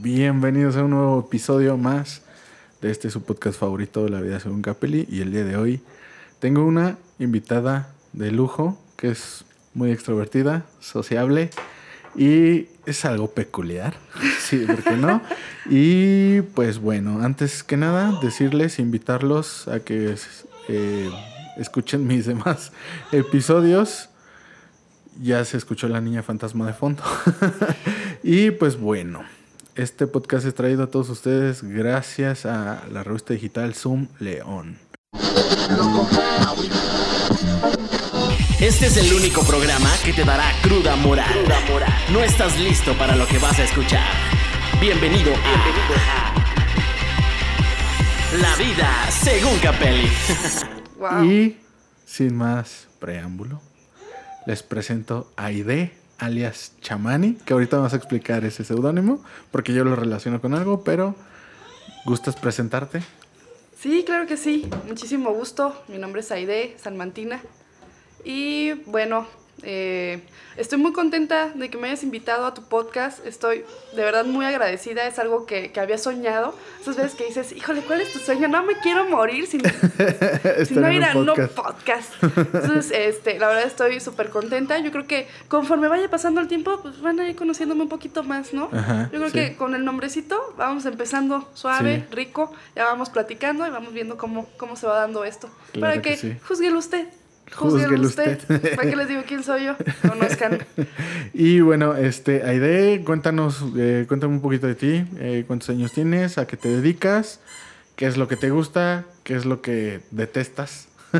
Bienvenidos a un nuevo episodio más de este su podcast favorito de la vida según Capelli. Y el día de hoy tengo una invitada de lujo que es muy extrovertida, sociable y es algo peculiar. sí, ¿por qué no? Y pues bueno, antes que nada, decirles, invitarlos a que eh, escuchen mis demás episodios. Ya se escuchó la niña fantasma de fondo. y pues bueno, este podcast es traído a todos ustedes gracias a la revista digital Zoom León. Este es el único programa que te dará cruda moral. No estás listo para lo que vas a escuchar. Bienvenido a, La vida según Capelli. Y sin más preámbulo, les presento a Aide, alias Chamani, que ahorita vamos a explicar ese seudónimo, porque yo lo relaciono con algo, pero ¿gustas presentarte? Sí, claro que sí. Muchísimo gusto. Mi nombre es Aide Salmantina. Y bueno, eh, estoy muy contenta de que me hayas invitado a tu podcast. Estoy de verdad muy agradecida. Es algo que, que había soñado. Esas veces que dices, híjole, ¿cuál es tu sueño? No me quiero morir sin, sin no ir a no podcast. Entonces, este, la verdad estoy súper contenta. Yo creo que conforme vaya pasando el tiempo, pues van a ir conociéndome un poquito más, ¿no? Yo creo que con el nombrecito vamos empezando suave, rico. Ya vamos platicando y vamos viendo cómo, cómo se va dando esto. Para que, que juzguelo usted. Júzguelo usted. ¿Para qué les digo quién soy yo? Conozcan. y bueno, este, Aide, cuéntanos, eh, cuéntame un poquito de ti. Eh, ¿Cuántos años tienes? ¿A qué te dedicas? ¿Qué es lo que te gusta? ¿Qué es lo que detestas?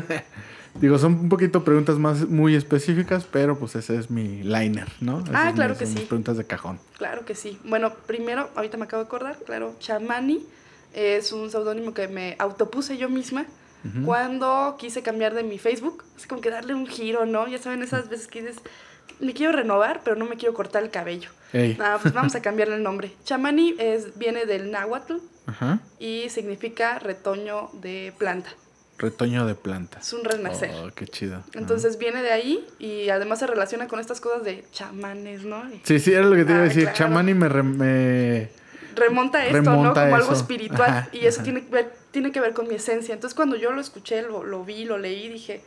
Digo, son un poquito preguntas más muy específicas, pero pues ese es mi liner, ¿no? ah, claro que sí. Preguntas de cajón. Claro que sí. Bueno, primero, ahorita me acabo de acordar, claro, Chamani es un seudónimo que me autopuse yo misma cuando quise cambiar de mi Facebook, es como que darle un giro, ¿no? Ya saben, esas veces que dices, me quiero renovar, pero no me quiero cortar el cabello. Ah, pues vamos a cambiarle el nombre. Chamani es, viene del náhuatl y significa retoño de planta. Retoño de planta. Es un renacer. Oh, qué chido. Entonces viene de ahí y además se relaciona con estas cosas de chamanes, ¿no? sí, sí, era lo que te iba a ah, decir. Chamani me, me remonta esto, ¿no? Como algo espiritual. y eso tiene que, ver, tiene que ver con mi esencia. Entonces cuando yo lo escuché, lo, lo vi, lo leí, dije,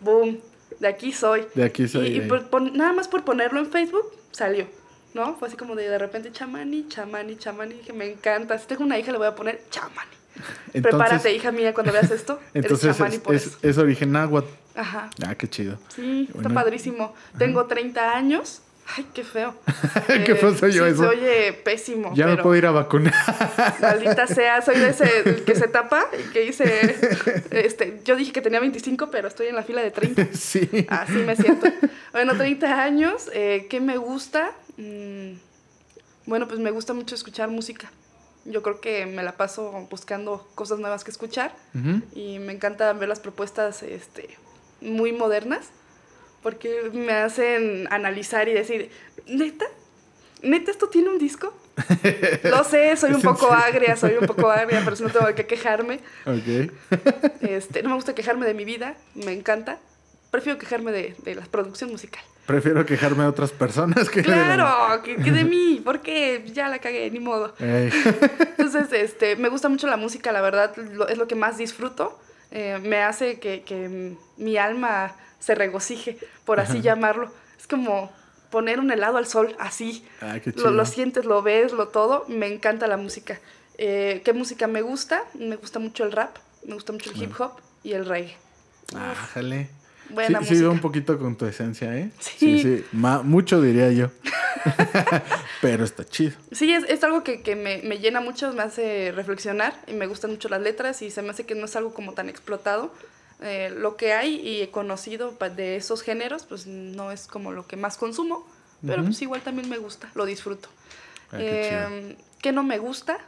boom, de aquí soy. De aquí soy. Y, nada más por ponerlo en Facebook, salió. ¿No? Fue así como de de repente chamani, chamani, chamani. Dije, me encanta. Si tengo una hija, le voy a poner chamani. Prepárate, hija mía, cuando veas esto. Entonces chamani es, es, origen náhuatl. Ajá. Ah, qué chido. Sí, está padrísimo. Tengo 30 años Ay, qué feo. qué feo soy yo sí, eso. Oye, pésimo. Ya me puedo ir a vacunar. Maldita sea, soy de ese que se tapa y que dice, este, yo dije que tenía 25, pero estoy en la fila de 30. Sí. Así me siento. Bueno, 30 años, eh, ¿qué me gusta? Mm, bueno, pues me gusta mucho escuchar música. Yo creo que me la paso buscando cosas nuevas que escuchar y me encanta ver las propuestas este, muy modernas porque me hacen analizar y decir, ¿neta? ¿Neta esto tiene un disco? Lo sé, soy un poco agria, soy un poco agria, pero si no tengo que quejarme. Ok. Este, no me gusta quejarme de mi vida, me encanta. Prefiero quejarme de, de la producción musical. Prefiero quejarme de otras personas que Claro, de que, de mí, porque ya la cagué, ni modo. Entonces, este, me gusta mucho la música, la verdad, es lo que más disfruto. Eh, me hace que, que mi alma se regocije, por así llamarlo. Es como poner un helado al sol, así. Ah, qué lo, lo, sientes, lo ves, lo todo. Me encanta la música. Eh, ¿Qué música me gusta? Me gusta mucho el rap, me gusta mucho el hip hop y el reggae. Ájale. Buena sí, música. un poquito con tu esencia, ¿eh? Sí. Sí, sí. mucho diría yo. Pero está chido. Sí, es, es algo que, que me, me, llena mucho, me hace reflexionar y me gustan mucho las letras y se me hace que no es algo como tan explotado. Eh, lo que hay y he conocido de esos géneros, pues no es como lo que más consumo, pero pues igual también me gusta, lo disfruto. Ah, eh, ¿Qué no me gusta?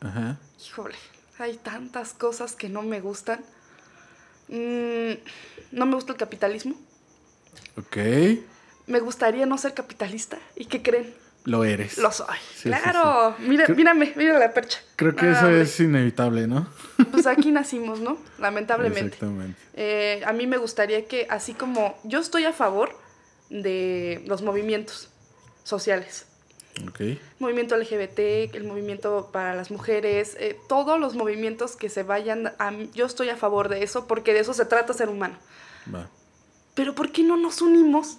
Ajá. Híjole, hay tantas cosas que no me gustan. Mm, no me gusta el capitalismo. Ok. Me gustaría no ser capitalista. ¿Y qué creen? Lo eres. Lo soy. claro. Mira, mírame, mira la percha. Creo que eso es inevitable, ¿no? Pues aquí nacimos, ¿no? Lamentablemente. Exactamente. Eh, a mí me gustaría que, así como yo estoy a favor de los movimientos sociales, movimiento LGBT, el movimiento para las mujeres, eh, todos los movimientos que se vayan, a, yo estoy a favor de eso porque de eso se trata ser humano. Va. Pero ¿por qué no nos unimos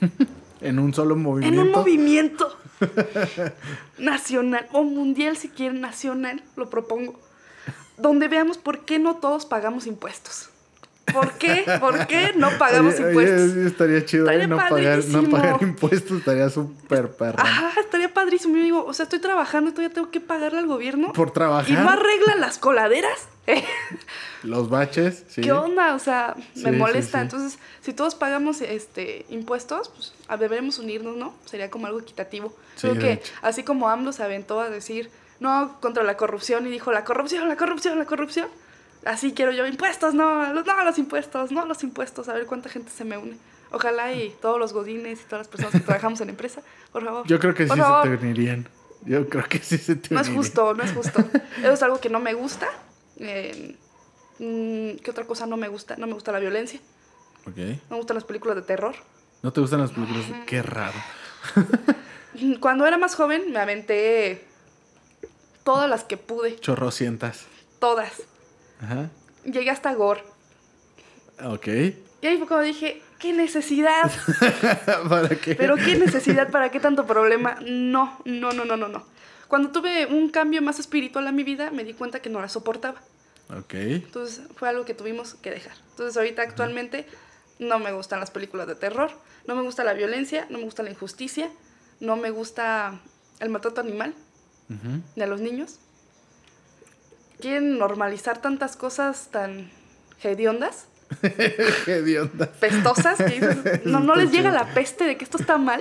En un solo movimiento. en un movimiento nacional o mundial, si quieren, nacional, lo propongo, donde veamos por qué no todos pagamos impuestos? ¿Por qué? ¿Por qué no pagamos Oye, oye, impuestos? sí, estaría chido ¿eh? No, pagar, no pagar impuestos, estaría súper perro. Ajá, estaría padrísimo. Yo digo, o sea, estoy trabajando todavía tengo que pagarle al gobierno. Por trabajar. ¿Y no arreglan las coladeras? Los baches, sí. ¿Qué onda? O sea, me sí, molesta. sí. Entonces, si todos pagamos este impuestos, pues deberemos unirnos, ¿no? Sería como algo equitativo. Sí, Creo que así como AMLO se aventó a decir, no, contra la corrupción y dijo, la corrupción, la corrupción, la corrupción. Así quiero yo, impuestos, no, los- no los impuestos, no los impuestos, a ver cuánta gente se me une. Ojalá y todos los godines y todas las personas que trabajamos en la empresa, por favor. Yo creo que sí se te unirían. Yo creo que sí se te No es justo, no es justo. Eso es algo que no me gusta. Eh, mm, ¿Qué otra cosa no me gusta? No me gusta la violencia. Ok. No me gustan las películas de terror. ¿No te gustan las películas? Qué raro. Cuando era más joven me aventé todas las que pude. Chorrocientas. Todas. Ajá. Llegué hasta Gore. Ok. Y ahí fue cuando dije, ¿qué necesidad? ¿Para qué? Pero qué necesidad, ¿para qué tanto problema? No, no, no, no, no, no. Cuando tuve un cambio más espiritual a mi vida, me di cuenta que no la soportaba. Ok. Entonces fue algo que tuvimos que dejar. Entonces ahorita actualmente no me gustan las películas de terror, no me gusta la violencia, no me gusta la injusticia, no me gusta el maltrato animal Ujú. ni a los niños. Quieren normalizar tantas cosas tan hediondas, idiota. pestosas, que no, no les llega la peste de que esto está mal,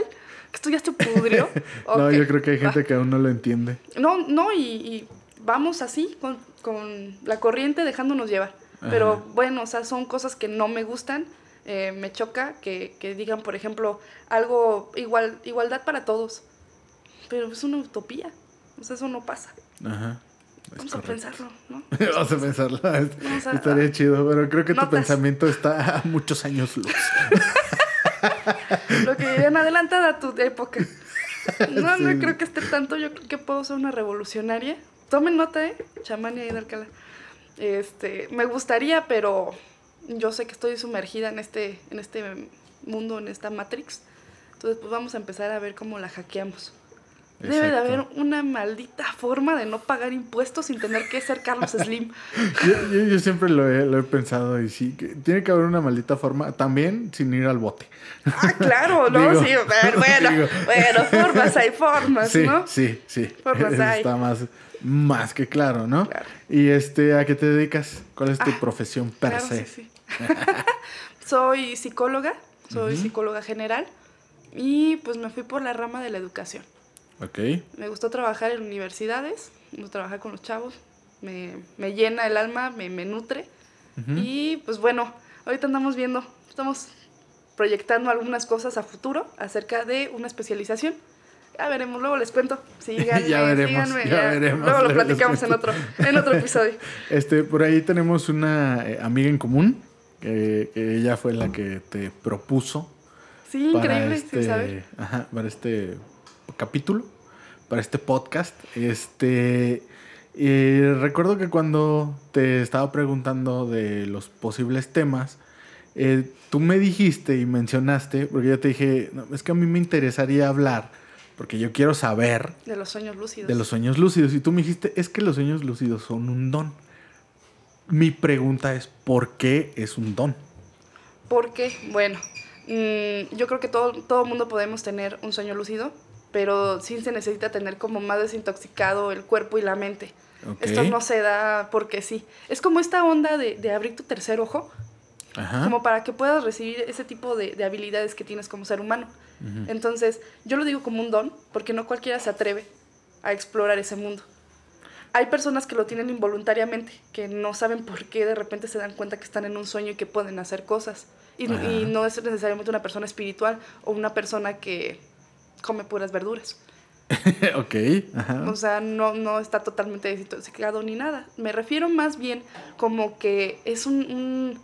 que esto ya se pudrió. No, yo creo que hay va. gente que aún no lo entiende. No, no, y, y vamos así, con, con la corriente dejándonos llevar. Pero bueno, o sea, son cosas que no me gustan. eh, me choca que, que digan, por ejemplo, algo, igual, igualdad para todos. Pero es una utopía. O sea, eso no pasa. Ajá. Vamos a pensarlo, ¿no? Vamos a pensarlo. Vamos a- Estaría chido, pero creo que tu pensamiento está a muchos años luz. Lo que dirían adelantada a tu época. No, Sí. no creo que esté tanto. Yo creo que puedo ser una revolucionaria. Tomen nota, ¿eh? Chamania y de Alcalá. Este, me gustaría, pero yo sé que estoy sumergida en este, en este mundo, en esta Matrix. Entonces, pues vamos a empezar a ver cómo la hackeamos. Debe de Exacto. haber una maldita forma de no pagar impuestos sin tener que ser Carlos Slim. Yo, yo- yo siempre lo he, lo he pensado y sí, que tiene que haber una maldita forma, también sin ir al bote. Ah, claro, ¿no? Digo, sí, bueno, bueno, bueno, formas hay formas, Sí, ¿no? sí, sí. Formas Eso hay. Está más, más que claro, ¿no? Claro. Y este, ¿a qué te dedicas? ¿Cuál es tu Ah, profesión per Claro, se? sí, sí. soy psicóloga, soy psicóloga general y pues me fui por la rama de la educación. Ok. Me gustó trabajar en universidades, me gustó trabajar con los chavos, me, me llena el alma, me, me nutre y pues bueno, ahorita andamos viendo, estamos proyectando algunas cosas a futuro acerca de una especialización. Ya veremos, luego les cuento. Síganme, Ya veremos, síganme, ya veremos, Luego lo platicamos en otro, en otro episodio. Este, por ahí tenemos una eh, amiga en común, que, que ella fue la que te propuso Sí, para increíble, este, sin saber. ajá, para este capítulo, para este podcast. Este, y recuerdo que cuando te estaba preguntando de los posibles temas, eh, tú me dijiste y mencionaste, porque yo te dije, "No, es que a mí me interesaría hablar, porque yo quiero saber De los sueños lúcidos. de los sueños lúcidos. Y tú me dijiste, es que los sueños lúcidos son un don. Mi pregunta es, ¿por qué es un don? Porque, bueno, mm, yo creo que todo, todo mundo podemos tener un sueño lúcido, pero sí se necesita tener como más desintoxicado el cuerpo y la mente. Ok. Esto no se da porque sí. Es como esta onda de, de abrir tu tercer ojo, Ajá. como para que puedas recibir ese tipo de, de habilidades que tienes como ser humano. Entonces, yo lo digo como un don, porque no cualquiera se atreve a explorar ese mundo. Hay personas que lo tienen involuntariamente, que no saben por qué de repente se dan cuenta que están en un sueño y que pueden hacer cosas. Y, no es necesariamente una persona espiritual o una persona que come puras verduras. ok. Ajá. O sea, no, no está totalmente desintoxicado ni nada. Me refiero más bien como que es un- un-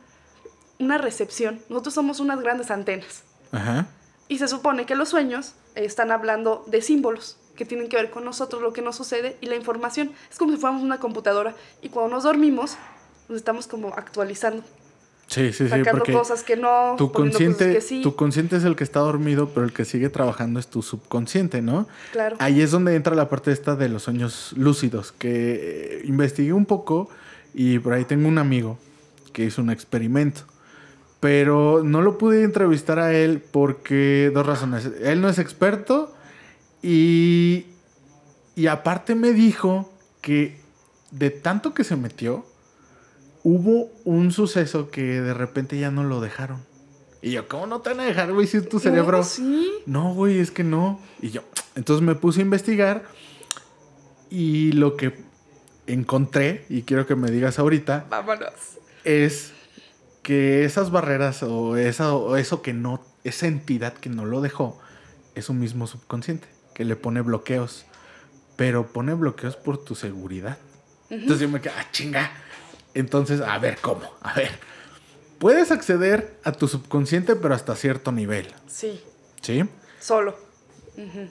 una recepción. Nosotros somos unas grandes antenas. Ajá. Y se supone que los sueños están hablando de símbolos que tienen que ver con nosotros, lo que nos sucede y la información. Es como si fuéramos una computadora y cuando nos dormimos nos estamos como actualizando. Sí, sí, sí, sacando porque cosas que no, tu poniendo cosas consciente, que sí. tu consciente es el que está dormido, pero el que sigue trabajando es tu subconsciente, ¿no? Claro. Ahí es donde entra la parte esta de los sueños lúcidos, que eh, investigué un poco y por ahí tengo un amigo que hizo un experimento. Pero no lo pude entrevistar a él porque dos razones. Él no es experto y, y aparte me dijo que de tanto que se metió, hubo un suceso que de repente ya no lo dejaron. Y yo, ¿cómo no te van a dejar, güey, si es tu cerebro? Sí. No, güey, es que no. Y yo, entonces me puse a investigar y lo que encontré, y quiero que me digas ahorita, Vámonos. es que esas barreras o, esa, o eso que no, esa entidad que no lo dejó, es un mismo subconsciente, que le pone bloqueos, pero pone bloqueos por tu seguridad. Entonces yo me quedé, ah, chinga. Entonces, a ver, ¿cómo? A ver. Puedes acceder a tu subconsciente, pero hasta cierto nivel, Sí, ¿sí? solo.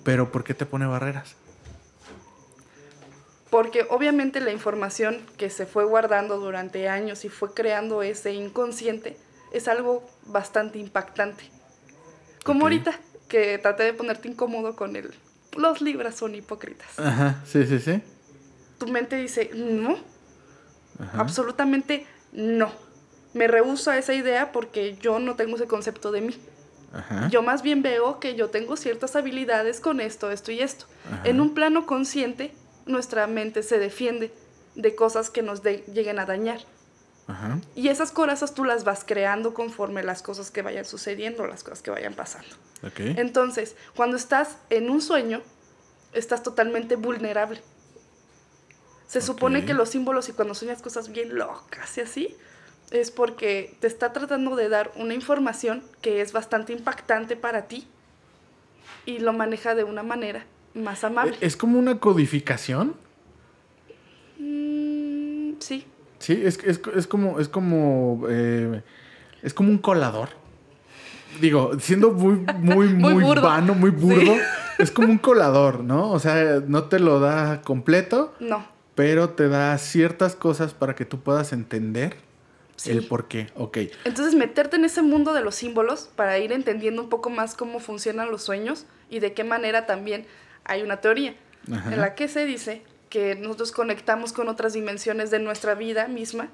Pero ¿por qué te pone barreras? Porque obviamente la información que se fue guardando durante años y fue creando ese inconsciente es algo bastante impactante. Como ahorita, que traté de ponerte incómodo con el... Los libras son hipócritas. Ajá, sí, sí, sí. Tu mente dice, no, Ajá. absolutamente no. Me rehúso a esa idea porque yo no tengo ese concepto de mí. Ajá. Yo más bien veo que yo tengo ciertas habilidades con esto, esto y esto. Ajá. En un plano consciente, nuestra mente se defiende de cosas que nos de- lleguen a dañar. Ajá. Y esas corazas tú las vas creando conforme las cosas que vayan sucediendo, las cosas que vayan pasando. Entonces, cuando estás en un sueño, estás totalmente vulnerable. Se supone que los símbolos y cuando sueñas cosas bien locas y así, es porque te está tratando de dar una información que es bastante impactante para ti y lo maneja de una manera más amable. ¿Es como una codificación? Mm, sí, Sí, es, es, es como, es como, eh, es como un colador. Digo, siendo muy, muy, Muy vano, muy burdo, Sí. es como un colador, ¿no? O sea, no te lo da completo, no. pero te da ciertas cosas para que tú puedas entender Sí. el por qué. Ok. Entonces meterte en ese mundo de los símbolos para ir entendiendo un poco más cómo funcionan los sueños y de qué manera también hay una teoría Ajá. en la que se dice que nosotros conectamos con otras dimensiones de nuestra vida misma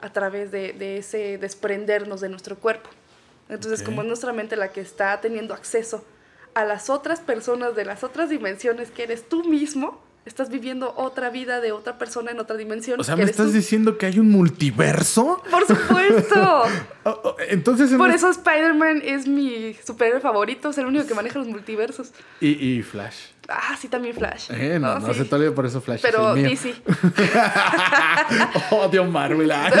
a través de, de ese desprendernos de nuestro cuerpo. Entonces Ok. como es nuestra mente la que está teniendo acceso a las otras personas de las otras dimensiones que eres tú mismo, estás viviendo otra vida de otra persona en otra dimensión. O sea, ¿me estás tú. diciendo que hay un multiverso? Por supuesto. Oh, oh, entonces... en Por es- eso Spider-Man es mi superhéroe favorito, es el único que maneja los multiversos. Y, y Flash. Ah, sí, también Flash. Eh, no, no sí. se te olvide por eso Flash. es Pero el mío. DC. Odio Marvel. ah.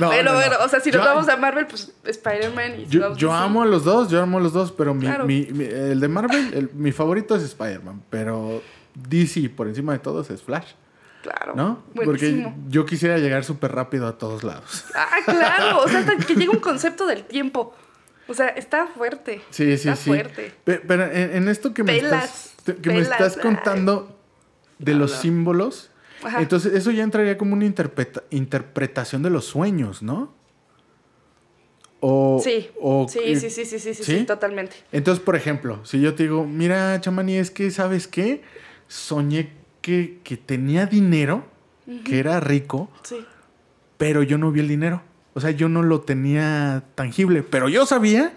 No, bueno, no, no. bueno, o sea, si nos vamos a Marvel, pues Spider-Man y Yo, yo amo a los dos, yo amo a los dos, pero mi, Claro. mi- mi- el de Marvel, el- mi favorito es Spider-Man, pero DC por encima de todos es Flash, Claro. ¿no? Buenísimo. Porque yo quisiera llegar súper rápido a todos lados. Ah, claro. O sea, hasta que llega un concepto del tiempo. O sea, está fuerte. Sí, sí, está sí. fuerte. Pe- Pero en, en esto que me estás, que me estás ay. contando de los símbolos, Ajá. entonces eso ya entraría como una interpreta- interpretación de los sueños, ¿no? O, Sí. o- sí, eh, sí, sí, sí, sí, sí, ¿sí? sí, totalmente. Entonces, por ejemplo, si yo te digo, mira, chamani, es que, ¿sabes qué? Soñé que, que tenía dinero, que era rico, Sí. pero yo no vi el dinero. O sea, yo no lo tenía tangible, pero yo sabía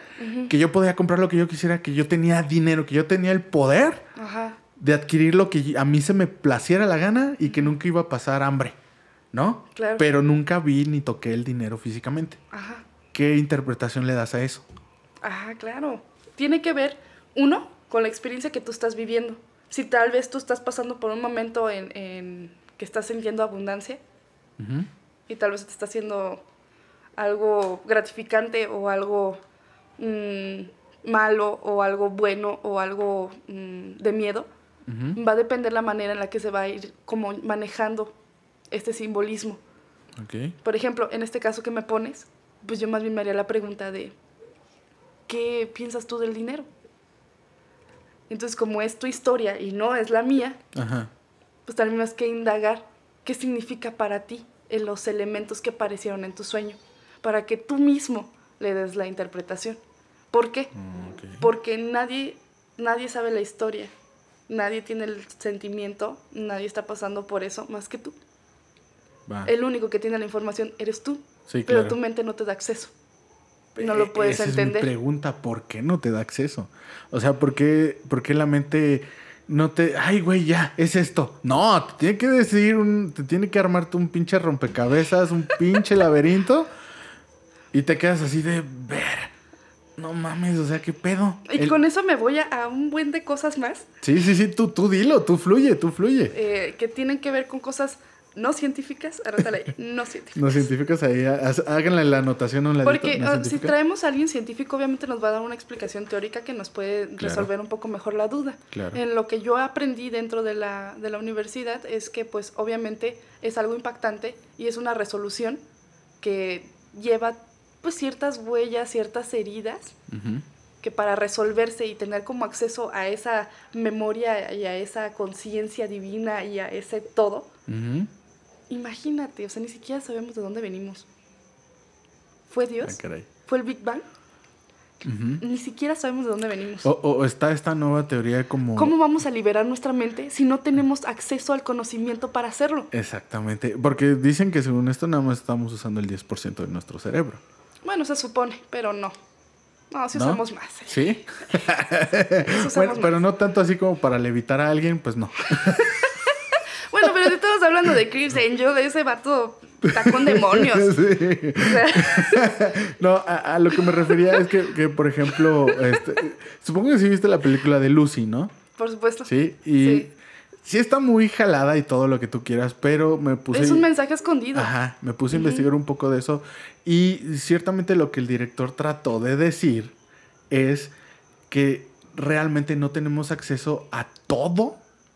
que yo podía comprar lo que yo quisiera, que yo tenía dinero, que yo tenía el poder Ajá. de adquirir lo que a mí se me placiera la gana y que nunca iba a pasar hambre, ¿no? Claro. Pero nunca vi ni toqué el dinero físicamente. Ajá. ¿Qué interpretación le das a eso? Ah, claro. Tiene que ver, uno, con la experiencia que tú estás viviendo. Si tal vez tú estás pasando por un momento en, en que estás sintiendo abundancia y tal vez te está haciendo algo gratificante o algo mm, malo o algo bueno o algo mm, de miedo, va a depender la manera en la que se va a ir como manejando este simbolismo. Por ejemplo, en este caso que me pones, pues yo más bien me haría la pregunta de, ¿qué piensas tú del dinero? Entonces, como es tu historia y no es la mía, Ajá. pues también más que indagar qué significa para ti en los elementos que aparecieron en tu sueño, para que tú mismo le des la interpretación. ¿Por qué? Mm. Porque nadie, nadie sabe la historia, nadie tiene el sentimiento, nadie está pasando por eso más que tú. Va. El único que tiene la información eres tú, Sí, pero claro. tu mente no te da acceso. No lo puedes Esa entender. Es mi pregunta, ¿por qué no te da acceso? O sea, ¿por qué, por qué la mente no te... Ay, güey, ya, es esto. No, te tiene que decir, un, te tiene que armarte un pinche rompecabezas, un pinche laberinto. Y te quedas así de, ver, no mames, o sea, ¿qué pedo? Y El- con eso me voy a, a un buen de cosas más Sí, sí, sí, tú, tú dilo, tú fluye, tú fluye. eh, que tienen que ver con cosas no científicas. Anótale ahí, no científicas. Los científicos ahí, háganle la anotación a un ladito. Porque ¿no ah, si traemos a alguien científico, obviamente nos va a dar una explicación teórica que nos puede resolver un poco mejor la duda. Claro. En lo que yo aprendí dentro de la, de la universidad es que, pues, obviamente es algo impactante y es una resolución que lleva, pues, ciertas huellas, ciertas heridas que para resolverse y tener como acceso a esa memoria y a esa conciencia divina y a ese todo. Imagínate, o sea, ni siquiera sabemos de dónde venimos. ¿Fue Ah, Dios? caray. ¿Fue el Big Bang? Ni siquiera sabemos de dónde venimos. O, o está esta nueva teoría como... ¿Cómo vamos a liberar nuestra mente si no tenemos acceso al conocimiento para hacerlo? Exactamente, porque dicen que según esto nada más estamos usando el 10% de nuestro cerebro. Bueno, se supone, pero no. No, si ¿No? usamos más. ¿Sí? Sí usamos Bueno, más. pero no tanto así como para levitar a alguien, pues no. Bueno, pero si estamos hablando de Chris Angel, de ese vato está con demonios. Sí. O sea, No, a, a lo que me refería es que, que, por ejemplo, este, supongo que sí viste la película de Lucy, ¿no? por supuesto. Sí, y Sí. sí, está muy jalada y todo lo que tú quieras, pero me puse... Es un mensaje escondido. Ajá, me puse a investigar un poco de eso y ciertamente lo que el director trató de decir es que realmente no tenemos acceso a todo,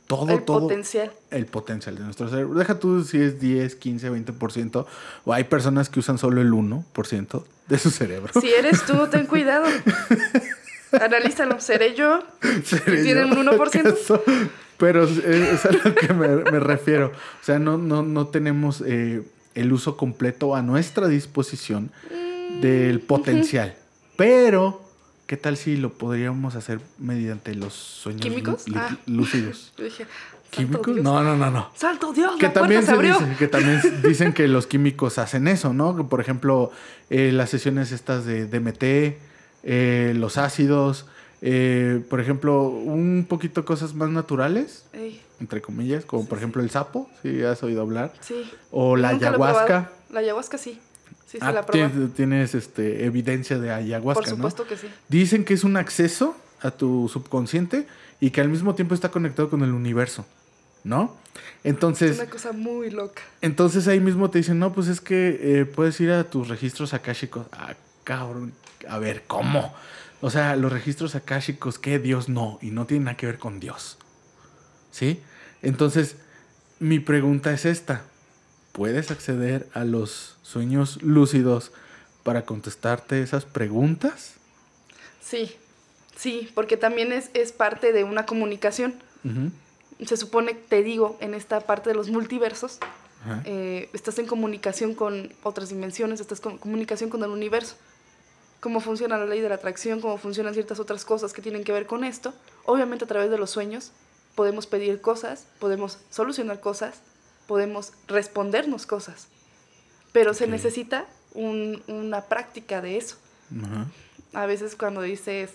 todo, el todo potencial. el potencial de nuestro cerebro. Deja tú si es 10, 15, 20% o hay personas que usan solo el 1% de su cerebro. Si eres tú, ten cuidado. Analízalo. ¿Seré yo? ¿Seré ¿Tienen yo, un 1%? acaso? Pero es, es a lo que me, me refiero. O sea, no, no, no tenemos eh, el uso completo a nuestra disposición Mm, del potencial. Pero, ¿qué tal si lo podríamos hacer mediante los sueños ¿Químicos? Ah. lúcidos? Yo dije, "Santo ¿Químicos? Dios". No, no, no, no. ¡Santo Dios! Que la también, se abrió. dice- que también dicen que los químicos hacen eso, ¿no? Que, Por ejemplo, eh, las sesiones estas de DMT, eh, los ácidos, eh, por ejemplo, un poquito cosas más naturales, Ey, entre comillas, como por ejemplo el sapo, si has oído hablar, sí. o la Nunca ayahuasca. La ayahuasca sí. Sí, se Ah, la probé. tienes, este, evidencia de ayahuasca, Por supuesto que sí. ¿no? Dicen que es un acceso a tu subconsciente y que al mismo tiempo está conectado con el universo, ¿no? Es Entonces, una cosa muy loca. entonces ahí mismo te dicen, no, pues es que eh, puedes ir a tus registros akáshicos. Ah, cabrón. A ver, ¿cómo? O sea, los registros akáshicos, que Dios no, y no tiene nada que ver con Dios. ¿Sí? Entonces, mi pregunta es esta. ¿Puedes acceder a los sueños lúcidos para contestarte esas preguntas? Sí, sí, porque también es, es parte de una comunicación. Se supone, te digo, en esta parte de los multiversos, eh, estás en comunicación con otras dimensiones, estás en comunicación con el universo. Cómo funciona la ley de la atracción, cómo funcionan ciertas otras cosas que tienen que ver con esto. Obviamente a través de los sueños podemos pedir cosas, podemos solucionar cosas, podemos respondernos cosas. Pero se necesita un- una práctica de eso. A veces cuando dices,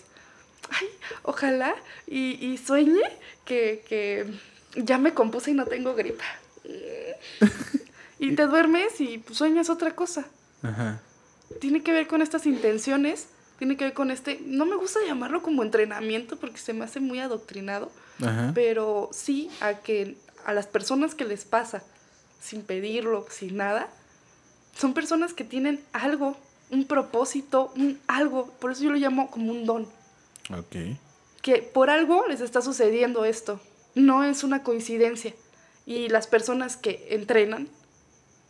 ay, ojalá y, y sueñe que, que ya me compuse y no tengo gripa. y te duermes y sueñas otra cosa. Ajá. Tiene que ver con estas intenciones, tiene que ver con este, no me gusta llamarlo como entrenamiento porque se me hace muy adoctrinado, Ajá. pero sí a que a las personas que les pasa sin pedirlo, sin nada, son personas que tienen algo, un propósito, un algo, por eso yo lo llamo como un don, Ok. que por algo les está sucediendo esto, no es una coincidencia. Y las personas que entrenan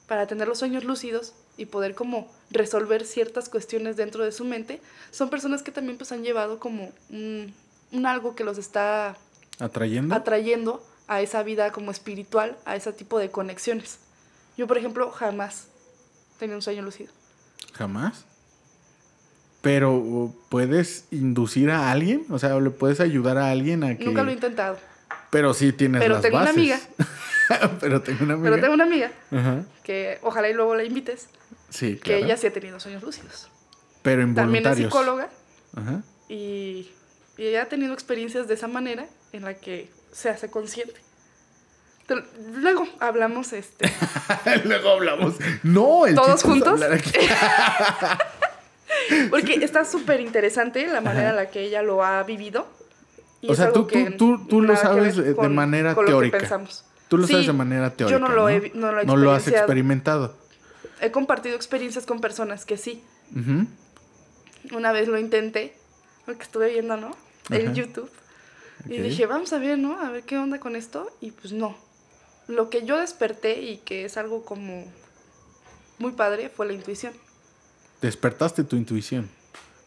para tener los sueños lúcidos y poder como resolver ciertas cuestiones dentro de su mente, son personas que también pues han llevado como un, un algo que los está ¿Atrayendo? atrayendo a esa vida como espiritual, a ese tipo de conexiones. Yo, por ejemplo, jamás tenía un sueño lúcido. Jamás. Pero, ¿puedes inducir a alguien? O sea, ¿le puedes ayudar a alguien a que...? Nunca lo he intentado. Pero sí tienes Pero las tengo una amiga. Pero tengo una amiga. Pero tengo una amiga Ajá. que ojalá y luego la invites, Sí, que claro. ella sí ha tenido sueños lúcidos. Pero También es involuntarios. psicóloga Ajá. y, y ella ha tenido experiencias de esa manera en la que se hace consciente. Te- Luego hablamos este, Luego hablamos. No, el ¿Todos juntos? Porque está súper interesante la manera en la que ella lo ha vivido. y O sea, tú- tú- tú- tú lo sabes de- manera teórica. pensamos. Tú lo Sí, sabes de manera teórica. Yo no lo, he, ¿no? lo he No lo has experimentado. He compartido experiencias con personas que sí. Una vez lo intenté, porque estuve viendo, ¿no? En Ajá. Y dije, vamos a ver, ¿no? A ver qué onda con esto. Y pues no. Lo que yo desperté y que es algo como muy padre fue la intuición. Despertaste tu intuición.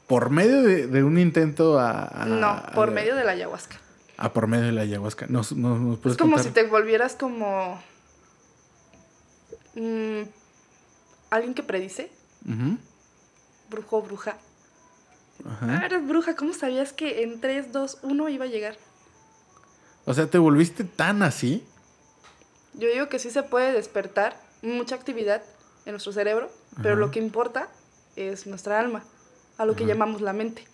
Por medio de, de un intento a... a- no, a- por medio de la ayahuasca. Ah, por medio de la ayahuasca. Nos, nos, nos puedes Es como contar? si te volvieras como... mm, alguien que predice, Ujú. brujo o bruja. Ajá. Ah, eres bruja, ¿cómo sabías que en 3, 2, 1 iba a llegar? O sea, ¿te volviste tan así? Yo digo que sí se puede despertar mucha actividad en nuestro cerebro, pero lo que importa es nuestra alma, a lo que llamamos la mente.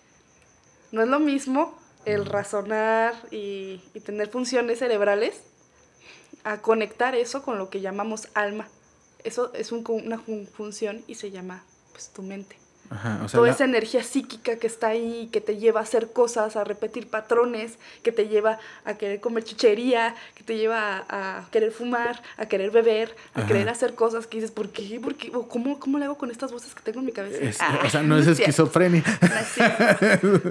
No es lo mismo el razonar y, y tener funciones cerebrales a conectar eso con lo que llamamos alma. Eso es un- una función y se llama pues tu mente. Ajá. O sea, Toda la- esa energía psíquica que está ahí, que te lleva a hacer cosas, a repetir patrones, que te lleva a querer comer chuchería, que te lleva a, a querer fumar, a querer beber, a Ajá. querer hacer cosas que dices, ¿por qué? ¿Por qué? O ¿cómo, ¿Cómo le hago con estas voces que tengo en mi cabeza? es- Ah, o sea, no es esquizofrenia. no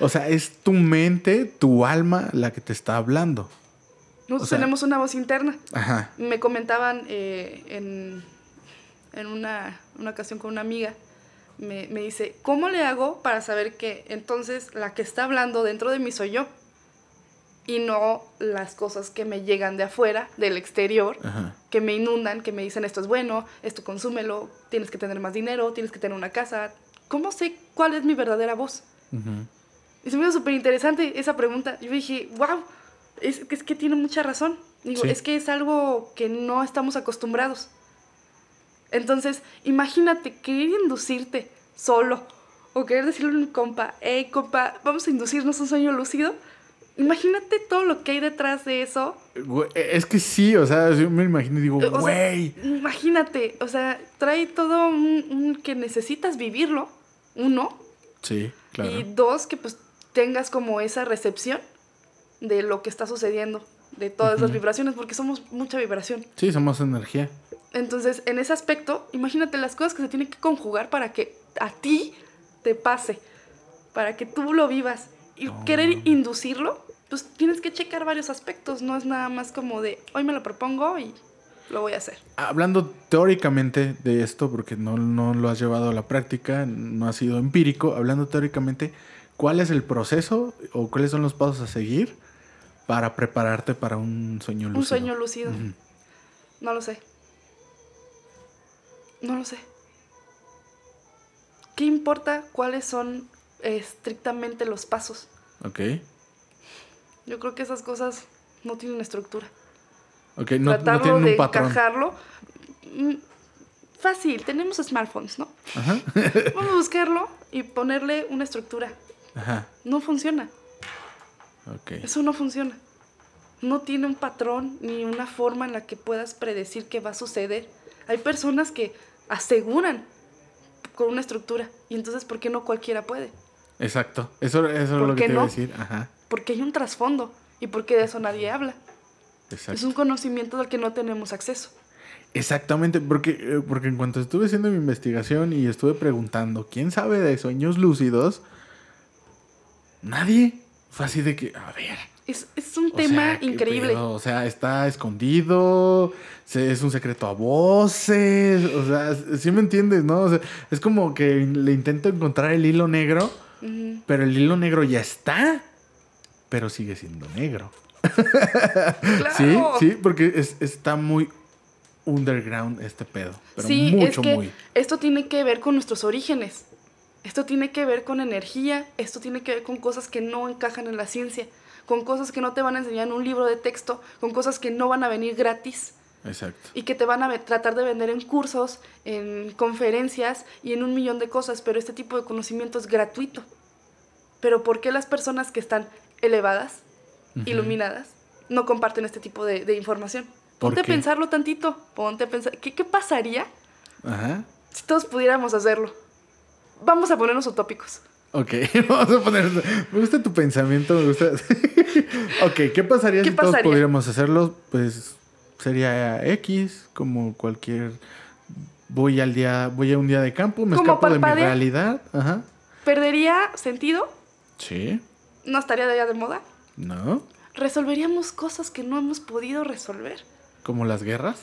o sea, es tu mente, tu alma la que te está hablando. Nosotros O sea- tenemos una voz interna. Ajá. Me comentaban eh, en, en una, una ocasión con una amiga, me, me dice, ¿cómo le hago para saber que entonces la que está hablando dentro de mí soy yo? Y no las cosas que me llegan de afuera, del exterior, Ajá. que me inundan, que me dicen esto es bueno, esto consúmelo, tienes que tener más dinero, tienes que tener una casa. ¿Cómo sé cuál es mi verdadera voz? Ujú. Y se me hizo súper interesante esa pregunta. Yo dije, wow, es, que- es que tiene mucha razón. Digo, Sí. es que es algo que no estamos acostumbrados. Entonces, imagínate querer inducirte solo o querer decirle a un compa, hey compa, vamos a inducirnos un sueño lúcido. Imagínate todo lo que hay detrás de eso. Güey, Es que sí, o sea, yo me imagino y digo, güey. imagínate, o sea, trae todo un, un que necesitas vivirlo, uno, Sí, claro. Y dos, que pues tengas como esa recepción de lo que está sucediendo, de todas las vibraciones, porque somos mucha vibración. Sí, somos energía. Entonces, en ese aspecto, imagínate las cosas que se tienen que conjugar para que a ti te pase, para que tú lo vivas. Y No, querer inducirlo, pues tienes que checar varios aspectos, no es nada más como de, hoy me lo propongo y lo voy a hacer. Hablando teóricamente de esto, porque no, no lo has llevado a la práctica, no ha sido empírico, hablando teóricamente, ¿cuál es el proceso o cuáles son los pasos a seguir para prepararte para un sueño lúcido? Un sueño lúcido. No lo sé. No lo sé. ¿Qué importa cuáles son eh, estrictamente los pasos? Ok. Yo creo que esas cosas no tienen estructura. Ok, no, no Tratarlo tienen de patrón. encajarlo. mm, Fácil, tenemos smartphones, ¿no? Ajá. Vamos a buscarlo y ponerle una estructura. Ajá. No funciona. Ok. Eso no funciona. No tiene un patrón ni una forma en la que puedas predecir qué va a suceder. Hay personas que aseguran con una estructura y entonces ¿por qué no cualquiera puede? Exacto. Eso, eso es ¿Por lo que te iba a no? decir. Ajá. Porque hay un trasfondo y porque de eso nadie habla. Exacto. Es un conocimiento del que no tenemos acceso. Exactamente, porque, eh, porque en cuanto estuve haciendo mi investigación y estuve preguntando, ¿quién sabe de sueños lúcidos? Nadie. Fue así de que, a ver, Es, es un O tema sea, ¿qué increíble. pedo? O sea, está escondido, se- es un secreto a voces, o sea, sí me entiendes, ¿no? O sea, es como que le intento encontrar el hilo negro, pero el hilo negro ya está, pero sigue siendo negro. Claro. Sí, sí, porque es- está muy underground este pedo, pero sí, mucho, es que muy. esto tiene que ver con nuestros orígenes. Esto tiene que ver con energía, esto tiene que ver con cosas que no encajan en la ciencia, con cosas que no te van a enseñar en un libro de texto, con cosas que no van a venir gratis Exacto. y que te van a tratar de vender en cursos, en conferencias y en un millón de cosas, pero este tipo de conocimiento es gratuito. Pero ¿por qué las personas que están elevadas, Ujú. iluminadas, no comparten este tipo de, de información? ¿Por Ponte a pensarlo tantito, ponte a pensar, ¿qué, qué pasaría Ajá. si todos pudiéramos hacerlo? Vamos a ponernos utópicos. Ok, vamos a poner. Me gusta tu pensamiento, me gusta. ok, ¿qué pasaría ¿Qué si todos pudiéramos hacerlo? Pues sería X, como cualquier. Voy al día, voy a un día de campo, me escapo de mi realidad. Ajá. ¿Perdería sentido? Sí. ¿No estaría de allá de moda? ¿No? ¿Resolveríamos cosas que no hemos podido resolver? Como las guerras.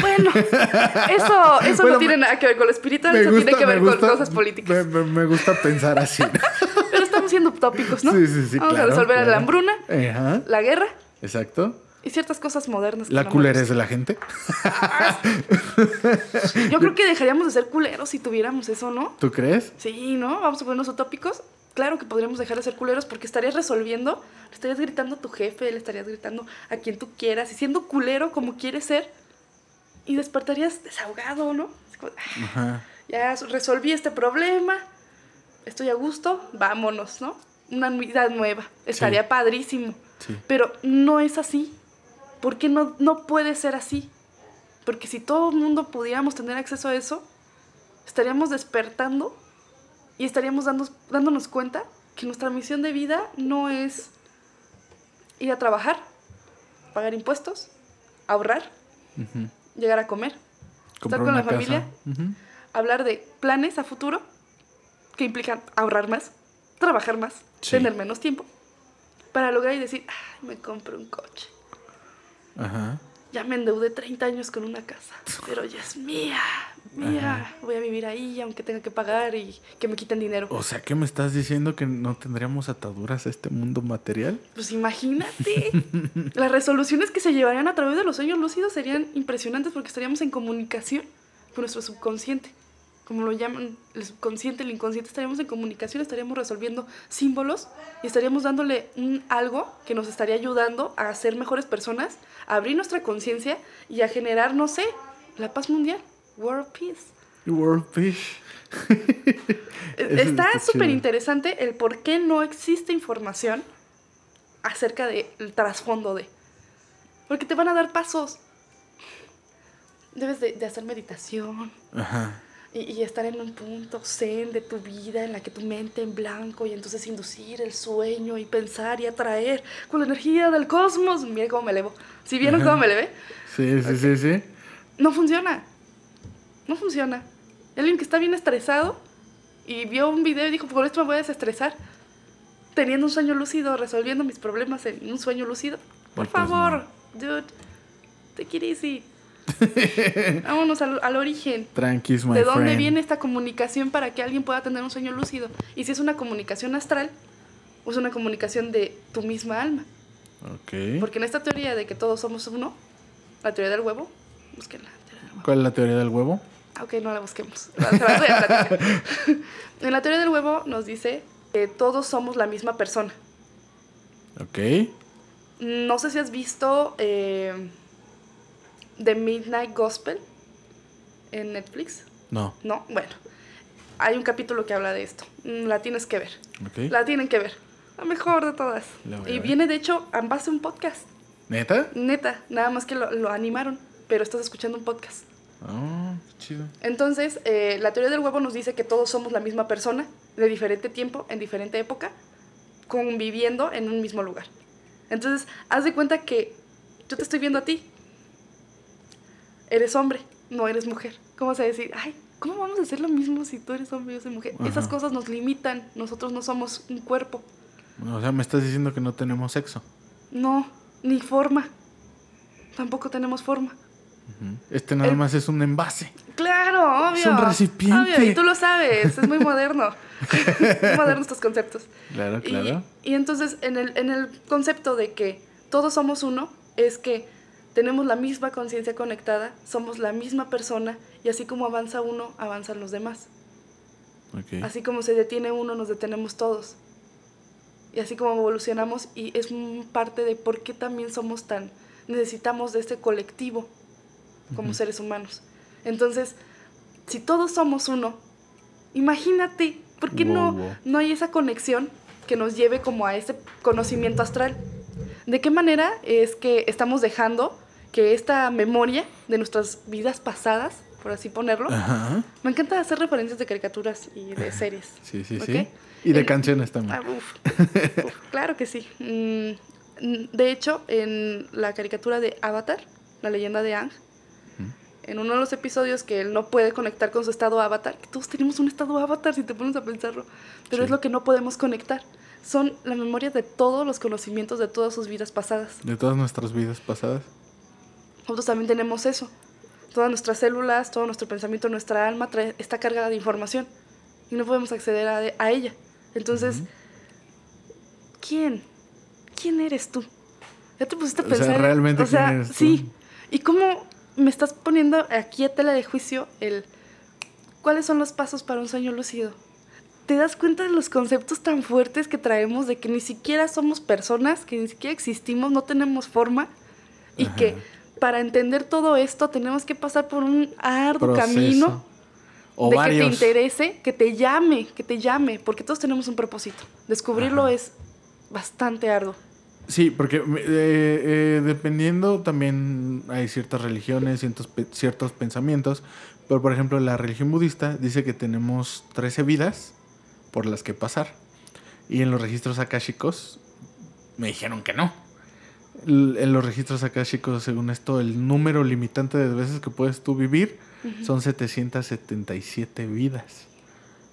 Bueno, eso, eso Bueno, no tiene nada que ver con lo espiritual, eso tiene que ver con cosas políticas. Me- me gusta pensar así. Estamos siendo utópicos, ¿no? Sí, sí, sí, Vamos claro, a resolver claro. la hambruna, Ajá. la guerra Exacto. y ciertas cosas modernas. La no culerez de la gente. Yo creo que dejaríamos de ser culeros si tuviéramos eso, ¿no? ¿Tú crees? Sí, ¿no? Vamos a ponernos utópicos. Claro que podríamos dejar de ser culeros porque estarías resolviendo, le estarías gritando a tu jefe, le estarías gritando a quien tú quieras y siendo culero como quieres ser y despertarías desahogado, ¿no? Como, "Ah, ya resolví este problema, estoy a gusto, vámonos, ¿no? Una vida nueva, estaría padrísimo. Sí. Pero no es así. ¿Por qué no, no puede ser así? Porque si todo el mundo pudiéramos tener acceso a eso, estaríamos despertando y estaríamos dando- dándonos cuenta que nuestra misión de vida no es ir a trabajar, pagar impuestos, ahorrar, llegar a comer, Comprar con la casa. familia. Hablar de planes a futuro que implican ahorrar más, trabajar más, Sí. tener menos tiempo, para lograr y decir, Ay, me compro un coche. Ajá. Ya me endeudé 30 años con una casa, pero ya es mía, mía. Voy a vivir ahí aunque tenga que pagar y que me quiten dinero. O sea, ¿qué me estás diciendo que no tendríamos ataduras a este mundo material? Pues imagínate. Las resoluciones que se llevarían a través de los sueños lúcidos serían impresionantes porque estaríamos en comunicación con nuestro subconsciente. Como lo llaman el subconsciente, el inconsciente, estaríamos en comunicación, estaríamos resolviendo símbolos y estaríamos dándole un algo que nos estaría ayudando a ser mejores personas, a abrir nuestra conciencia y a generar, no sé, la paz mundial, world peace. World. Eso Está súper interesante el por qué no existe información acerca del trasfondo de. Porque te van a dar pasos. Debes de, de hacer meditación Ajá. Y, y estar en un punto zen de tu vida en la que tu mente en blanco y entonces inducir el sueño y pensar y atraer con la energía del cosmos. Mira cómo me elevo. ¿Si vieron Ajá. cómo me elevé? Sí, sí, sí, sí. No funciona. No funciona. Alguien que está bien estresado y vio un video y dijo, por esto me voy a desestresar. Teniendo un sueño lúcido, resolviendo mis problemas en un sueño lúcido. Por favor, dude, take it easy. Vámonos al, al origen. Tranquis, my ¿De dónde friend. viene esta comunicación para que alguien pueda tener un sueño lúcido? Y si es una comunicación astral, o es una comunicación de tu misma alma. Ok. Porque en esta teoría de que todos somos uno, la teoría del huevo, búsquenla. teoría del huevo. ¿Cuál es la teoría del huevo? Ah, Ok, no la busquemos. Se las voy a platicar. en la teoría del huevo nos dice que todos somos la misma persona. Ok. No sé si has visto eh, The Midnight Gospel en Netflix. No. No, bueno. Hay un capítulo que habla de esto. Mm, La tienes que ver. La tienen que ver. La mejor de todas. A Y viene, de hecho, a base de un podcast. ¿Neta? Neta, nada más que lo, lo animaron, pero estás escuchando un podcast. Ah, qué chido. Entonces, eh, la teoría del huevo nos dice que todos somos la misma persona, de diferente tiempo, en diferente época, conviviendo en un mismo lugar. Entonces, haz de cuenta que yo te estoy viendo a ti. Eres hombre, no eres mujer. ¿Cómo vas a decir, ay, ¿cómo vamos a hacer lo mismo si tú eres hombre y yo soy mujer? Esas cosas nos limitan. Nosotros no somos un cuerpo. O sea, me estás diciendo que no tenemos sexo. No, ni forma. Tampoco tenemos forma. Este nada El- más es un envase. Claro, obvio. Es un recipiente. Obvio, y tú lo sabes, es muy moderno. muy moderno estos conceptos. Claro, Y- claro. Y, entonces, en el, en el concepto de que todos somos uno, es que tenemos la misma conciencia conectada, somos la misma persona, y así como avanza uno, avanzan los demás. Ok. Así como se detiene uno, nos detenemos todos. Y así como evolucionamos, y es parte de por qué también somos tan, necesitamos de este colectivo como seres humanos. Entonces, si todos somos uno, imagínate, ¿por qué Wow, no, wow. no hay esa conexión que nos lleve como a ese conocimiento astral? ¿De qué manera es que estamos dejando que esta memoria de nuestras vidas pasadas, por así ponerlo, Ajá. me encanta hacer referencias de caricaturas y de series. Sí, sí, sí. Y de En- canciones también. Ah, uf, uf, claro que sí. Mm, mm, de hecho, en la caricatura de Avatar, la leyenda de Ang, en uno de los episodios que él no puede conectar con su estado avatar, que todos tenemos un estado avatar si te pones a pensarlo, pero Sí. es lo que no podemos conectar. Son la memoria de todos los conocimientos de todas sus vidas pasadas. De todas nuestras vidas pasadas. Nosotros también tenemos eso. Todas nuestras células, todo nuestro pensamiento, nuestra alma trae- está cargada de información y no podemos acceder a, a ella. Entonces, ¿quién? ¿Quién eres tú? Ya te pusiste a O sea, pensar. realmente, o sea, ¿quién eres tú? sí. ¿Y cómo me estás poniendo aquí a tela de juicio el cuáles son los pasos para un sueño lúcido? ¿Te das cuenta de los conceptos tan fuertes que traemos de que ni siquiera somos personas, que ni siquiera existimos, no tenemos forma y Ajá. que para entender todo esto tenemos que pasar por un arduo Proceso. camino O de varios. que te interese, que te llame, que te llame, porque todos tenemos un propósito. Descubrirlo Ajá. es bastante arduo. Sí, porque eh, eh, dependiendo también hay ciertas religiones, ciertos pensamientos, pero por ejemplo la religión budista dice que tenemos 13 vidas por las que pasar. Y en los registros akáshicos me dijeron que no. En los registros akáshicos, según esto, el número limitante de veces que puedes tú vivir son 777 vidas.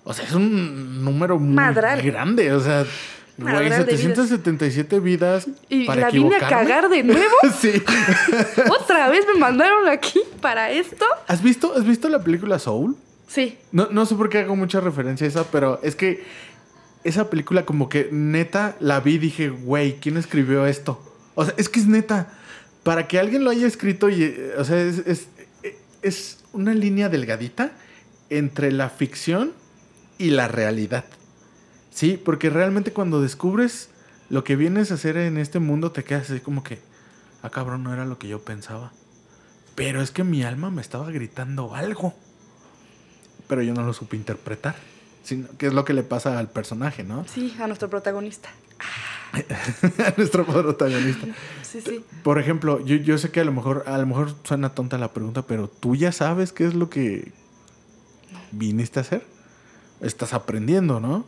O sea, es un número muy Madral. grande. O sea, güey, Madral de vidas. 777 vidas. Y para la vine a cagar de nuevo. sí. Otra vez me mandaron aquí para esto. ¿Has visto, ¿Has visto la película Soul? Sí, No, no sé por qué hago mucha referencia a esa, pero es que esa película como que neta la vi y dije, güey, ¿quién escribió esto? O sea, es que es neta. Para que alguien lo haya escrito, y, o sea, es, es, es una línea delgadita entre la ficción y la realidad. Sí, porque realmente cuando descubres lo que vienes a hacer en este mundo, te quedas así como que, ah, cabrón, no era lo que yo pensaba. Pero es que mi alma me estaba gritando algo. Pero yo no lo supe interpretar. Sino, que es lo que le pasa al personaje, ¿no? sí, a nuestro protagonista. a nuestro protagonista. Sí, sí. Por ejemplo, yo, yo sé que a lo mejor, a lo mejor suena tonta la pregunta, pero tú ya sabes qué es lo que viniste a hacer. Estás aprendiendo, ¿no?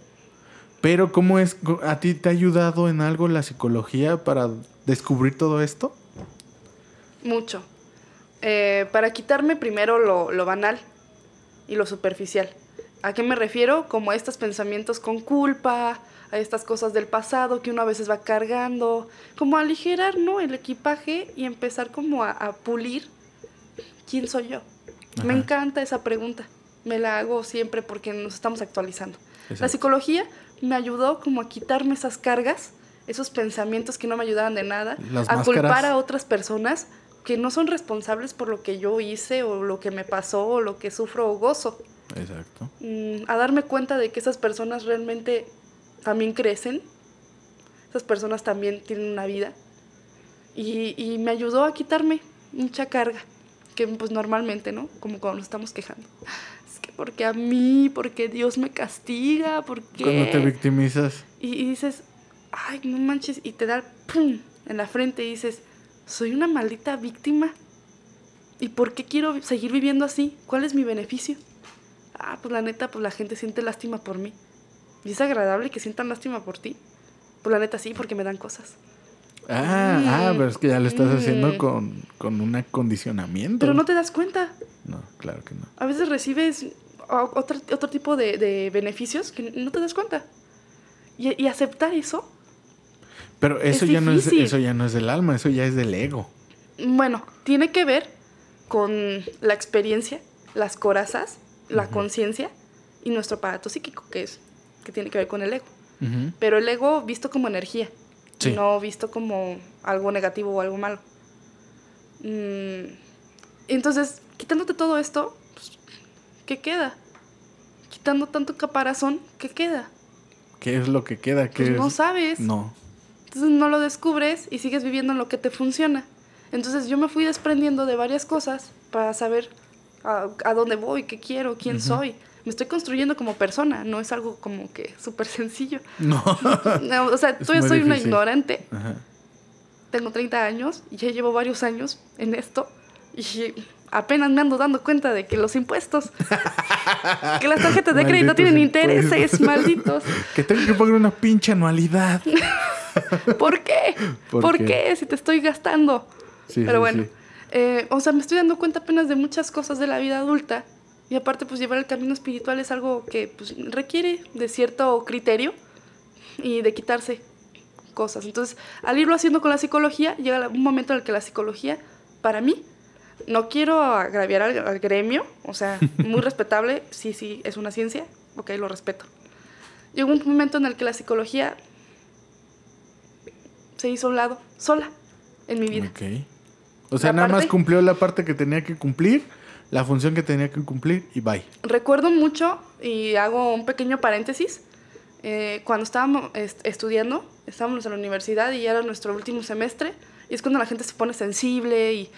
Pero ¿cómo es? ¿A ti te ha ayudado en algo la psicología para descubrir todo esto? Mucho. Eh, para quitarme primero lo, lo banal y lo superficial. ¿A qué me refiero? Como estos pensamientos con culpa, a estas cosas del pasado que uno a veces va cargando, como aligerar ¿no? el equipaje y empezar como a, a pulir quién soy yo. Me encanta esa pregunta. Me la hago siempre porque nos estamos actualizando. La psicología me ayudó como a quitarme esas cargas, esos pensamientos que no me ayudaban de nada, Las a culpar a otras personas que no son responsables por lo que yo hice o lo que me pasó o lo que sufro o gozo. Exacto. Mm, a darme cuenta de que esas personas realmente también crecen, esas personas también tienen una vida y, y me ayudó a quitarme mucha carga que pues normalmente, ¿no? Como cuando nos estamos quejando. Es que porque a mí, porque Dios me castiga, porque... Cuando te victimizas. Y, y dices, ay, no manches, y te da pum en la frente y dices, soy una maldita víctima. ¿Y por qué quiero seguir viviendo así? ¿Cuál es mi beneficio? Ah, pues la neta, pues la gente siente lástima por mí. ¿Y es agradable que sientan lástima por ti? Pues la neta sí, porque me dan cosas. Ah, ah, pero es que ya lo estás Mm. haciendo con, con un acondicionamiento. Pero no te das cuenta. No, claro que no. A veces recibes otro, otro tipo de, de beneficios que no te das cuenta. Y, y aceptar eso Pero eso Es ya no es eso ya no es del alma, eso ya es del ego. Bueno, tiene que ver con la experiencia, las corazas, la conciencia y nuestro aparato psíquico, que es que tiene que ver con el ego. Pero el ego visto como energía, Sí. no visto como algo negativo o algo malo. Mm, entonces, quitándote todo esto, pues, ¿qué queda? Quitando tanto caparazón, ¿qué queda? ¿Qué es lo que queda? ¿Qué Pues es? no sabes. No. Entonces no lo descubres y sigues viviendo en lo que te funciona. Entonces yo me fui desprendiendo de varias cosas para saber a, a dónde voy, qué quiero, quién soy. Me estoy construyendo como persona, no es algo como que súper sencillo. No. No, o sea, Es muy soy una ignorante, Ajá. tengo 30 años y ya llevo varios años en esto y apenas me ando dando cuenta de que los impuestos, que las tarjetas de crédito tienen impuestos. intereses, malditos. Que tengo que pagar una pinche anualidad. ¿Por qué? ¿Por ¿Por, qué? qué? Si te estoy gastando. Sí, Pero sí, bueno, sí. eh, o sea, me estoy dando cuenta apenas de muchas cosas de la vida adulta. Y aparte, pues llevar el camino espiritual es algo que pues, requiere de cierto criterio y de quitarse cosas. Entonces, al irlo haciendo con la psicología, llega un momento en el que la psicología, para mí, no quiero agraviar al, al gremio, o sea, muy respetable, sí, sí, es una ciencia, ok, lo respeto. Llegó un momento en el que la psicología se hizo a un lado, sola, en mi vida. Ok. O sea, nada más cumplió la parte que tenía que cumplir, la función que tenía que cumplir y bye. Recuerdo mucho, y hago un pequeño paréntesis, eh, cuando estábamos est- estudiando, estábamos en la universidad y ya era nuestro último semestre, y es cuando la gente se pone sensible y,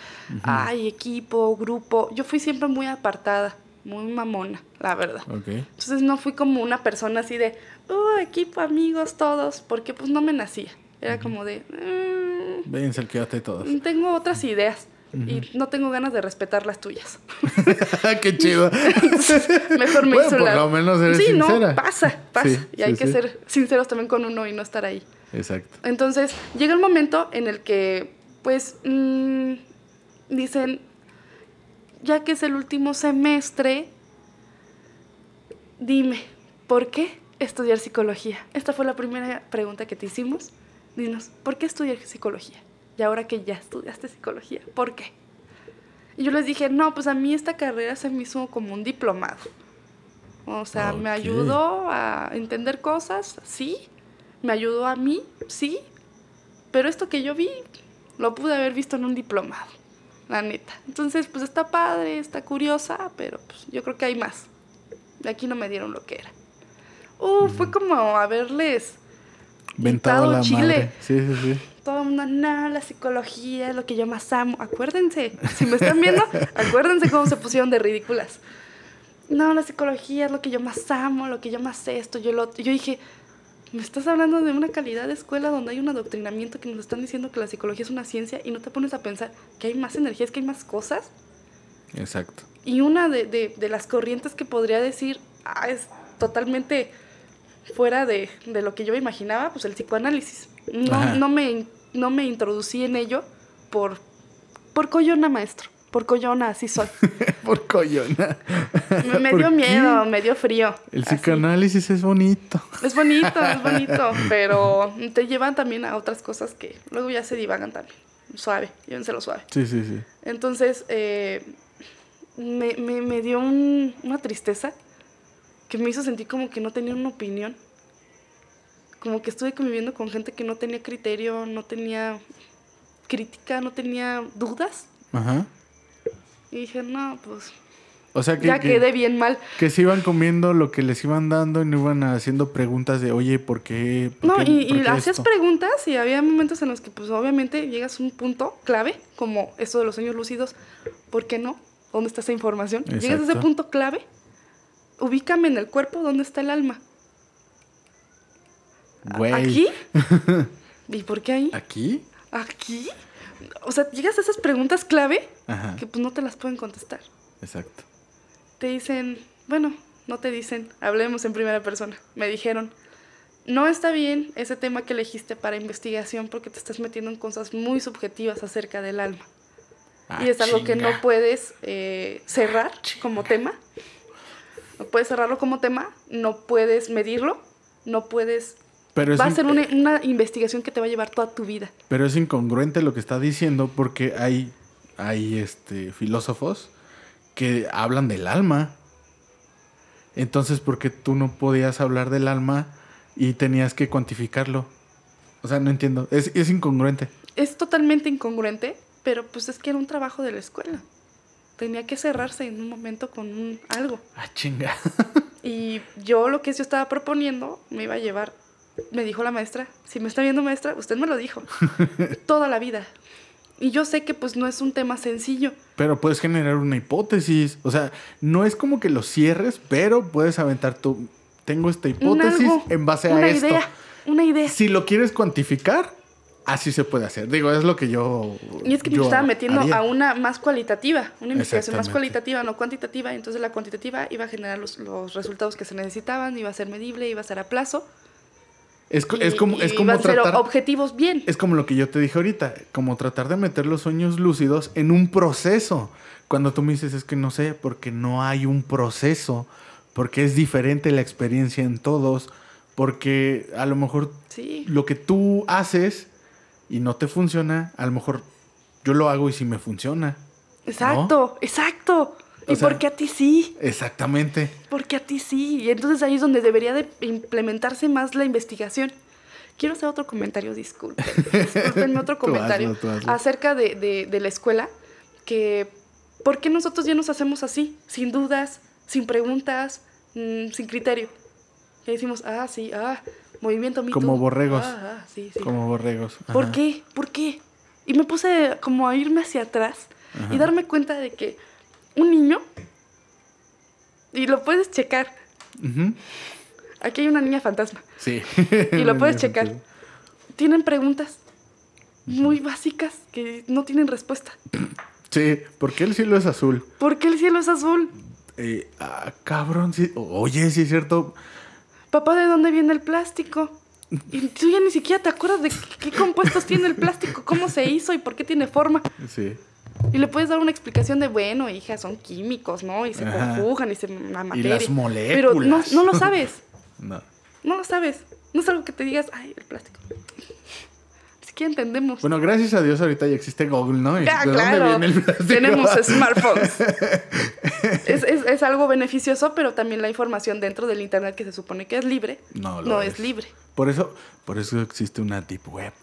ay, equipo, grupo. Yo fui siempre muy apartada, muy mamona, la verdad. Ok. Entonces no fui como una persona así de, oh, equipo, amigos, todos, porque pues no me nacía. Era como de, "Mm, el quédate todos. tengo otras ideas y no tengo ganas de respetar las tuyas. Qué chido. Mejor me Bueno, hizo por la... lo menos eres sí, sincera. no, pasa, pasa. Sí, y hay sí, que ser sinceros también con uno y no estar ahí. Exacto. Entonces, llega el momento en el que, pues, mm, dicen, ya que es el último semestre, dime, ¿por qué estudiar psicología? Esta fue la primera pregunta que te hicimos. Dinos, ¿por qué estudiar psicología? Y ahora que ya estudiaste psicología, ¿por qué? Y yo les dije, no, pues a mí esta carrera se me hizo como un diplomado. O sea, me Ok. ayudó a entender cosas, sí. Me ayudó a mí, sí. Pero esto que yo vi, lo pude haber visto en un diplomado, la neta. Entonces, pues está padre, está curiosa, pero pues yo creo que hay más. De aquí no me dieron lo que era. Uh, fue como haberles Ventado la Chile. madre. Sí, sí, sí. Todo el mundo, no, la psicología es lo que yo más amo. Acuérdense, si me están viendo, acuérdense cómo se pusieron de ridículas. No, la psicología es lo que yo más amo, lo que yo más sé, esto, yo lo Yo dije, me estás hablando de una calidad de escuela donde hay un adoctrinamiento que nos están diciendo que la psicología es una ciencia y no te pones a pensar que hay más energías, que hay más cosas. Exacto. Y una de, de- de las corrientes que podría decir ah, es totalmente fuera de, de lo que yo imaginaba, pues el psicoanálisis. No, Ajá. no, me, no me introducí en ello por, por coyona, maestro. Por coyona, así soy. Por collona. Me, me ¿Por dio qué? miedo, me dio frío. El así. psicoanálisis es bonito. Es bonito, es bonito, pero te llevan también a otras cosas que luego ya se divagan también. Suave, llévenselo suave. Sí, sí, sí. Entonces, eh, me, me- me dio un- una tristeza que me hizo sentir como que no tenía una opinión. Como que estuve conviviendo con gente que no tenía criterio, no tenía crítica, no tenía dudas. Ajá. Y dije, no, pues O sea que, ya que, quedé bien mal. que se iban comiendo lo que les iban dando y no iban haciendo preguntas de, oye, ¿por qué? ¿Por No, qué- y, por y qué hacías esto?" preguntas y había momentos en los que pues obviamente llegas a un punto clave, como esto de los sueños lúcidos, ¿por qué no? ¿Dónde está esa información? Llegas a ese punto clave, ubícame en el cuerpo, ¿dónde está el alma? Güey. ¿Aquí? ¿Y por qué ahí? ¿Aquí? ¿Aquí? O sea, llegas a esas preguntas clave Ajá. que pues no te las pueden contestar. Exacto. Te dicen, bueno, no te dicen, hablemos en primera persona. Me dijeron, no está bien ese tema que elegiste para investigación porque te estás metiendo en cosas muy subjetivas acerca del alma. Ah, y es algo que no puedes eh, cerrar como tema. No puedes cerrarlo como tema, no puedes medirlo, no puedes Pero va a ser una, una investigación que te va a llevar toda tu vida. Pero es incongruente lo que está diciendo porque hay, hay este, filósofos que hablan del alma. Entonces, ¿por qué tú no podías hablar del alma y tenías que cuantificarlo? O sea, no entiendo. Es, es incongruente. Es totalmente incongruente, pero pues es que era un trabajo de la escuela. Tenía que cerrarse en un momento con un algo. Ah, chinga. Y yo lo que yo estaba proponiendo me iba a llevar, me dijo la maestra, si me está viendo maestra, usted me lo dijo, toda la vida. Y yo sé que pues no es un tema sencillo. Pero puedes generar una hipótesis. O sea, no es como que lo cierres, pero puedes aventar tu... Tengo esta hipótesis algo, en base a una esto. idea, una idea. Si lo quieres cuantificar, así se puede hacer. Digo, es lo que yo. Y es que me yo estaba metiendo haría. a una más cualitativa, una investigación más cualitativa, no cuantitativa. Entonces la cuantitativa iba a generar los, los resultados que se necesitaban, iba a ser medible, iba a ser a plazo. Es, y- es como, y es como tratar. objetivos bien. Es como lo que yo te dije ahorita, como tratar de meter los sueños lúcidos en un proceso. Cuando tú me dices es que no sé, porque no hay un proceso, porque es diferente la experiencia en todos, porque a lo mejor Sí. lo que tú haces y no te funciona, a lo mejor yo lo hago y sí me funciona. Exacto, exacto. ¿Y sea- por qué a ti sí? Exactamente. Porque a ti sí. Y entonces ahí es donde debería de implementarse más la investigación. Quiero hacer otro comentario, disculpen. Discúlpenme otro hazlo, comentario tú hazlo. acerca de, de- de la escuela. Que, ¿por qué nosotros ya nos hacemos así? Sin dudas, sin preguntas, mm, sin criterio. Que decimos, ah, sí, ah, movimiento Me Como borregos. Ah, ah, sí, sí. Como borregos. ¿Por Ajá. qué? ¿Por qué? Y me puse como a irme hacia atrás Ajá. y darme cuenta de que un niño, y lo puedes checar, aquí hay una niña fantasma, Sí. y lo puedes checar, tienen preguntas muy básicas que no tienen respuesta. Sí, ¿por qué el cielo es azul? ¿Por qué el cielo es azul? Eh, ah, cabrón, sí. Oye, sí es cierto. Papá, ¿de dónde viene el plástico? Y tú ya ni siquiera te acuerdas de qué compuestos tiene el plástico, cómo se hizo y por qué tiene forma. Sí. Y le puedes dar una explicación de, bueno, hija, son químicos, ¿no? Y se Ajá. conjugan y se la Y las Pero no, moléculas. no lo sabes. No. No lo sabes. No es algo que te digas, ay, el plástico. Ni siquiera entendemos. Bueno, gracias a Dios ahorita ya existe Google, ¿no? ¿Y Ah, ¿De claro. dónde viene el plástico? Tenemos smartphones. es, es- es algo beneficioso, pero también la información dentro del Internet que se supone que es libre, No lo no es. es libre. Por eso, por eso existe una deep web.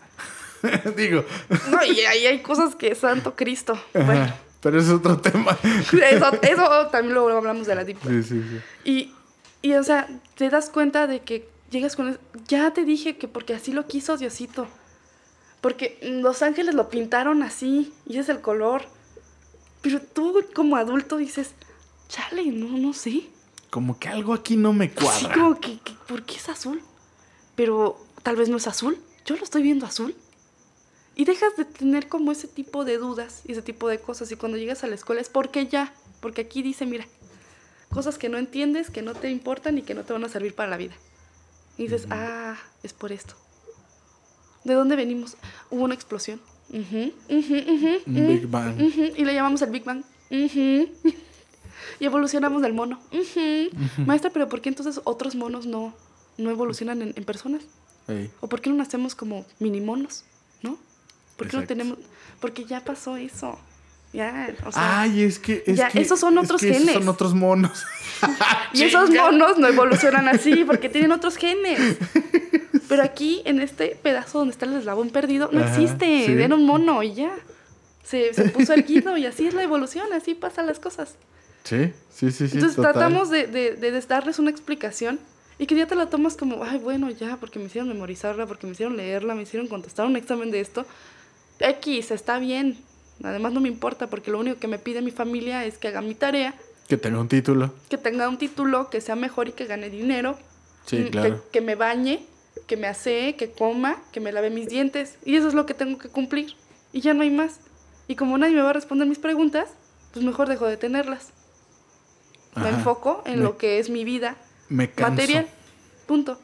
Digo, No, y ahí hay cosas que santo Cristo. ajá, Bueno, pero es otro tema. eso, eso también lo hablamos de la Deep Web. Sí, sí, sí. Y, y, o sea, te das cuenta de que llegas con... es- Ya te dije que porque así lo quiso Diosito. Porque Los Ángeles lo pintaron así y ese es el color. Pero tú como adulto dices, chale, no, no sé. Como que algo aquí no me cuadra. como que, que, ¿por qué es azul? Pero tal vez no es azul. Yo lo estoy viendo azul. Y dejas de tener como ese tipo de dudas y ese tipo de cosas. Y cuando llegas a la escuela es porque ya. Porque aquí dice, mira, cosas que no entiendes, que no te importan y que no te van a servir para la vida. Y dices, ah, es por esto. ¿De dónde venimos? Hubo una explosión. Big Bang. y le llamamos el Big Bang. Y evolucionamos del mono. Maestra, pero ¿por qué entonces otros monos no, no evolucionan en, en personas? ¿O por qué no nacemos como mini monos? ¿Por qué no tenemos.? Porque ya pasó eso. Ya, o sea. Ay, es que. Es ya, que- esos son es otros que esos genes. son otros monos. y esos monos no evolucionan así porque tienen otros genes. Pero aquí, en este pedazo donde está el eslabón perdido, no Ajá, existe. sí. Era un mono y ya. Se, se puso erguido y así es la evolución, así pasan las cosas. Sí, sí, sí, sí. Entonces total. tratamos de, de- de darles una explicación y que ya te la tomas como, ay, bueno, ya, porque me hicieron memorizarla, porque me hicieron leerla, me hicieron contestar un examen de esto. X, está bien. Además no me importa porque lo único que me pide mi familia es que haga mi tarea, Que tenga un título. que tenga un título, que sea mejor y que gane dinero. Sí, mm, que- claro. Que, me bañe, que me asee, que coma, que me lave mis dientes. Y eso es lo que tengo que cumplir. Y ya no hay más. Y como nadie me va a responder mis preguntas, pues mejor dejo de tenerlas. Me enfoco en Me- lo que es mi vida Me canso. material. Punto.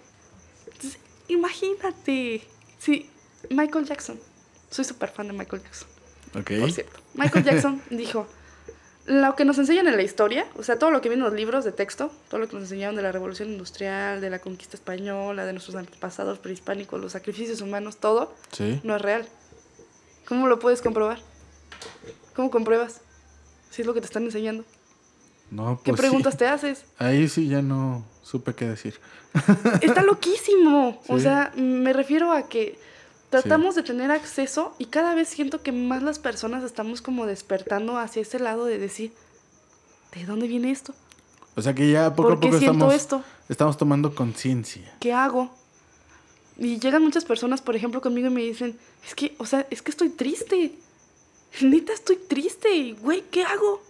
Entonces, imagínate. Sí, Michael Jackson. Soy súper fan de Michael Jackson, Ok. por cierto. Michael Jackson dijo, lo que nos enseñan en la historia, o sea, todo lo que viene en los libros de texto, todo lo que nos enseñaron de la revolución industrial, de la conquista española, de nuestros antepasados prehispánicos, los sacrificios humanos, todo, Sí. no es real. ¿Cómo lo puedes comprobar? ¿Cómo compruebas? Si es lo que te están enseñando. No, ¿Qué pues sí. preguntas te haces? Ahí sí ya no supe qué decir. Está loquísimo. O sea, me refiero a que tratamos de tener acceso y cada vez siento que más las personas estamos como despertando hacia ese lado de decir, ¿de dónde viene esto? O sea que ya poco ¿Por a poco estamos, esto? estamos tomando conciencia. ¿Qué hago? Y llegan muchas personas, por ejemplo, conmigo y me dicen, es que, o sea, es que estoy triste. Neta, estoy triste. Y, Güey, ¿qué hago?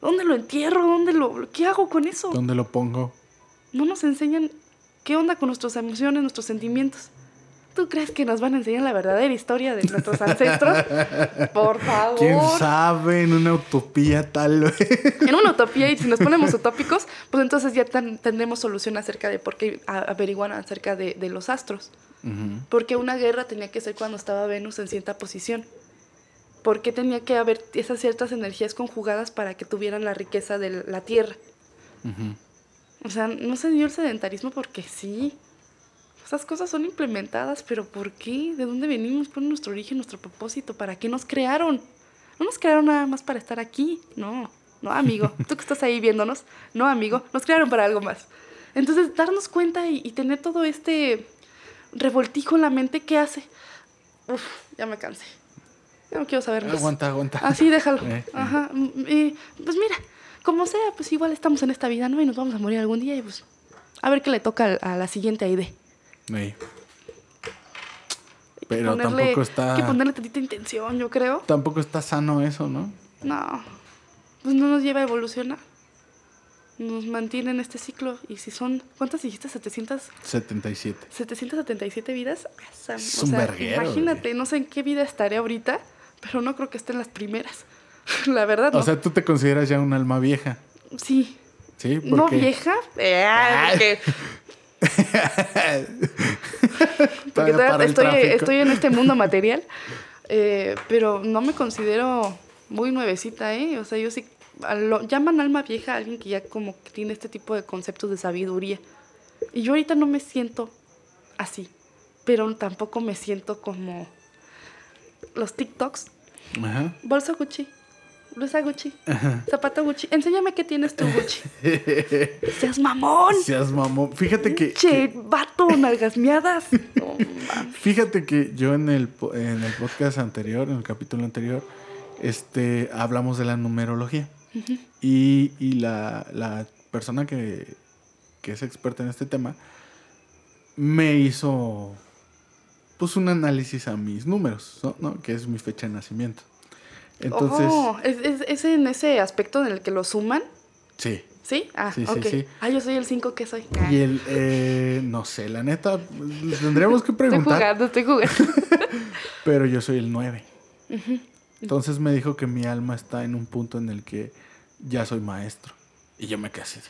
¿Dónde lo entierro? ¿Dónde lo... ¿Qué hago con eso? ¿Dónde lo pongo? no nos enseñan qué onda con nuestras emociones, nuestros sentimientos. ¿Tú crees que nos van a enseñar la verdadera historia de nuestros ancestros? Por favor. ¿Quién sabe? En una utopía tal vez. En una utopía, y si nos ponemos utópicos, pues entonces ya ten- tendremos solución acerca de por qué averiguan acerca de, de los astros. Porque una guerra tenía que ser cuando estaba Venus en cierta posición. ¿Por qué tenía que haber esas ciertas energías conjugadas para que tuvieran la riqueza de la Tierra? O sea, no se dio el sedentarismo porque sí. Esas cosas son implementadas, pero ¿por qué? ¿De dónde venimos? ¿Cuál es nuestro origen, nuestro propósito? ¿Para qué nos crearon? No nos crearon nada más para estar aquí. No, no, amigo. Tú que estás ahí viéndonos. No, amigo. Nos crearon para algo más. Entonces, darnos cuenta y, y tener todo este revoltijo en la mente, ¿qué hace? Uf, ya me cansé. Ya no quiero saber más. Aguanta, aguanta. Así, déjalo. Eh, eh. Ajá. mm, eh, pues mira, como sea, pues igual estamos en esta vida, ¿no? Y nos vamos a morir algún día y pues a ver qué le toca a, la siguiente ID. Sí. Pero ponerle- tampoco está- Hay que ponerle tantita intención, yo creo. Tampoco está sano eso, ¿no? No, pues no nos lleva a evolucionar. Nos mantiene en este ciclo. Y si son, ¿cuántas dijiste? 700, 77. 777 vidas. Asa- Es o un sea, verguero, imagínate, no sé en qué vida estaré ahorita, pero no creo que esté en las primeras. la verdad, no. O sea, tú te consideras ya un alma vieja, sí. ¿sí? ¿No vieja? Eh, porque porque para estoy, estoy en este mundo material, eh, pero no me considero muy nuevecita, ¿eh? O sea, yo sí, lo- llaman alma vieja a alguien que ya como que tiene este tipo de conceptos de sabiduría. Y yo ahorita no me siento así, pero tampoco me siento como los TikToks. Ajá. Bolsa Gucci, blusa Gucci, zapato Gucci. Enséñame qué tienes tu Gucci. Seas mamón. Seas mamón. Fíjate que, Che, que- vato, nalgas miadas. No, fíjate que yo en el en el podcast anterior, en el capítulo anterior, este hablamos de la numerología. Y, y la, la persona que, que es experta en este tema me hizo pues un análisis a mis números, ¿no? ¿no? Que es mi fecha de nacimiento. Entonces, Oh, ¿es, es, es en ese aspecto en el que lo suman? sí. ¿Sí? Ah, Sí, sí, ok. sí. Ah, yo soy el 5 que soy. Ah, Y el, eh, no sé, la neta, tendríamos que estoy preguntar. jugando, estoy jugando. Pero yo soy el 9. Entonces me dijo que mi alma está en un punto en el que ya soy maestro. Y yo me quedé así.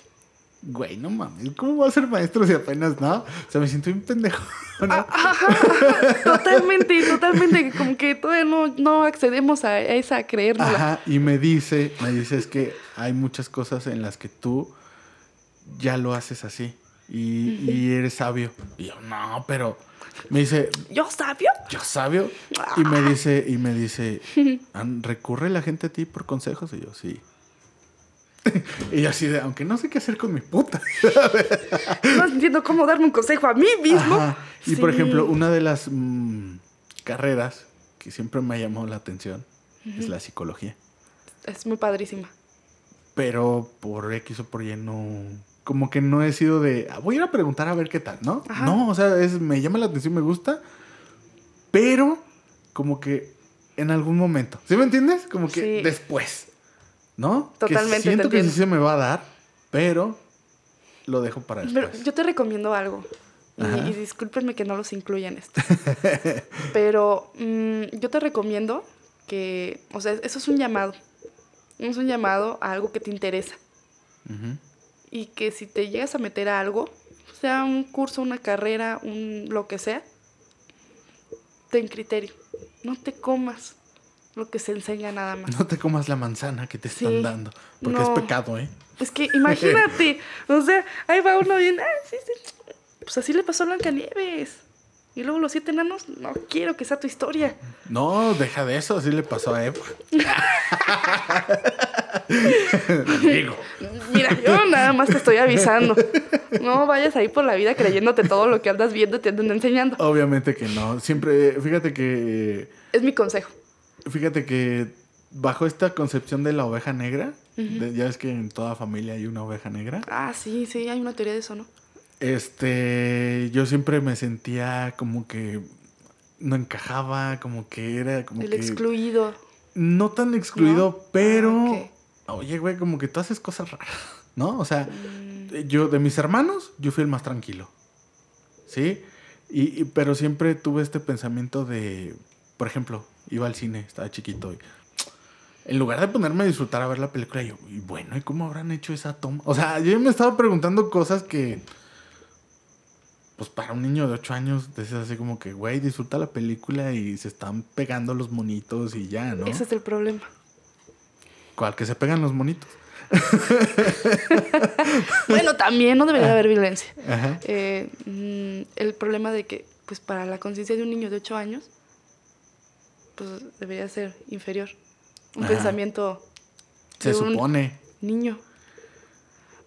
Güey, no mames, ¿cómo voy a ser maestro si apenas no? O sea, me siento un pendejo. ¿no? totalmente, totalmente. Como que todavía no, no accedemos a, a esa creérnosla. Ajá, y me dice, me dice es que hay muchas cosas en las que tú ya lo haces así. Y, y eres sabio. Y yo, no, pero me dice, ¿Yo sabio? yo sabio. Y me dice, y me dice, "An- ¿recurre la gente a ti por consejos? Y yo, sí. y yo así de, aunque no sé qué hacer con mi puta. No entiendo cómo darme un consejo a mí mismo. Ajá. Y por ejemplo, una de las mm, carreras que siempre me ha llamado la atención es la psicología. Es muy padrísima. Pero por X o por Y no. Como que no he sido de. "Ah, Voy a ir a preguntar a ver qué tal, ¿no? Ajá. No, o sea, es, me llama la atención, me gusta. Pero como que en algún momento. ¿Sí me entiendes? Como que Sí. después. ¿No? Totalmente, te siento que sí se me va a dar, pero lo dejo para después. Pero yo te recomiendo algo. Y, y discúlpenme que no los incluya en esto. Pero mm, yo te recomiendo que, o sea, eso es un llamado. Es un llamado a algo que te interesa. Y que si te llegas a meter a algo, sea un curso, una carrera, un lo que sea, ten criterio. No te comas lo que se enseña nada más. No te comas la manzana que te están Sí. dando, porque No. es pecado, ¿eh? Es que imagínate, o sea, ahí va uno bien, ah, sí, sí. Pues así le pasó a Blancanieves. Y luego los siete enanos, no quiero que sea tu historia. No, deja de eso, así le pasó a Eva. Mira, yo nada más te estoy avisando. No vayas ahí por la vida creyéndote todo lo que andas viendo y te andan enseñando. Obviamente que no. Siempre, fíjate que, Es mi consejo. Fíjate que bajo esta concepción de la oveja negra, de- ya ves que en toda familia hay una oveja negra. Ah, sí, sí, hay una teoría de eso, ¿no? Este, yo siempre me sentía como que no encajaba, como que era como El que excluido. no tan excluido, ¿No? pero Ah, oye, güey, como que tú haces cosas raras, ¿no? O sea, Mm. yo de mis hermanos, yo fui el más tranquilo. ¿Sí? Y, y- pero siempre tuve este pensamiento de, por ejemplo, iba al cine, estaba chiquito y en lugar de ponerme a disfrutar a ver la película, yo, y bueno, ¿y cómo habrán hecho esa toma? O sea, yo me estaba preguntando cosas que, pues para un niño de 8 años, decías así como que, güey, disfruta la película y se están pegando los monitos y ya, ¿no? Ese es el problema. ¿Cuál? Que se pegan los monitos. Bueno, también no debería haber violencia. Ajá. Eh, mm, el problema de que, pues para la conciencia de un niño de 8 años, pues debería ser inferior. Un Ajá. pensamiento Se de un supone. niño.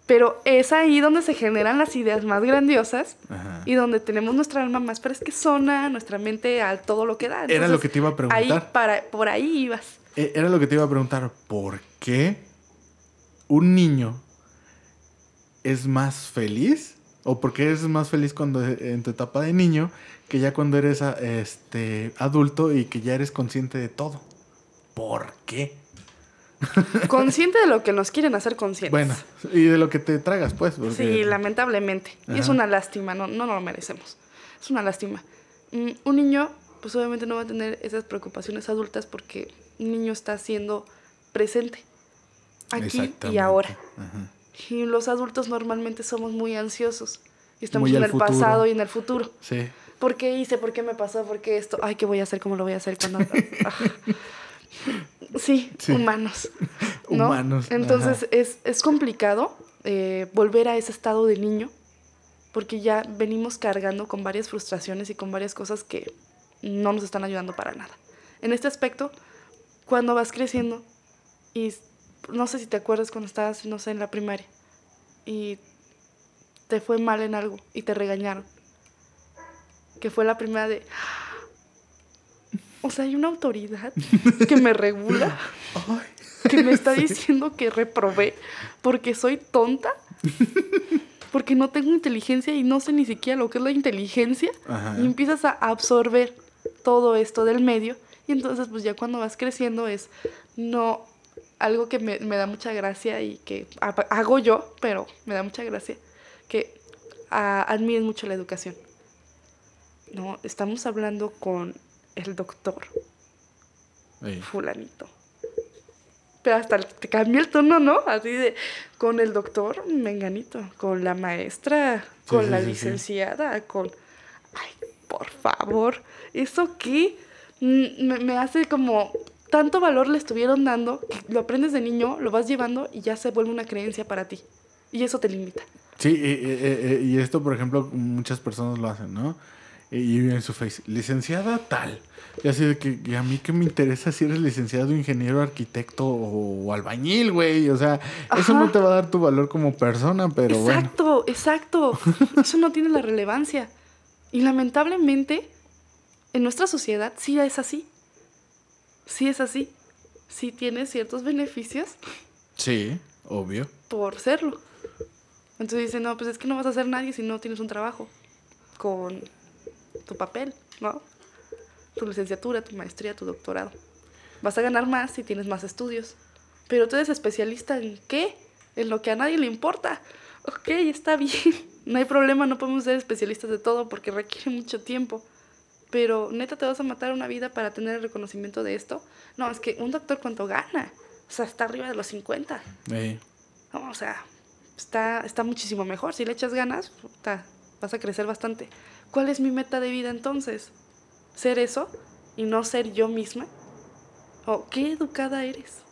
Pero es ahí donde se generan las ideas más grandiosas Ajá. y donde tenemos nuestra alma más fresquezona, nuestra mente a todo lo que da. Era lo que te iba a preguntar. Ahí para, por ahí ibas. Eh, Era lo que te iba a preguntar. ¿Por qué un niño es más feliz? ¿O por qué eres más feliz cuando e- en tu etapa de niño que ya cuando eres a- este, adulto y que ya eres consciente de todo? ¿Por qué? Consciente de lo que nos quieren hacer conscientes. Bueno, y de lo que te tragas, pues. porque- Sí, lamentablemente. Y es una lástima, no, no lo merecemos. Es una lástima. Mm, un niño, pues obviamente no va a tener esas preocupaciones adultas porque un niño está siendo presente aquí y ahora. Ajá. Y los adultos normalmente somos muy ansiosos. Y estamos Muy en el futuro. pasado y en el futuro. Sí. ¿Por qué hice? ¿Por qué me pasó? ¿Por qué esto? Ay, ¿qué voy a hacer? ¿Cómo lo voy a hacer? cuando Ah. sí, Sí. humanos. ¿no? Humanos, Entonces ajá. es, es complicado eh, volver a ese estado de niño porque ya venimos cargando con varias frustraciones y con varias cosas que no nos están ayudando para nada. En este aspecto, cuando vas creciendo y no sé si te acuerdas cuando estabas, no sé, en la primaria y te fue mal en algo y te regañaron. Que fue la primera de... O sea, hay una autoridad que me regula, que me está diciendo que reprobé porque soy tonta, porque no tengo inteligencia y no sé ni siquiera lo que es la inteligencia. Ajá. Y empiezas a absorber todo esto del medio. Y entonces, pues ya cuando vas creciendo es no algo que me, me da mucha gracia y que ha- hago yo, pero me da mucha gracia, que ah, admires mucho la educación. No, estamos hablando con el doctor Ey. fulanito. Pero hasta te cambia el tono, ¿no? Así de, con el doctor menganito, con la maestra, con sí, la sí, licenciada, con... Ay, por favor, ¿eso qué? Mm, Me, me hace como... Tanto valor le estuvieron dando que lo aprendes de niño, lo vas llevando y ya se vuelve una creencia para ti. Y eso te limita. Sí, y, y- y- esto, por ejemplo, muchas personas lo hacen, ¿no? Y en su face, licenciada tal. Y así de que, ¿y a mí qué me interesa si eres licenciado, ingeniero, arquitecto o, albañil, güey? O sea, eso no te va a dar tu valor como persona, pero bueno. exacto, exacto. Eso no tiene la relevancia. Y lamentablemente, en nuestra sociedad sí es así. Sí es así. Sí tiene ciertos beneficios Sí, obvio. por serlo. Entonces dicen, no, pues es que no vas a ser nadie si no tienes un trabajo con tu papel, ¿no? Tu licenciatura, tu maestría, tu doctorado. Vas a ganar más si tienes más estudios. Pero tú eres especialista en qué? En lo que a nadie le importa. Ok, está bien. No hay problema, no podemos ser especialistas de todo porque requiere mucho tiempo. Pero neta, ¿te vas a matar una vida para tener el reconocimiento de esto? No, es que un doctor cuánto gana. O sea, está arriba de los 50. Ey. No, o sea, está, está muchísimo mejor. Si le echas ganas, puta, vas a crecer bastante. ¿Cuál es mi meta de vida entonces? ¿Ser eso y no ser yo misma? O qué educada eres.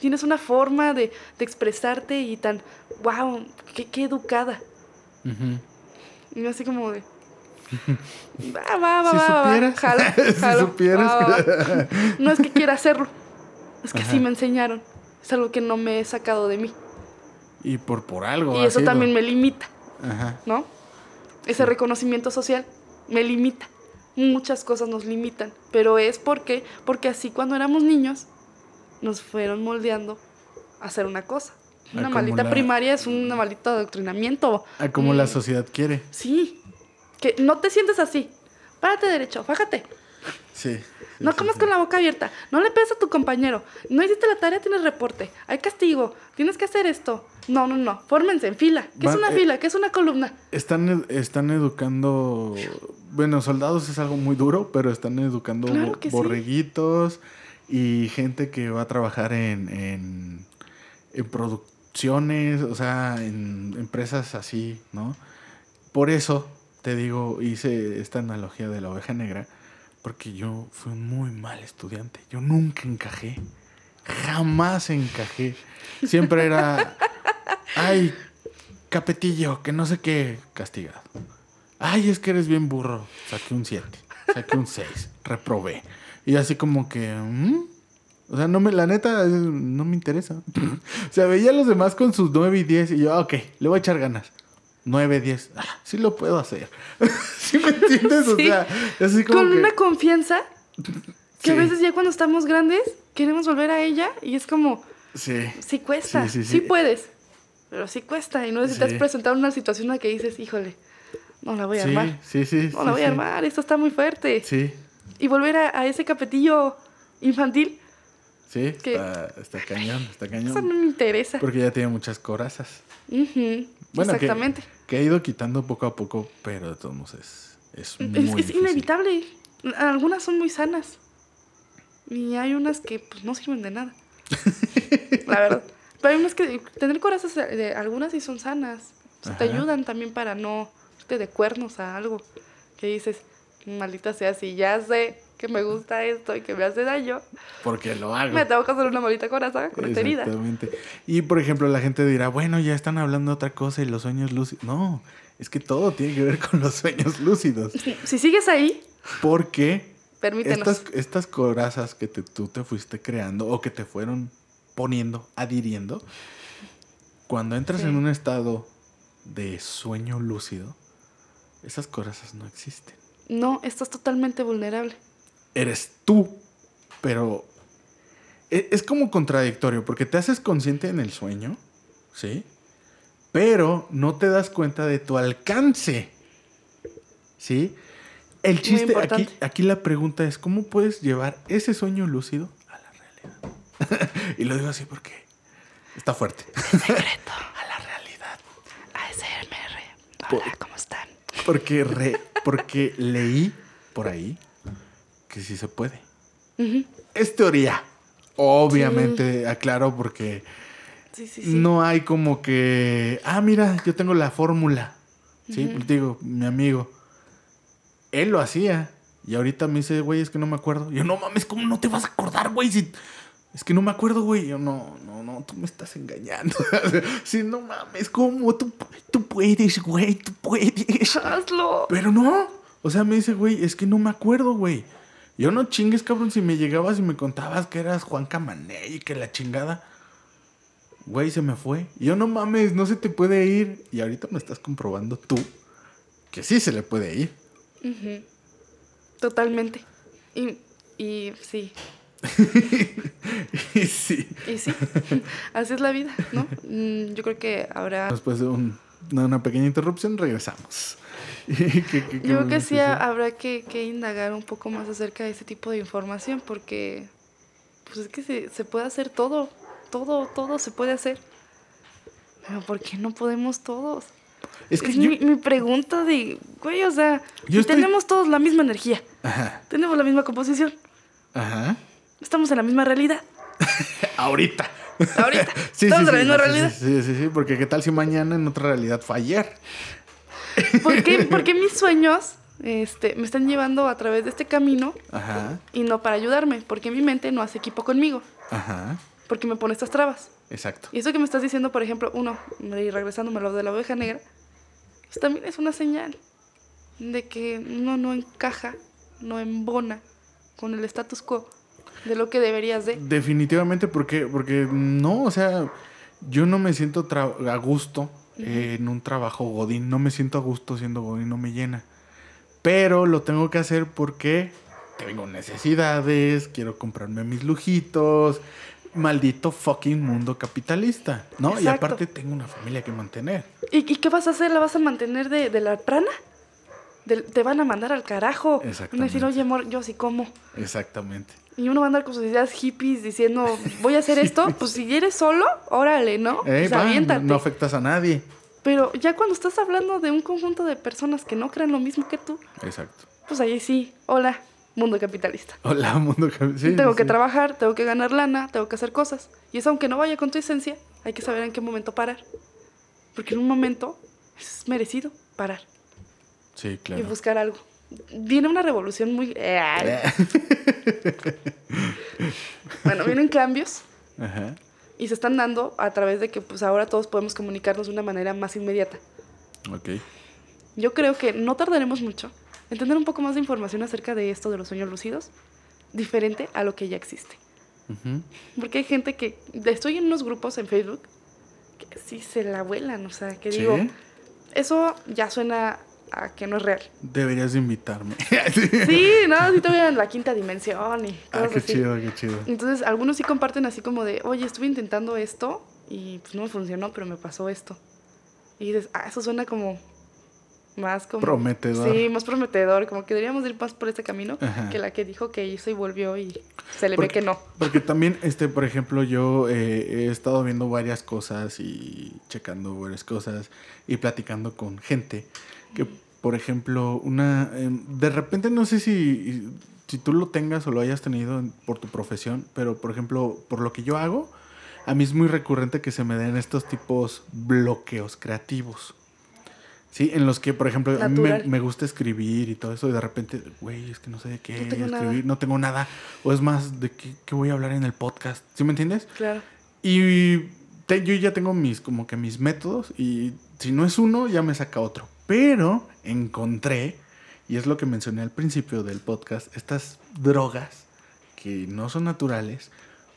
Tienes una forma de, de expresarte y tan, wow, qué, qué educada. Ujú. Y yo así como de... Va, va, va, Si va, va, supieras, jalo, si jalo, supieras. va. No es que quiera hacerlo, es que Ajá. sí me enseñaron. Es algo que no me he sacado de mí. Y por, por algo. Y eso sido. también me limita, Ajá. ¿no? Ese reconocimiento social me limita. Muchas cosas nos limitan, pero es porque, porque así cuando éramos niños nos fueron moldeando a hacer una cosa. Una como maldita primaria es un maldito adoctrinamiento. A como la Mm, sociedad quiere. Sí, que no te sientes así. Párate derecho, fájate. Sí. No comas con la boca abierta. No le pegas a tu compañero. No hiciste la tarea, tienes reporte. Hay castigo. Tienes que hacer esto. No, no, no. Fórmense en fila. ¿Qué es una eh, fila? ¿Qué es una columna? Están, están educando. Bueno, soldados es algo muy duro, pero están educando Claro sí. borreguitos y gente que va a trabajar en, en, en producciones, o sea, en empresas así, ¿no? Por eso te digo, hice esta analogía de la oveja negra, porque yo fui un muy mal estudiante. Yo nunca encajé. Jamás encajé. Siempre era. Ay, capetillo, que no sé qué, castigado. Ay, es que eres bien burro. Saqué un 7, saqué un 6, reprobé. Y así como que. ¿mm? O sea, no me, la neta, no me interesa. o sea, veía a los demás con sus 9 y 10 y yo, ok, le voy a echar ganas. 9, 10, ah, sí lo puedo hacer. ¿Sí me entiendes? O Sí. sea, es así como Con que... una confianza que a veces ya cuando estamos grandes queremos volver a ella y es como, Sí. sí cuesta, Sí, sí, sí, sí. puedes, pero sí cuesta. Y no presentado en una situación en la que dices, híjole, no la voy a armar. sí, sí. No la voy a armar, esto está muy fuerte. Sí, Y volver a, a ese capetillo infantil, sí, Que- está, está cañón, está eso cañón. no me interesa. Porque ya tiene muchas corazas. Ujú, Bueno, Exactamente. Que, ha ido quitando poco a poco, pero de todos modos es, es muy Es, inevitable. Algunas son muy sanas. Y hay unas que pues, no sirven de nada. La verdad. Pero hay unas que tener corazas de, algunas sí son sanas. O sea, te ayudan también para no irte de cuernos a algo. Que dices, maldita sea, si ya sé que me gusta esto y que me hace daño, Porque lo hago. me tengo que hacer una maldita coraza con esta herida. Exactamente. Y por ejemplo, la gente dirá, bueno, ya están hablando de otra cosa y los sueños lúcidos. No, es que todo tiene que ver con los sueños lúcidos. Si sigues ahí, Porque permítenos. estas, estas corazas que te- tú te fuiste creando o que te fueron poniendo, adhiriendo, cuando entras Sí. en un estado de sueño lúcido, esas corazas no existen. No, estás totalmente vulnerable. Eres tú, pero e- es como contradictorio porque te haces consciente en el sueño, ¿sí? Pero no te das cuenta de tu alcance, ¿sí? El chiste, aquí, aquí la pregunta es, ¿cómo puedes llevar ese sueño lúcido a la realidad? y lo digo así porque está fuerte. Secreto. a la realidad. ASMR. Hola, ¿cómo están? Porque, re- porque leí por ahí que sí se puede. Es teoría. Obviamente, aclaro, porque Sí, sí, sí. no hay como que, ah, mira, yo tengo la fórmula. Sí, pues digo, mi amigo, él lo hacía. Y ahorita me dice, güey, es que no me acuerdo. Yo, no mames, ¿cómo no te vas a acordar, güey? Si... Es que no me acuerdo, güey. Yo, no, no, no, tú me estás engañando. sí, no mames, ¿cómo? Tú, tú puedes, güey, tú puedes. Hazlo. Pero no. O sea, me dice, güey, es que no me acuerdo, güey. Yo no chingues, cabrón, si me llegabas y me contabas que eras Juan Camané y que la chingada. Güey, se me fue. Y yo no mames, no se te puede ir. Y ahorita me estás comprobando tú que sí se le puede ir. Totalmente. Y, y sí, y sí. y sí. Así es la vida, ¿no? Mm, Yo creo que habrá... Después de un- una pequeña interrupción, regresamos. ¿Qué- qué- qué Yo creo que sí habrá que, que indagar un poco más acerca de ese tipo de información porque pues es que se, se puede hacer todo, todo, todo se puede hacer. Pero ¿por qué no podemos todos? Es que Es yo- mi, mi pregunta de, güey, o sea, Yo si estoy- tenemos todos la misma energía, Ajá, tenemos la misma composición, ajá. estamos en la misma realidad. Ahorita. Ahorita, Sí, estamos sí, en la sí, misma realidad. Sí, sí, sí, porque qué tal si mañana en otra realidad fue ayer. ¿Por qué, por qué mis sueños este, me están llevando a través de este camino Ajá. y no para ayudarme, porque mi mente no hace equipo conmigo, Ajá. porque me pone estas trabas. Exacto. Y eso que me estás diciendo, por ejemplo, uno, y regresándome a lo de la oveja negra, pues también es una señal de que uno no encaja, no embona con el status quo de lo que deberías de. Definitivamente porque, porque no, o sea, yo no me siento a gusto eh, en un trabajo godín, no me siento a gusto siendo godín, no me llena. Pero lo tengo que hacer porque tengo necesidades, quiero comprarme mis lujitos, maldito fucking mundo capitalista, ¿no? Y aparte tengo una familia que mantener. ¿Y, y qué vas a hacer? ¿La vas a mantener de, de la prana? Te van a mandar al carajo. Van a decir, Exactamente. oye, amor, yo sí como. Exactamente. Y uno va a andar con sus ideas hippies diciendo, voy a hacer esto. Pues si eres solo, órale, ¿no? Pues va, no, afectas a nadie. Pero ya cuando estás hablando de un conjunto de personas que no creen lo mismo que tú, Exacto. pues ahí sí, hola, mundo capitalista. Hola, mundo capitalista. Sí, tengo sí, que trabajar, tengo que ganar lana, tengo que hacer cosas. Y eso aunque no vaya con tu esencia, hay que saber en qué momento parar. Porque en un momento es merecido parar Sí, y claro. buscar algo. Viene una revolución muy... eh, bueno, vienen cambios Ajá. y se están dando a través de que pues ahora todos podemos comunicarnos de una manera más inmediata. Ok. Yo creo que no tardaremos mucho en tener un poco más de información acerca de esto de los sueños lúcidos, diferente a lo que ya existe. Ujú. Porque hay gente que. Estoy en unos grupos en Facebook que sí se la vuelan, o sea, que Sí. digo, eso ya suena a que no es real. Deberías de invitarme. Sí, no, sí te voy en la quinta dimensión y ah, cosas qué así. chido, qué chido. Entonces, algunos sí comparten así como de, oye, estuve intentando esto y pues no me funcionó, pero me pasó esto. Y dices, ah, eso suena como más como... Prometedor. Sí, más prometedor, como que deberíamos ir más por este camino Ajá. que la que dijo que hizo y volvió y se le ve Porque- que no. Porque también, este, por ejemplo, yo eh, he estado viendo varias cosas y checando varias cosas y platicando con gente que, por ejemplo, una, em, de repente no sé si, si tú lo tengas o lo hayas tenido en- por tu profesión, pero por ejemplo, por lo que yo hago, a mí es muy recurrente que se me den estos tipos bloqueos creativos. Sí, en los que, por ejemplo, a mí me, gusta escribir y todo eso, y de repente, güey, es que no sé de qué No nada. escribir, no tengo nada. O es más, de qué, qué voy a hablar en el podcast. ¿Sí me entiendes? Claro. Y te- yo ya tengo mis, como que mis métodos, y si no es uno, ya me saca otro. Pero encontré, y es lo que mencioné al principio del podcast, estas drogas que no son naturales,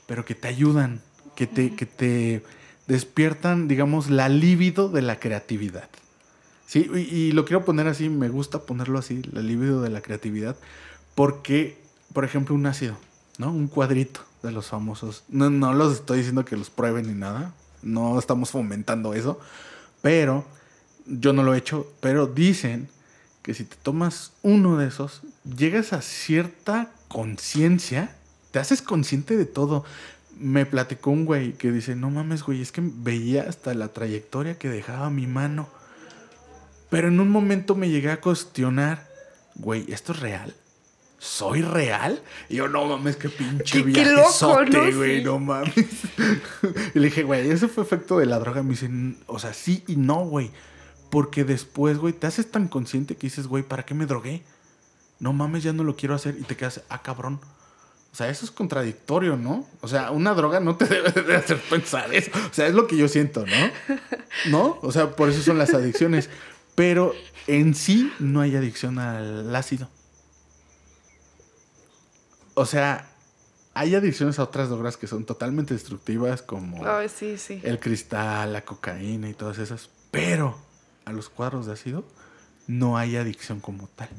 pero que te ayudan, que te, que te despiertan, digamos, la libido de la creatividad. Sí, y, y lo quiero poner así, me gusta ponerlo así, la libido de la creatividad, porque, por ejemplo, un ácido, ¿no? Un cuadrito de los famosos. No, no los estoy diciendo que los prueben ni nada, no estamos fomentando eso, pero yo no lo he hecho, pero dicen que si te tomas uno de esos, llegas a cierta conciencia, te haces consciente de todo. Me platicó un güey que dice, no mames, güey, es que veía hasta la trayectoria que dejaba mi mano. Pero en un momento me llegué a cuestionar, güey, ¿esto es real? ¿Soy real? Y yo, no mames, qué pinche Qué- qué loco, güey, Sí. no mames. y le dije, güey, ese fue efecto de la droga. Me dicen, o sea, sí y no, güey. Porque después, güey, te haces tan consciente que dices, güey, ¿para qué me drogué? No mames, ya no lo quiero hacer. Y te quedas, ah, cabrón. O sea, eso es contradictorio, ¿no? O sea, una droga no te debe de hacer pensar eso. O sea, es lo que yo siento, ¿no? ¿No? O sea, por eso son las adicciones. Pero en sí no hay adicción al ácido. O sea, hay adicciones a otras drogas que son totalmente destructivas, como Ay, sí, sí. el cristal, la cocaína y todas esas. Pero a los cuadros de ácido no hay adicción como tal.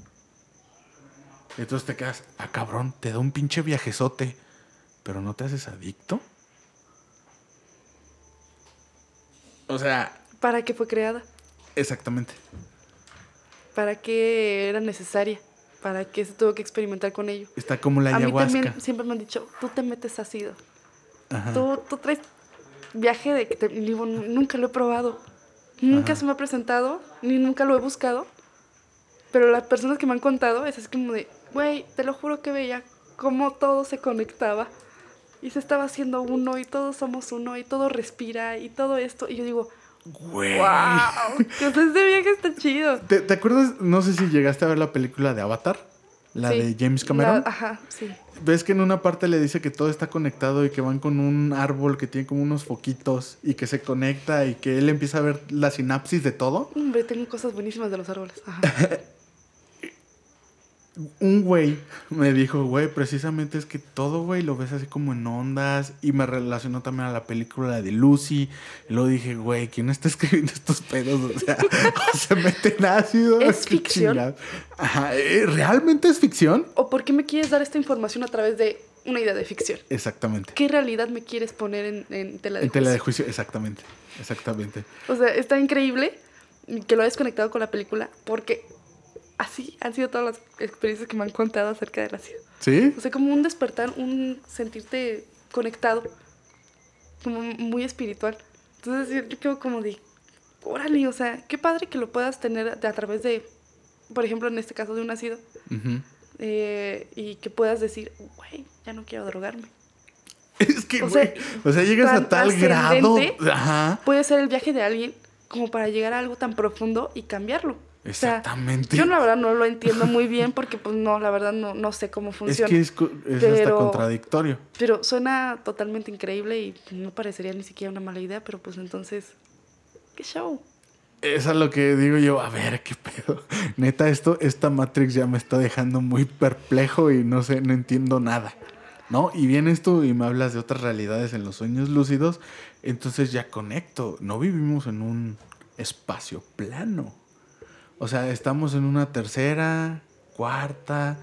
Entonces te quedas, ah, cabrón, te da un pinche viajezote, pero no te haces adicto. O sea, ¿Para qué fue creada? exactamente. ¿Para qué era necesaria? ¿Para qué se tuvo que experimentar con ello? Está como la A mí ayahuasca. también siempre me han dicho, tú te metes ácido. Ajá. Tú, tú traes viaje de que te digo, "Nu- nunca lo he probado. Nunca Ajá. se me ha presentado, ni nunca lo he buscado. Pero las personas que me han contado es así como de, güey, te lo juro que veía cómo todo se conectaba. Y se estaba haciendo uno, y todos somos uno, y todo respira, y todo esto. Y yo digo, Güey. ¡Wow! Que este viaje está chido. ¿Te, te acuerdas? No sé si llegaste a ver la película de Avatar, la Sí. de James Cameron. La- ajá, sí. Ves que en una parte le dice que todo está conectado y que van con un árbol que tiene como unos foquitos y que se conecta y que él empieza a ver la sinapsis de todo. Hombre, tengo cosas buenísimas de los árboles. Ajá. Un güey me dijo, güey, precisamente es que todo, güey, lo ves así como en ondas y me relacionó también a la película de Lucy. Y luego dije, güey, ¿quién está escribiendo estos pedos? O sea, se meten ácido. ¿Es ficción? Ajá, ¿eh? ¿realmente es ficción? ¿O por qué me quieres dar esta información a través de una idea de ficción? Exactamente. ¿Qué realidad me quieres poner en, en tela de En tela de juicio? juicio, exactamente. Exactamente. O sea, está increíble que lo hayas conectado con la película porque así han sido todas las experiencias que me han contado acerca de la ciudad. ¿Sí? O sea, como un despertar, un sentirte conectado, como muy espiritual. Entonces yo, yo quedo como de, órale, o sea, qué padre que lo puedas tener de- a través de, por ejemplo, en este caso de un nacido, eh, y que puedas decir, güey, ya no quiero drogarme. Es que, O sea, o sea, llegas a tal grado. Ajá. Puede ser el viaje de alguien como para llegar a algo tan profundo y cambiarlo. O sea, Exactamente. yo la verdad no lo entiendo muy bien porque pues no, la verdad no, no sé cómo Es funciona. que es, co- es hasta contradictorio. Pero suena totalmente increíble y no parecería ni siquiera una mala idea, pero pues entonces, ¿qué show? Eso es lo que digo yo, a ver, qué pedo. Neta, esto, esta Matrix ya me está dejando muy perplejo y no sé, no entiendo nada. ¿No? Y vienes tú y me hablas de otras realidades en los sueños lúcidos, entonces ya conecto. No vivimos en un espacio plano. O sea, estamos en una tercera, cuarta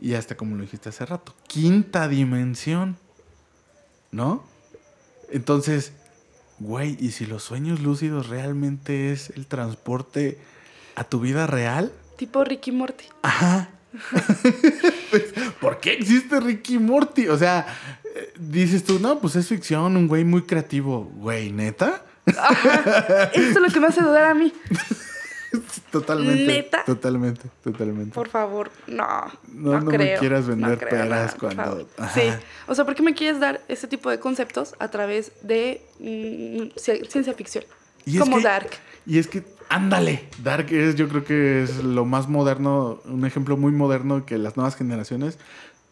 y hasta como lo dijiste hace rato, quinta dimensión. ¿No? Entonces, güey, ¿y si los sueños lúcidos realmente es el transporte a tu vida real? Tipo Ricky Morty. Ajá. Pues, ¿Por qué existe Ricky Morty? O sea, eh, dices tú, no, pues es ficción, un güey muy creativo. Güey, neta. Esto es lo que me hace dudar a mí. Totalmente. ¿Neta? Totalmente, totalmente. Por favor, no. No, No, no me quieras vender creo, peras no, cuando-. Sí. O sea, ¿por qué me quieres dar ese tipo de conceptos a través de mm, ci- ciencia ficción? Y es Como que- Dark. Y es que, ándale, Dark es, yo creo que es lo más moderno, un ejemplo muy moderno que las nuevas generaciones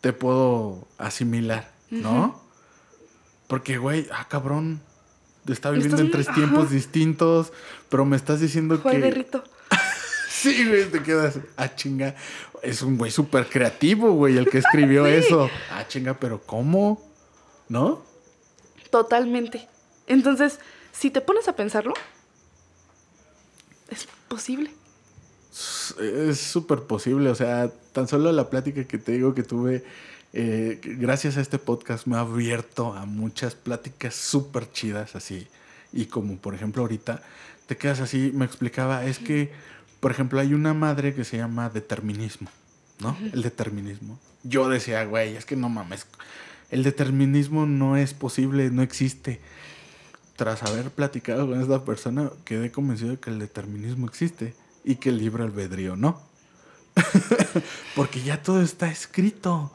te puedo asimilar, ¿no? Porque, güey, ah, cabrón, está viviendo Estás en tres tiempos distintos, pero me estás diciendo Juan que... de Rito. Sí, güey, te quedas, ah, chinga, es un güey súper creativo, güey, el que escribió eso. Ah, chinga, pero ¿cómo? ¿No? Totalmente. Entonces, si te pones a pensarlo, es posible. Es súper posible, o sea, tan solo la plática que te digo que tuve, eh, gracias a este podcast me ha abierto a muchas pláticas súper chidas así. Y como por ejemplo ahorita, te quedas así, me explicaba, es que, por ejemplo, hay una madre que se llama determinismo, ¿no? El determinismo. Yo decía, güey, es que no mames, el determinismo no es posible, no existe. Tras haber platicado con esta persona, quedé convencido de que el determinismo existe y que el libre albedrío no. Porque ya todo está escrito.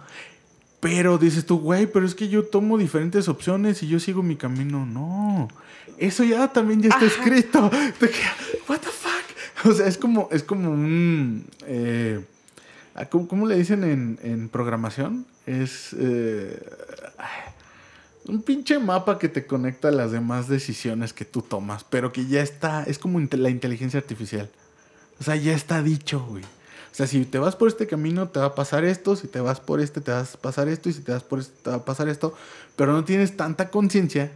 Pero dices tú, güey, pero es que yo tomo diferentes opciones y yo sigo mi camino. No, eso ya también ya está Ajá. escrito. What the fuck? O sea, es como, es como un... eh, ah, ¿cómo, cómo le dicen en, en programación? Es... eh, un pinche mapa que te conecta a las demás decisiones que tú tomas, pero que ya está, es como la inteligencia artificial. O sea, ya está dicho, güey. O sea, si te vas por este camino, te va a pasar esto, si te vas por este, te va a pasar esto, y si te vas por este, te va a pasar esto, pero no tienes tanta conciencia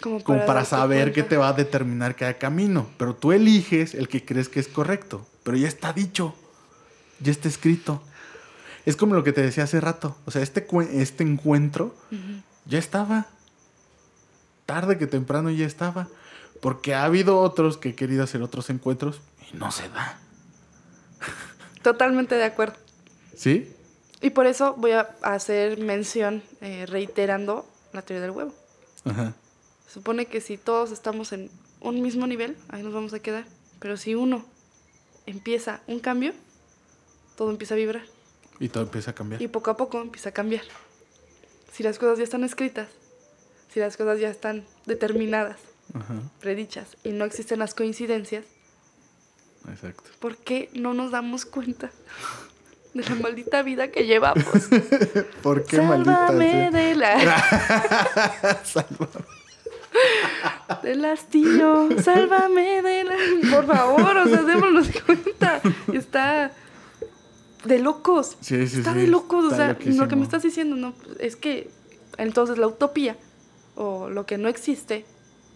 Como como para saber qué te va a determinar cada camino. Pero tú eliges el que crees que es correcto, pero ya está dicho, ya está escrito. Es como lo que te decía hace rato. O sea, este, este encuentro ya estaba. Tarde que temprano ya estaba. Porque ha habido otros que he querido hacer otros encuentros y no se da. Totalmente de acuerdo. ¿Sí? Y por eso voy a hacer mención, eh, reiterando la teoría del huevo. Ajá. Se supone que si todos estamos en un mismo nivel, ahí nos vamos a quedar. Pero si uno empieza un cambio, todo empieza a vibrar. Y todo empieza a cambiar. Y poco a poco empieza a cambiar. Si las cosas ya están escritas, si las cosas ya están determinadas, Ajá, predichas y no existen las coincidencias, exacto. ¿por qué no nos damos cuenta de la maldita vida que llevamos? ¿Por qué maldita Sálvame sea? de la... Sálvame. del hastío, sálvame de la... Por favor, o sea, démonos cuenta. Está de locos. Sí, sí, está sí, de locos, o sea, lo que me estás diciendo, no, es que entonces la utopía o lo que no existe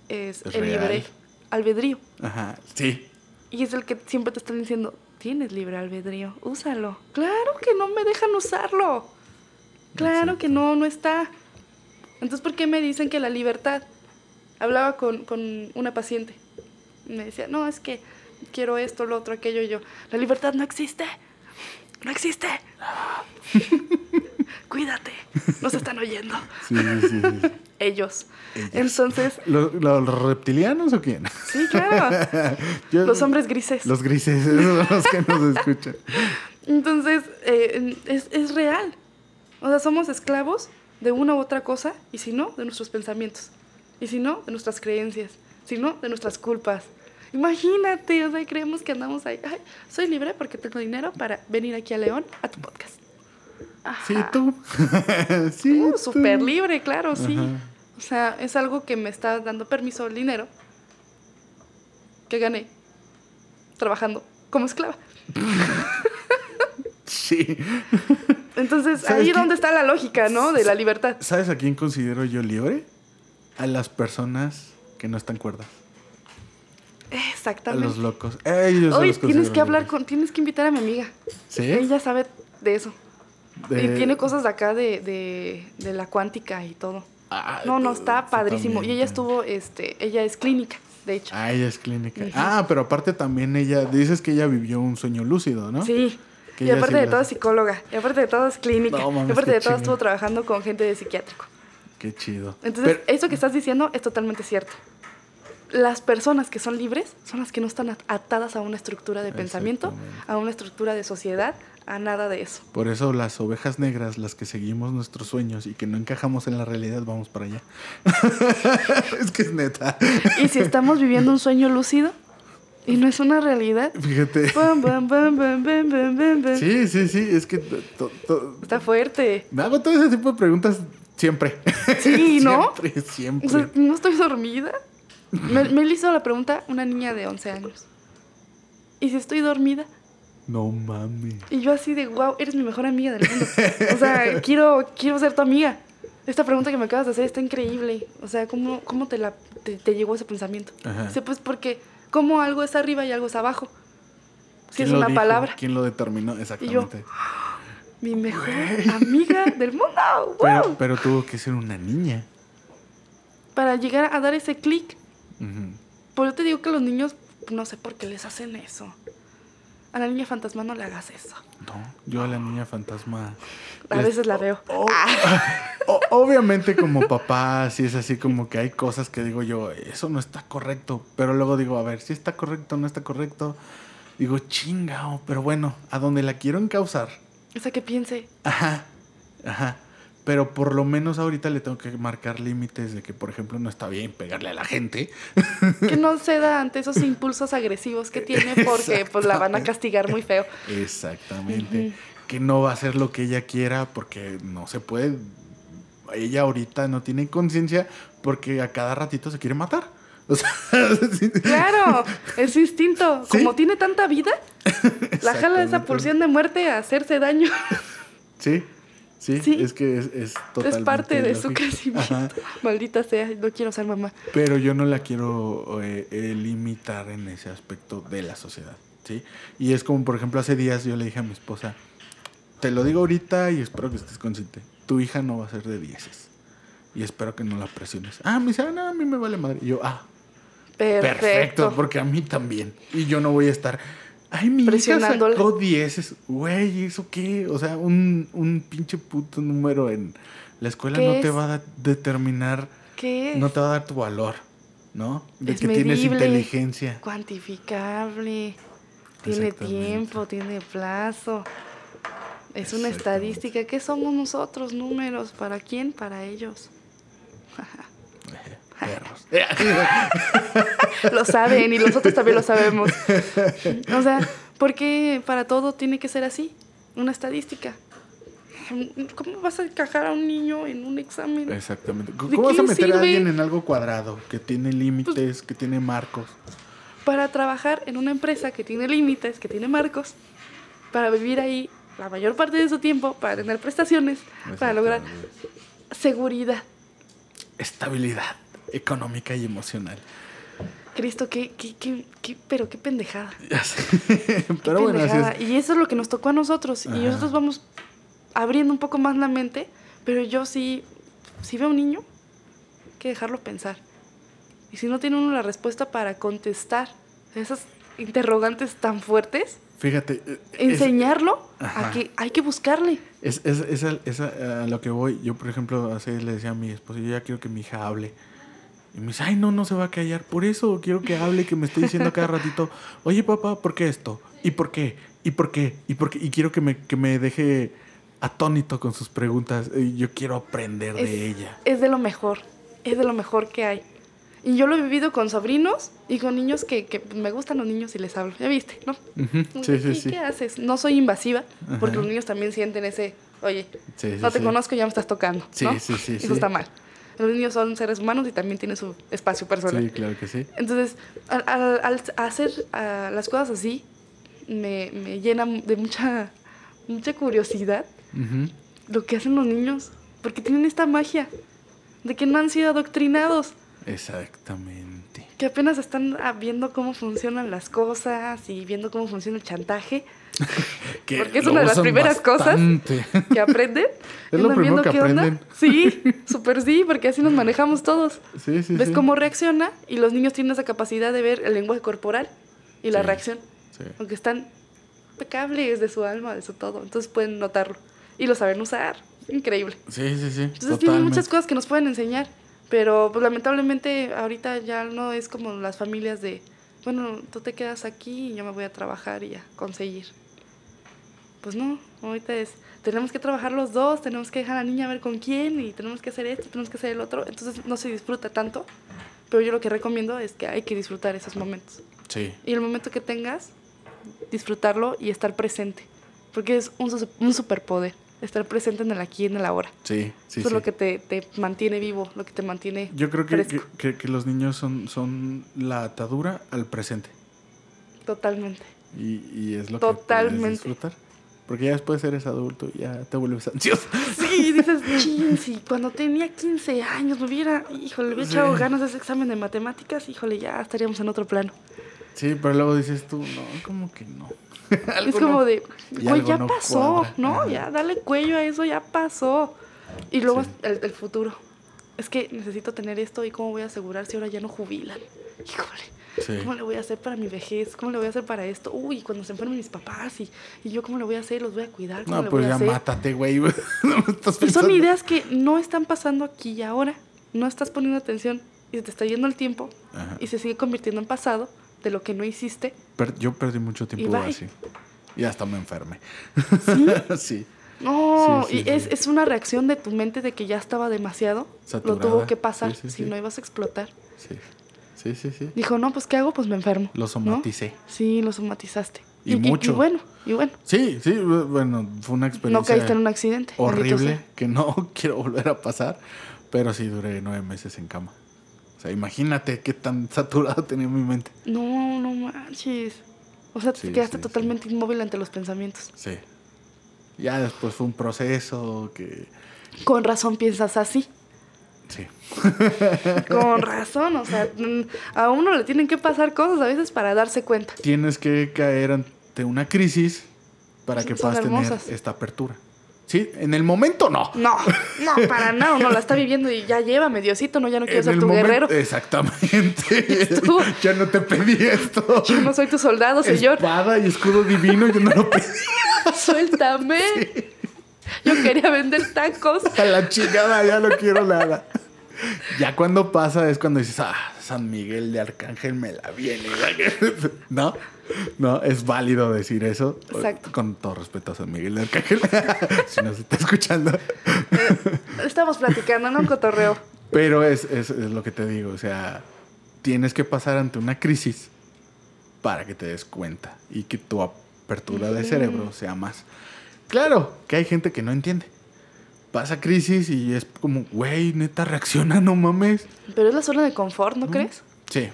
es, Es el real. libre albedrío. Ajá, sí. Y es el que siempre te están diciendo, tienes libre albedrío, úsalo. Claro que no me dejan usarlo. Claro Exacto. que no, no está. Entonces, ¿por qué me dicen que la libertad? Hablaba con, con una paciente. Me decía, no, es que quiero esto, lo otro, aquello y yo. La libertad no existe. No existe. Cuídate. Nos están oyendo. Sí, sí, sí, sí. Ellos. Ellos. Entonces, ¿Lo- lo- ¿Los reptilianos o quién? sí, claro. Yo- Los hombres grises. Los grises, esos son los que nos escuchan. Entonces, eh, es, es real. O sea, somos esclavos de una u otra cosa, y si no, de nuestros pensamientos. Y si no, de nuestras creencias. Si no, de nuestras culpas. Imagínate, o sea, creemos que andamos ahí. Ay, soy libre porque tengo dinero para venir aquí a León a tu podcast. Sí, tú. sí. Uh, súper libre, claro, sí. O sea, es algo que me está dando permiso el dinero que gané trabajando como esclava. Sí. Entonces, ¿Sabes ahí qué? donde está la lógica, ¿no? De la libertad. ¿Sabes a quién considero yo libre? A las personas que no están cuerdas. A Exactamente. los locos. Ellos Hoy los tienes que hablar libres. con, tienes que invitar a mi amiga. ¿Sí? Ella sabe de eso. De- Y tiene cosas de acá de, de, de la cuántica y todo. Ah, No, no, está padrísimo. Y ella estuvo, este, ella es clínica, de hecho. Ah, ella es clínica. Ah, pero aparte también ella, dices que ella vivió un sueño lúcido, ¿no? Sí. Que y aparte sí de la- todo es psicóloga. Y aparte de todo es clínica. No, mames, y aparte de todo estuvo trabajando con gente de psiquiátrico. Qué chido. Entonces, Pero- eso que estás diciendo es totalmente cierto. Las personas que son libres son las que no están at- atadas a una estructura de pensamiento, a una estructura de sociedad, a nada de eso. Por eso las ovejas negras, las que seguimos nuestros sueños y que no encajamos en la realidad, vamos para allá. es que es neta. Y si estamos viviendo un sueño lúcido y no es una realidad, Fíjate. Sí, sí, sí, es que está fuerte. me hago todo ese tipo de preguntas siempre. Sí, ¿no? Siempre, siempre. O sea, no estoy dormida. Me, me hizo la pregunta una niña de 11 años. ¿Y si estoy dormida? no mames. Y yo así de, wow, eres mi mejor amiga del mundo. O sea, quiero, quiero ser tu amiga. Esta pregunta que me acabas de hacer está increíble. O sea, ¿cómo, cómo te, la, te, te llegó ese pensamiento? Ajá. Dice, pues porque, ¿cómo algo es arriba y algo es abajo? Si ¿Quién es una dijo? palabra. ¿Quién lo determinó? Exactamente. Mi mejor amiga del mundo. ¡Wow! Pero, pero tuvo que ser una niña. Para llegar a dar ese clic. Ujú. Por eso te digo que los niños, no sé por qué les hacen eso. A la niña fantasma no le hagas eso. No, yo a la niña fantasma. A les- veces la veo. O- o- obviamente como papá, sí es así como que hay cosas que digo yo, eso no está correcto, pero luego digo, a ver, si está correcto, no está correcto. Digo, chingao, pero bueno, a donde la quiero encauzar. O sea, que piense. Ajá, ajá. Pero por lo menos ahorita le tengo que marcar límites de que, por ejemplo, no está bien pegarle a la gente. Que no ceda ante esos impulsos agresivos que tiene porque pues la van a castigar muy feo. Exactamente. Que no va a hacer lo que ella quiera porque no se puede. Ella ahorita no tiene conciencia porque a cada ratito se quiere matar. O sea, sí. Claro, es instinto. Sí. Como tiene tanta vida, la jala esa pulsión de muerte a hacerse daño. Sí, sí, Sí. es que es, es totalmente es parte de su crecimiento. Ajá. Maldita sea, no quiero ser mamá. Pero yo no la quiero eh, eh, limitar en ese aspecto de la sociedad, ¿sí? Y es como, por ejemplo, hace días yo le dije a mi esposa, te lo digo ahorita y espero que estés consciente, tu hija no va a ser de dieces. Y espero que no la presiones. Ah, me dice, ah, no, a mí me vale madre. Y yo, ah, Perfecto. perfecto, porque a mí también. Y yo no voy a estar, ay, mi hija Presionándole. sacó dieces. Güey, ¿eso qué? O sea, un, un pinche puto número en la escuela ¿Qué no te va a determinar ¿Qué es? no te va a dar tu valor, ¿no? De Es que tienes inteligencia. Cuantificable. Tiene tiempo, tiene plazo. Es una estadística. ¿Qué somos nosotros? Números. ¿Para quién? Para ellos. Perros. lo saben y nosotros también lo sabemos. O sea, ¿por qué para todo tiene que ser así? Una estadística. ¿Cómo vas a encajar a un niño en un examen? Exactamente. ¿De ¿Cómo vas a meter a alguien en algo cuadrado que tiene límites, que tiene marcos? Para trabajar en una empresa que tiene límites, que tiene marcos, para vivir ahí la mayor parte de su tiempo, para tener prestaciones, para lograr seguridad. Estabilidad económica y emocional. Cristo, qué, qué, qué, qué- pero qué pendejada. Qué Pero bueno, así pendejada. es. Y eso es lo que nos tocó a nosotros. Ajá. Y nosotros vamos abriendo un poco más la mente, pero yo sí, si veo a un niño, hay que dejarlo pensar. Y si no tiene uno la respuesta para contestar esas interrogantes tan fuertes, Fíjate. eh, es- enseñarlo Ajá. a que hay que buscarle. Es, es, es a- a lo que voy. Yo, por ejemplo, así le decía a mi esposo, yo ya quiero que mi hija hable. Y me dice, ay, no, no se va a callar. Por eso quiero que hable, que me esté diciendo cada ratito, oye, papá, ¿por qué esto? ¿Y por qué? ¿Y por qué? ¿Y por qué? Y quiero que me, que me deje atónito con sus preguntas. Yo quiero aprender Es, de ella. es de lo mejor, es de lo mejor que hay. Y yo lo he vivido con sobrinos y con niños que, que me gustan los niños y les hablo. Ya viste, ¿no? Ujú, Como Sí, sí, ¿qué- sí. ¿Qué haces? No soy invasiva, porque los niños también sienten ese, oye, Sí, sí, no te sí. conozco, ya me estás tocando. Sí, ¿no? sí, sí, Eso sí. está mal. Los niños son seres humanos y también tienen su espacio personal. Sí, claro que sí. Entonces, al, al- al hacer las cosas así, me, me llena de mucha, mucha curiosidad lo que hacen los niños, porque tienen esta magia de que no han sido adoctrinados, Exactamente. que apenas están ah, viendo cómo funcionan las cosas y viendo cómo funciona el chantaje, Que Porque es una de las primeras cosas. que aprenden. Es lo primero que onda. aprenden. Sí, súper sí, porque así nos manejamos todos. Sí, sí, Ves sí. cómo reacciona y los niños tienen esa capacidad de ver el lenguaje corporal y la reacción, porque están impecables de su alma, de su todo, entonces pueden notarlo y lo saben usar. Increíble. Sí, sí, sí. Entonces tienen muchas cosas que nos pueden enseñar, pero pues lamentablemente ahorita ya no es como las familias de, bueno, tú te quedas aquí y yo me voy a trabajar y ya, conseguir. Pues no, ahorita es, tenemos que trabajar los dos, tenemos que dejar a la niña a ver con quién y tenemos que hacer esto, tenemos que hacer el otro, entonces no se disfruta tanto, pero yo lo que recomiendo es que hay que disfrutar esos momentos. Sí. Y el momento que tengas, disfrutarlo y estar presente, porque es un, un superpoder, estar presente en el aquí y en el ahora. Sí, sí, Eso es sí. lo que te, te mantiene vivo, lo que te mantiene Yo creo que, que, fresco. que- que los niños son, son la atadura al presente. Totalmente. Y, y es lo que Totalmente. puedes disfrutar. Porque ya después eres adulto y ya te vuelves ansioso. Sí, dices, chin, si cuando tenía 15 años hubiera, híjole, le hubiera Sí. echado ganas de ese examen de matemáticas, híjole, ya estaríamos en otro plano. Sí, pero luego dices tú, no, como que no. Es como no- de, güey, ya no pasó, cuadra. ¿no? Ajá. Ya dale cuello a eso, ya pasó. Y luego Sí. el, el futuro. Es que necesito tener esto y cómo voy a asegurar si ahora ya no jubilan. Híjole. Sí. ¿Cómo le voy a hacer para mi vejez? ¿Cómo le voy a hacer para esto? Uy, cuando se enfermen mis papás y, y yo cómo le voy a hacer, los voy a cuidar, ¿cómo No, le pues voy a ya hacer? mátate, güey. No Y son pensando. ideas que no están pasando aquí y ahora. No estás poniendo atención y se te está yendo el tiempo Ajá. y se sigue convirtiendo en pasado de lo que no hiciste. Per- yo perdí mucho tiempo así. Y hasta me enfermé. ¿Sí? sí. No, Sí, sí, y es, sí. es una reacción de tu mente de que ya estaba demasiado. Saturada. Lo tuvo que pasar, si no ibas a explotar. Sí. Sí, sí, sí. Dijo, no, pues ¿qué hago? Pues me enfermo. Lo ¿no? somaticé. Sí, lo somatizaste. Y mucho. Y, bueno, y bueno. Sí, sí, bueno, fue una experiencia No caíste en un accidente. horrible que no quiero volver a pasar, pero sí duré nueve meses en cama. O sea, imagínate qué tan saturado tenía mi mente. No, no manches. O sea, te quedaste sí, totalmente inmóvil ante los pensamientos. Sí. Ya después fue un proceso que... Con razón piensas así. Sí. Con razón, o sea, a uno le tienen que pasar cosas a veces para darse cuenta. Tienes que caer ante una crisis para que Son puedas tener esta apertura. Sí, en el momento no. No, no, para nada, uno la está viviendo y ya llévame, Diosito, no, ya no quiero En ser tu momento- guerrero. Exactamente. Tú. ya no te pedí esto. Yo no soy tu soldado, señor. Espada y escudo divino, yo no lo pedí. Suéltame. Yo quería vender tacos. A la chingada, ya no quiero nada. Ya cuando pasa es cuando dices, ah, San Miguel de Arcángel me la viene. ¿No? No, es válido decir eso. Exacto. Con todo respeto a San Miguel de Arcángel. si nos está escuchando. Estamos platicando, ¿no? Un cotorreo. Pero es, es, es lo que te digo, o sea, tienes que pasar ante una crisis para que te des cuenta y que tu apertura de cerebro sea más. Claro, que hay gente que no entiende. Pasa crisis y es como, güey, neta, reacciona, no mames. Pero es la zona de confort, ¿no crees? Sí.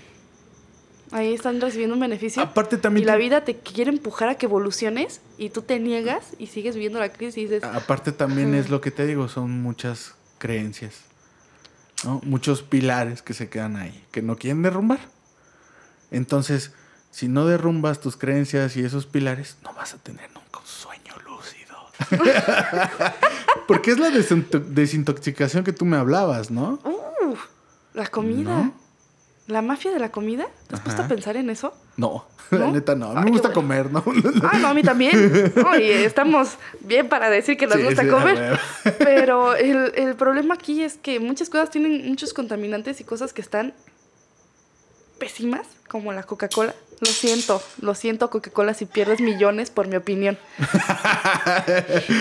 Ahí están recibiendo un beneficio. Aparte también Y la vida te quiere empujar a que evoluciones y tú te niegas y sigues viviendo la crisis y dices, Aparte también es lo que te digo, son muchas creencias, ¿no? Muchos pilares que se quedan ahí, que no quieren derrumbar. Entonces, si no derrumbas tus creencias y esos pilares, no vas a tener nunca un sueño. Porque es la desinto- desintoxicación que tú me hablabas, ¿no? "Uh, la comida. ¿No? La mafia de la comida. ¿Te has puesto a pensar en eso? No, la ¿No? neta no. A mí Ay, me gusta bueno. comer, ¿no? Ah, no, a mí también. Oye, estamos bien para decir que nos Sí, gusta sí, comer. Pero el, el problema aquí es que muchas cosas tienen muchos contaminantes y cosas que están pésimas, como la Coca-Cola. Lo siento, lo siento, Coca-Cola, si pierdes millones por mi opinión.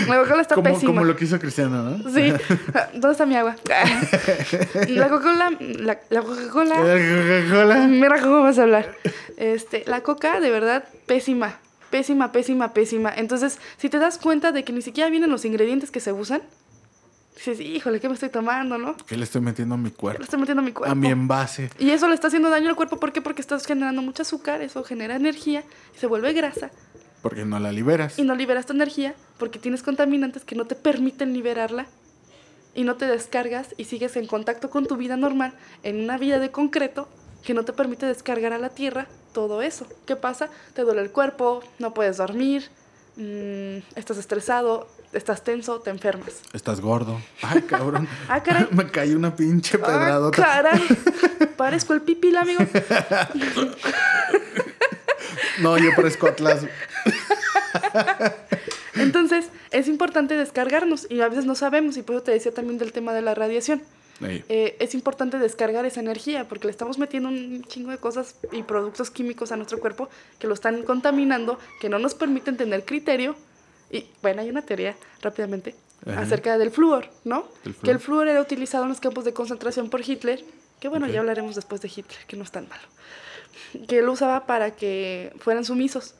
La Coca-Cola está como, pésima. como lo que hizo Cristiano, ¿no? Sí. ¿Dónde está mi agua? La Coca-Cola. La, la Coca-Cola. Coca-Cola. Mira cómo vas a hablar. Este, la coca, de verdad, pésima. Pésima, pésima, pésima. Entonces, si te das cuenta de que ni siquiera vienen los ingredientes que se usan, dices, híjole, ¿qué me estoy tomando, no? ¿Qué le estoy metiendo a mi cuerpo? estoy metiendo a mi cuerpo. A mi envase. Y eso le está haciendo daño al cuerpo. ¿Por qué? Porque estás generando mucho azúcar, eso genera energía, y se vuelve grasa, Porque no la liberas. y no liberas tu energía porque tienes contaminantes que no te permiten liberarla y no te descargas y sigues en contacto con tu vida normal en una vida de concreto que no te permite descargar a la tierra todo eso. ¿Qué pasa? Te duele el cuerpo, no puedes dormir, mm, estás estresado, estás tenso, te enfermas. Estás gordo. Ay, cabrón. Ah, caray. Me cayó una pinche ¡Ah, pedradota. caray! Parezco el pipil, amigo. no, yo parezco Atlas. Entonces, es importante descargarnos y a veces no sabemos, y por eso te decía también del tema de la radiación. Eh, es importante descargar esa energía porque le estamos metiendo un chingo de cosas y productos químicos a nuestro cuerpo que lo están contaminando, que no nos permiten tener criterio. Y bueno, hay una teoría rápidamente Ajá. acerca del flúor, ¿no? Que el flúor. era utilizado en los campos de concentración por Hitler, que bueno, ya hablaremos después de Hitler, que no es tan malo. Que lo usaba para que fueran sumisos,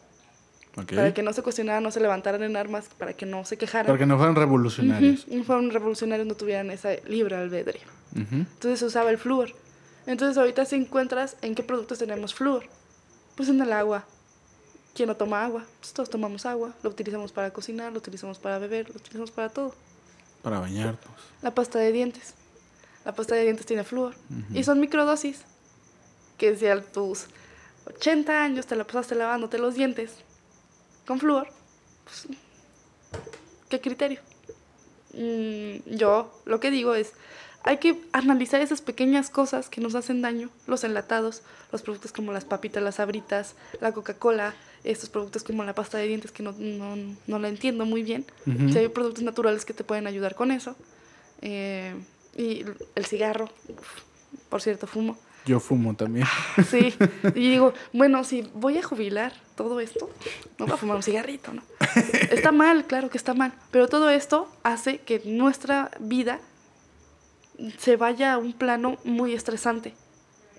para que no se cuestionaran, no se levantaran en armas, para que no se quejaran. Para que no fueran revolucionarios. Ujú, y fueron revolucionarios, no tuvieran esa libre albedrío. Ujú. Entonces se usaba el flúor. Entonces ahorita si encuentras en qué productos tenemos flúor. Pues en el agua. ¿Quién no toma agua? Pues todos tomamos agua. Lo utilizamos para cocinar, lo utilizamos para beber, lo utilizamos para todo. Para bañarnos. La pasta de dientes. La pasta de dientes tiene flúor. Y son microdosis. Que si a tus 80 años te la pasaste lavándote los dientes con flúor, pues, ¿qué criterio? Mm, yo lo que digo es, hay que analizar esas pequeñas cosas que nos hacen daño, los enlatados, los productos como las papitas, las sabritas, la Coca-Cola, estos productos como la pasta de dientes que no, no, no la entiendo muy bien. Si hay productos naturales que te pueden ayudar con eso. Eh, y el cigarro, uf, por cierto, fumo. Yo fumo también. Sí, y digo, bueno, si voy a jubilar todo esto, no voy a fumar un cigarrito, ¿no? Está mal, claro que está mal, pero todo esto hace que nuestra vida se vaya a un plano muy estresante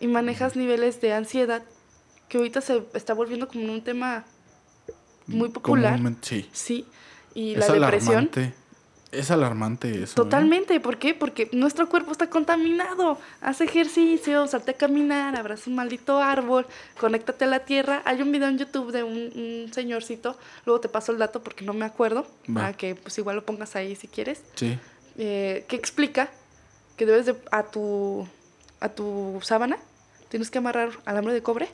y manejas niveles de ansiedad que ahorita se está volviendo como un tema muy popular. Comúnmente, sí. Sí, y es la depresión. alarmante. Es alarmante eso. ¿eh? Totalmente, ¿por qué? Porque nuestro cuerpo está contaminado. Haz ejercicio, salte a caminar, abraza un maldito árbol, conéctate a la tierra. Hay un video en YouTube de un, un señorcito, luego te paso el dato porque no me acuerdo, para que pues igual lo pongas ahí si quieres, Sí. eh, que explica que debes de, a tu, a tu sábana, tienes que amarrar alambre de cobre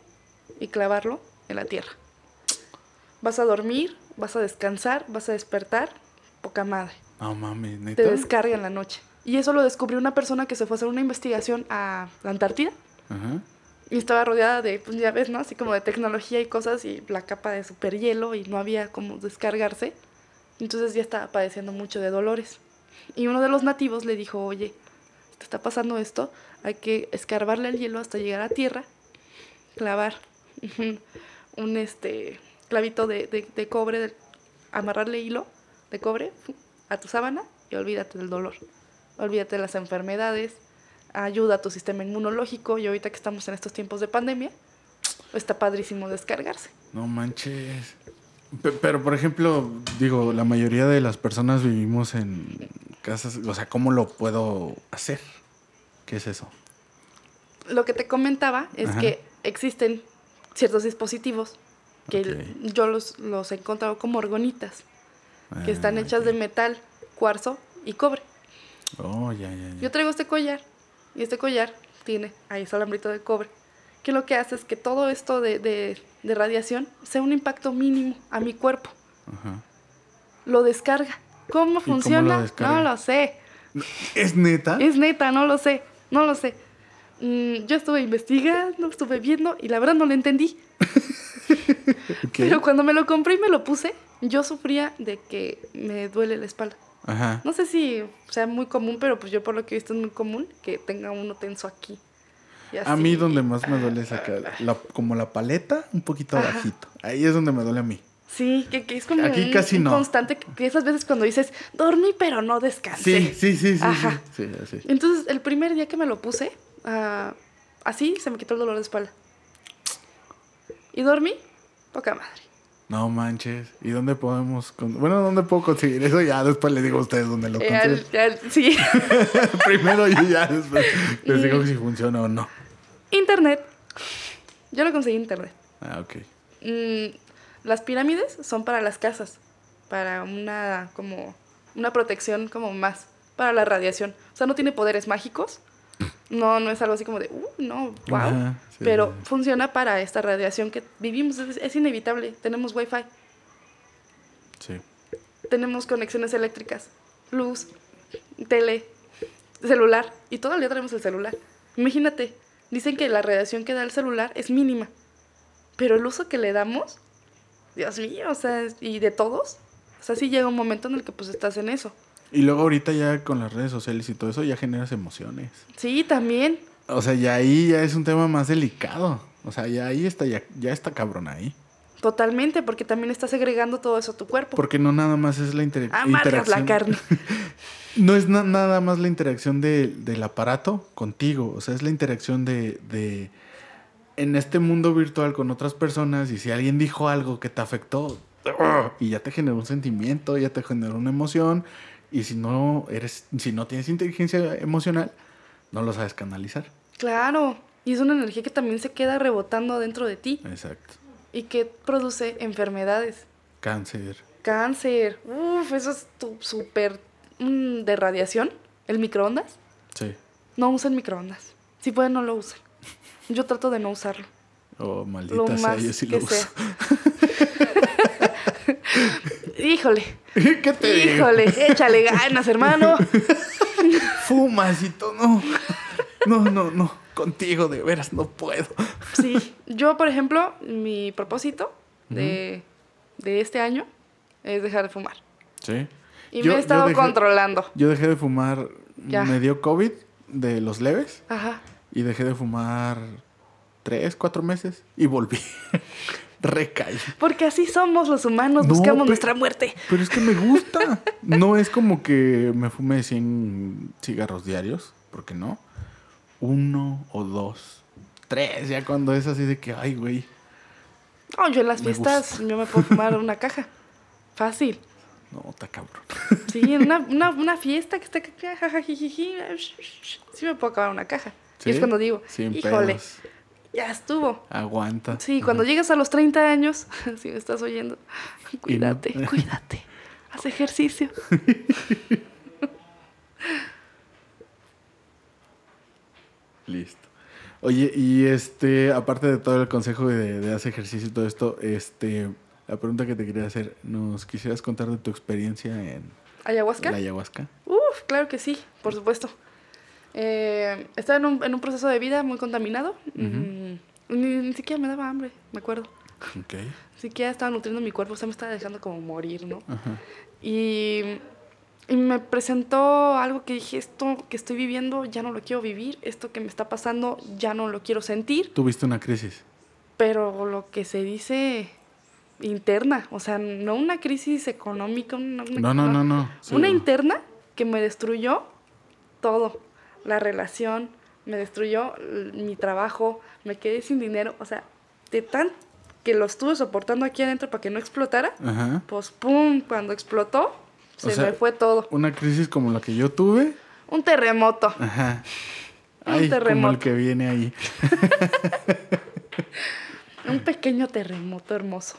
y clavarlo en la tierra. Vas a dormir, vas a descansar, vas a despertar, poca madre No mames, te neta. descarga en la noche. Y eso lo descubrió una persona que se fue a hacer una investigación a la Antártida Ajá. y estaba rodeada de, pues ya ves, ¿no? Así como de tecnología y cosas y la capa de super hielo y no había como descargarse. Entonces ya estaba padeciendo mucho de dolores. Y uno de los nativos le dijo, oye, te está pasando esto, hay que escarbarle el hielo hasta llegar a tierra, clavar un, un, este clavito de, de- de cobre, de- amarrarle hilo de cobre a tu sábana y olvídate del dolor. Olvídate de las enfermedades, ayuda a tu sistema inmunológico y ahorita que estamos en estos tiempos de pandemia, está padrísimo descargarse. No manches. Pe- Pero, por ejemplo, digo, la mayoría de las personas vivimos en casas, o sea, ¿cómo lo puedo hacer? ¿Qué es eso? Lo que te comentaba es Ajá. que existen ciertos dispositivos que Ok. yo los, los he encontrado como orgonitas, que están Ah, hechas de ok. metal, cuarzo y cobre. Oh, ya, ya, ya. Yo traigo este collar y este collar tiene ahí ese alambrito de cobre, que lo que hace es que todo esto de, de- de radiación sea un impacto mínimo a mi cuerpo. Ajá. Lo descarga. ¿Cómo cómo lo funciona? descarga? no lo sé. ¿Es neta? Es neta, no lo sé. No lo sé. Mm, yo estuve investigando, estuve viendo y la verdad no lo entendí. Ok. Pero cuando me lo compré y me lo puse, yo sufría de que me duele la espalda. Ajá. No sé si sea muy común, pero pues yo por lo que he visto es muy común que tenga uno tenso aquí. Y A así. mí donde más me duele es acá, la- como la paleta, un poquito Ajá. abajito. Ahí es donde me duele a mí. Sí, que, que es como Aquí un, casi un no. constante que esas veces cuando dices, dormí pero no descansé. Sí, sí, sí, sí, Ajá. sí. Sí, así. Entonces, el primer día que me lo puse, ah, así se me quitó el dolor de espalda. Y dormí, poca madre. No manches. ¿Y dónde podemos? con- Bueno, ¿dónde puedo conseguir eso? Ya después les digo a ustedes dónde lo Eh, consiguen. sí. Primero yo ya después les digo si funciona o no. internet. Yo lo conseguí en internet. Ah, ok. Mm, las pirámides son para las casas, para una como una protección como más para la radiación. O sea, no tiene poderes mágicos. No, no es algo así como de, uh, no, wow. Ajá, sí, Pero sí, funciona para esta radiación que vivimos. Es, es inevitable. Tenemos wifi, Sí. tenemos conexiones eléctricas, luz, tele, celular. Y todo el día tenemos el celular. Imagínate, dicen que la radiación que da el celular es mínima. Pero el uso que le damos, Dios mío, o sea, y de todos. O sea, sí llega un momento en el que pues estás en eso. Y luego ahorita ya con las redes sociales y todo eso ya generas emociones. Sí, también. O sea, ya ahí ya es un tema más delicado. O sea, ya ahí está, ya, ya está cabrón ahí. Totalmente, porque también estás agregando todo eso a tu cuerpo. Porque no nada más es la inter- Amargas interacción. la carne. No es na- nada más la interacción de- del aparato contigo. O sea, es la interacción de, de. En este mundo virtual con otras personas. Y si alguien dijo algo que te afectó. ¡ah! Y ya te generó un sentimiento, ya te generó una emoción. Y si no eres. Si no tienes inteligencia emocional, no lo sabes canalizar. Claro. Y es una energía que también se queda rebotando dentro de ti Exacto. y que produce enfermedades. Cáncer. Cáncer. Uf, eso es tu- súper mm, de radiación. El microondas. Sí. No usen microondas. Si pueden, no lo usen. Yo trato de no usarlo. Oh, Lo maldita sea, más yo sí que lo uso. sea. Híjole. ¿Qué te digo? Híjole. Échale ganas, hermano. Fumas y todo. No. No, no, no. Contigo, de veras, no puedo. Sí. Yo, por ejemplo, mi propósito de, de este año es dejar de fumar. Sí. Y Yo- me he yo estado dejé- controlando. Yo dejé de fumar, Ya. me dio COVID de los leves Ajá. y dejé de fumar tres, cuatro meses y volví. Recaí. Porque así somos los humanos, No, buscamos nuestra muerte. Pero es que me gusta. No es como que me fume 100 cigarros diarios, porque no. Uno o dos. Tres, ya cuando es así de que, ay, güey. No, yo en las Me fiestas yo me puedo fumar una caja. Fácil. No, está cabrón. Sí, en una, una, una fiesta que está sí me puedo acabar una caja. Y es ¿Sí? cuando digo, Sin híjole, pedos. Ya estuvo. Aguanta. Sí, cuando llegas a los 30 años, si me estás oyendo, no. cuídate, cuídate. Haz ejercicio. Listo. Oye, y este, aparte de todo el consejo de, de hacer ejercicio y todo esto, este, la pregunta que te quería hacer, ¿nos quisieras contar de tu experiencia en ¿Ayahuasca? la ayahuasca? Uf, claro que sí, por supuesto. Eh, estaba en un, en un proceso de vida muy contaminado. Mm, ni, ni siquiera me daba hambre, me acuerdo. Ok. Ni siquiera estaba nutriendo mi cuerpo, o sea, me estaba dejando como morir, ¿no? Ajá. Y, y me presentó algo que dije, esto que estoy viviendo ya no lo quiero vivir, esto que me está pasando ya no lo quiero sentir, Tuviste una crisis. pero lo que se dice interna, o sea, no una crisis económica, una, una- No, no, no, no. Sí. una interna que me destruyó todo, la relación, me destruyó mi trabajo, me quedé sin dinero, o sea, de tan que lo estuve soportando aquí adentro para que no explotara, Ajá. pues pum, cuando explotó, se sea, me fue todo. Una crisis como la que yo tuve. Un terremoto. Ajá. Un Ay, como el terremoto. que viene ahí. Un pequeño terremoto hermoso.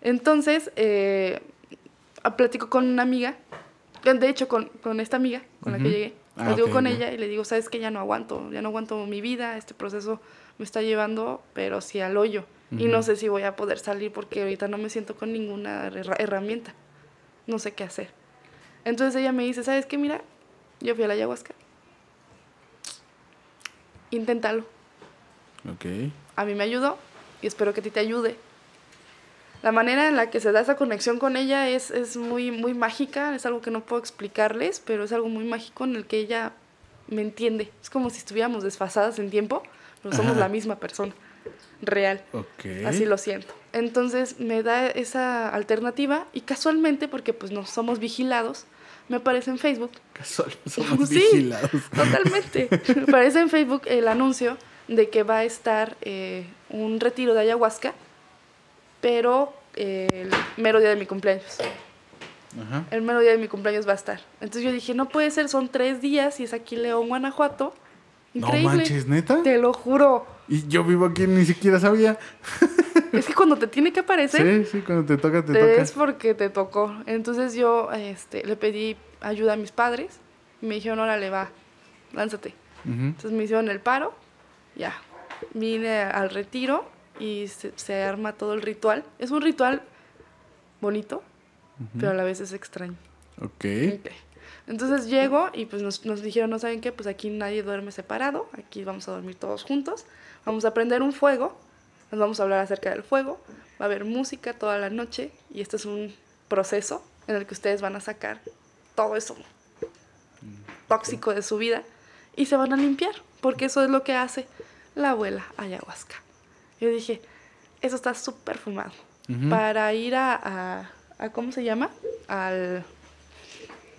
Entonces, eh, platico con una amiga, de hecho con, con esta amiga con la que llegué, Ah, ok, con ella y le digo, sabes que ya no aguanto, ya no aguanto mi vida, este proceso me está llevando, pero sí al hoyo. Y no sé si voy a poder salir porque ahorita no me siento con ninguna herra- herramienta. No sé qué hacer. Entonces ella me dice, ¿sabes qué? Mira, yo fui a la ayahuasca. Inténtalo. Ok. A mí me ayudó y espero que a ti te ayude. La manera en la que se da esa conexión con ella es, es muy, muy mágica, es algo que no puedo explicarles, pero es algo muy mágico en el que ella me entiende. Es como si estuviéramos desfasadas en tiempo, pero somos Ajá. la misma persona, real. Así lo siento. Entonces me da esa alternativa y casualmente, porque pues no somos vigilados, me aparece en Facebook Casual, somos Sí. vigilados. Totalmente. Me Aparece en Facebook el anuncio de que va a estar eh, un retiro de ayahuasca, pero eh, el mero día de mi cumpleaños. Ajá. El mero día de mi cumpleaños va a estar. Entonces yo dije, no puede ser, son tres días y es aquí León, Guanajuato. Increíble. No manches, neta. Te lo juro. Y yo vivo aquí ni siquiera sabía. Es que cuando te tiene que aparecer, Sí, sí, cuando te toca, te, te toca. es porque te tocó. Entonces yo este, le pedí ayuda a mis padres y me dijeron, órale, va, lánzate. Entonces me hicieron el paro, ya. Vine al retiro y se, se arma todo el ritual. Es un ritual bonito, pero a la vez es extraño. Ok. Ok. Entonces llego y pues nos, nos dijeron, no saben qué, pues aquí nadie duerme separado, aquí vamos a dormir todos juntos, vamos a prender un fuego, nos vamos a hablar acerca del fuego, va a haber música toda la noche y este es un proceso en el que ustedes van a sacar todo eso tóxico de su vida y se van a limpiar, porque eso es lo que hace la abuela ayahuasca. Yo dije, eso está súper fumado. Para ir a, a, a, ¿cómo se llama? Al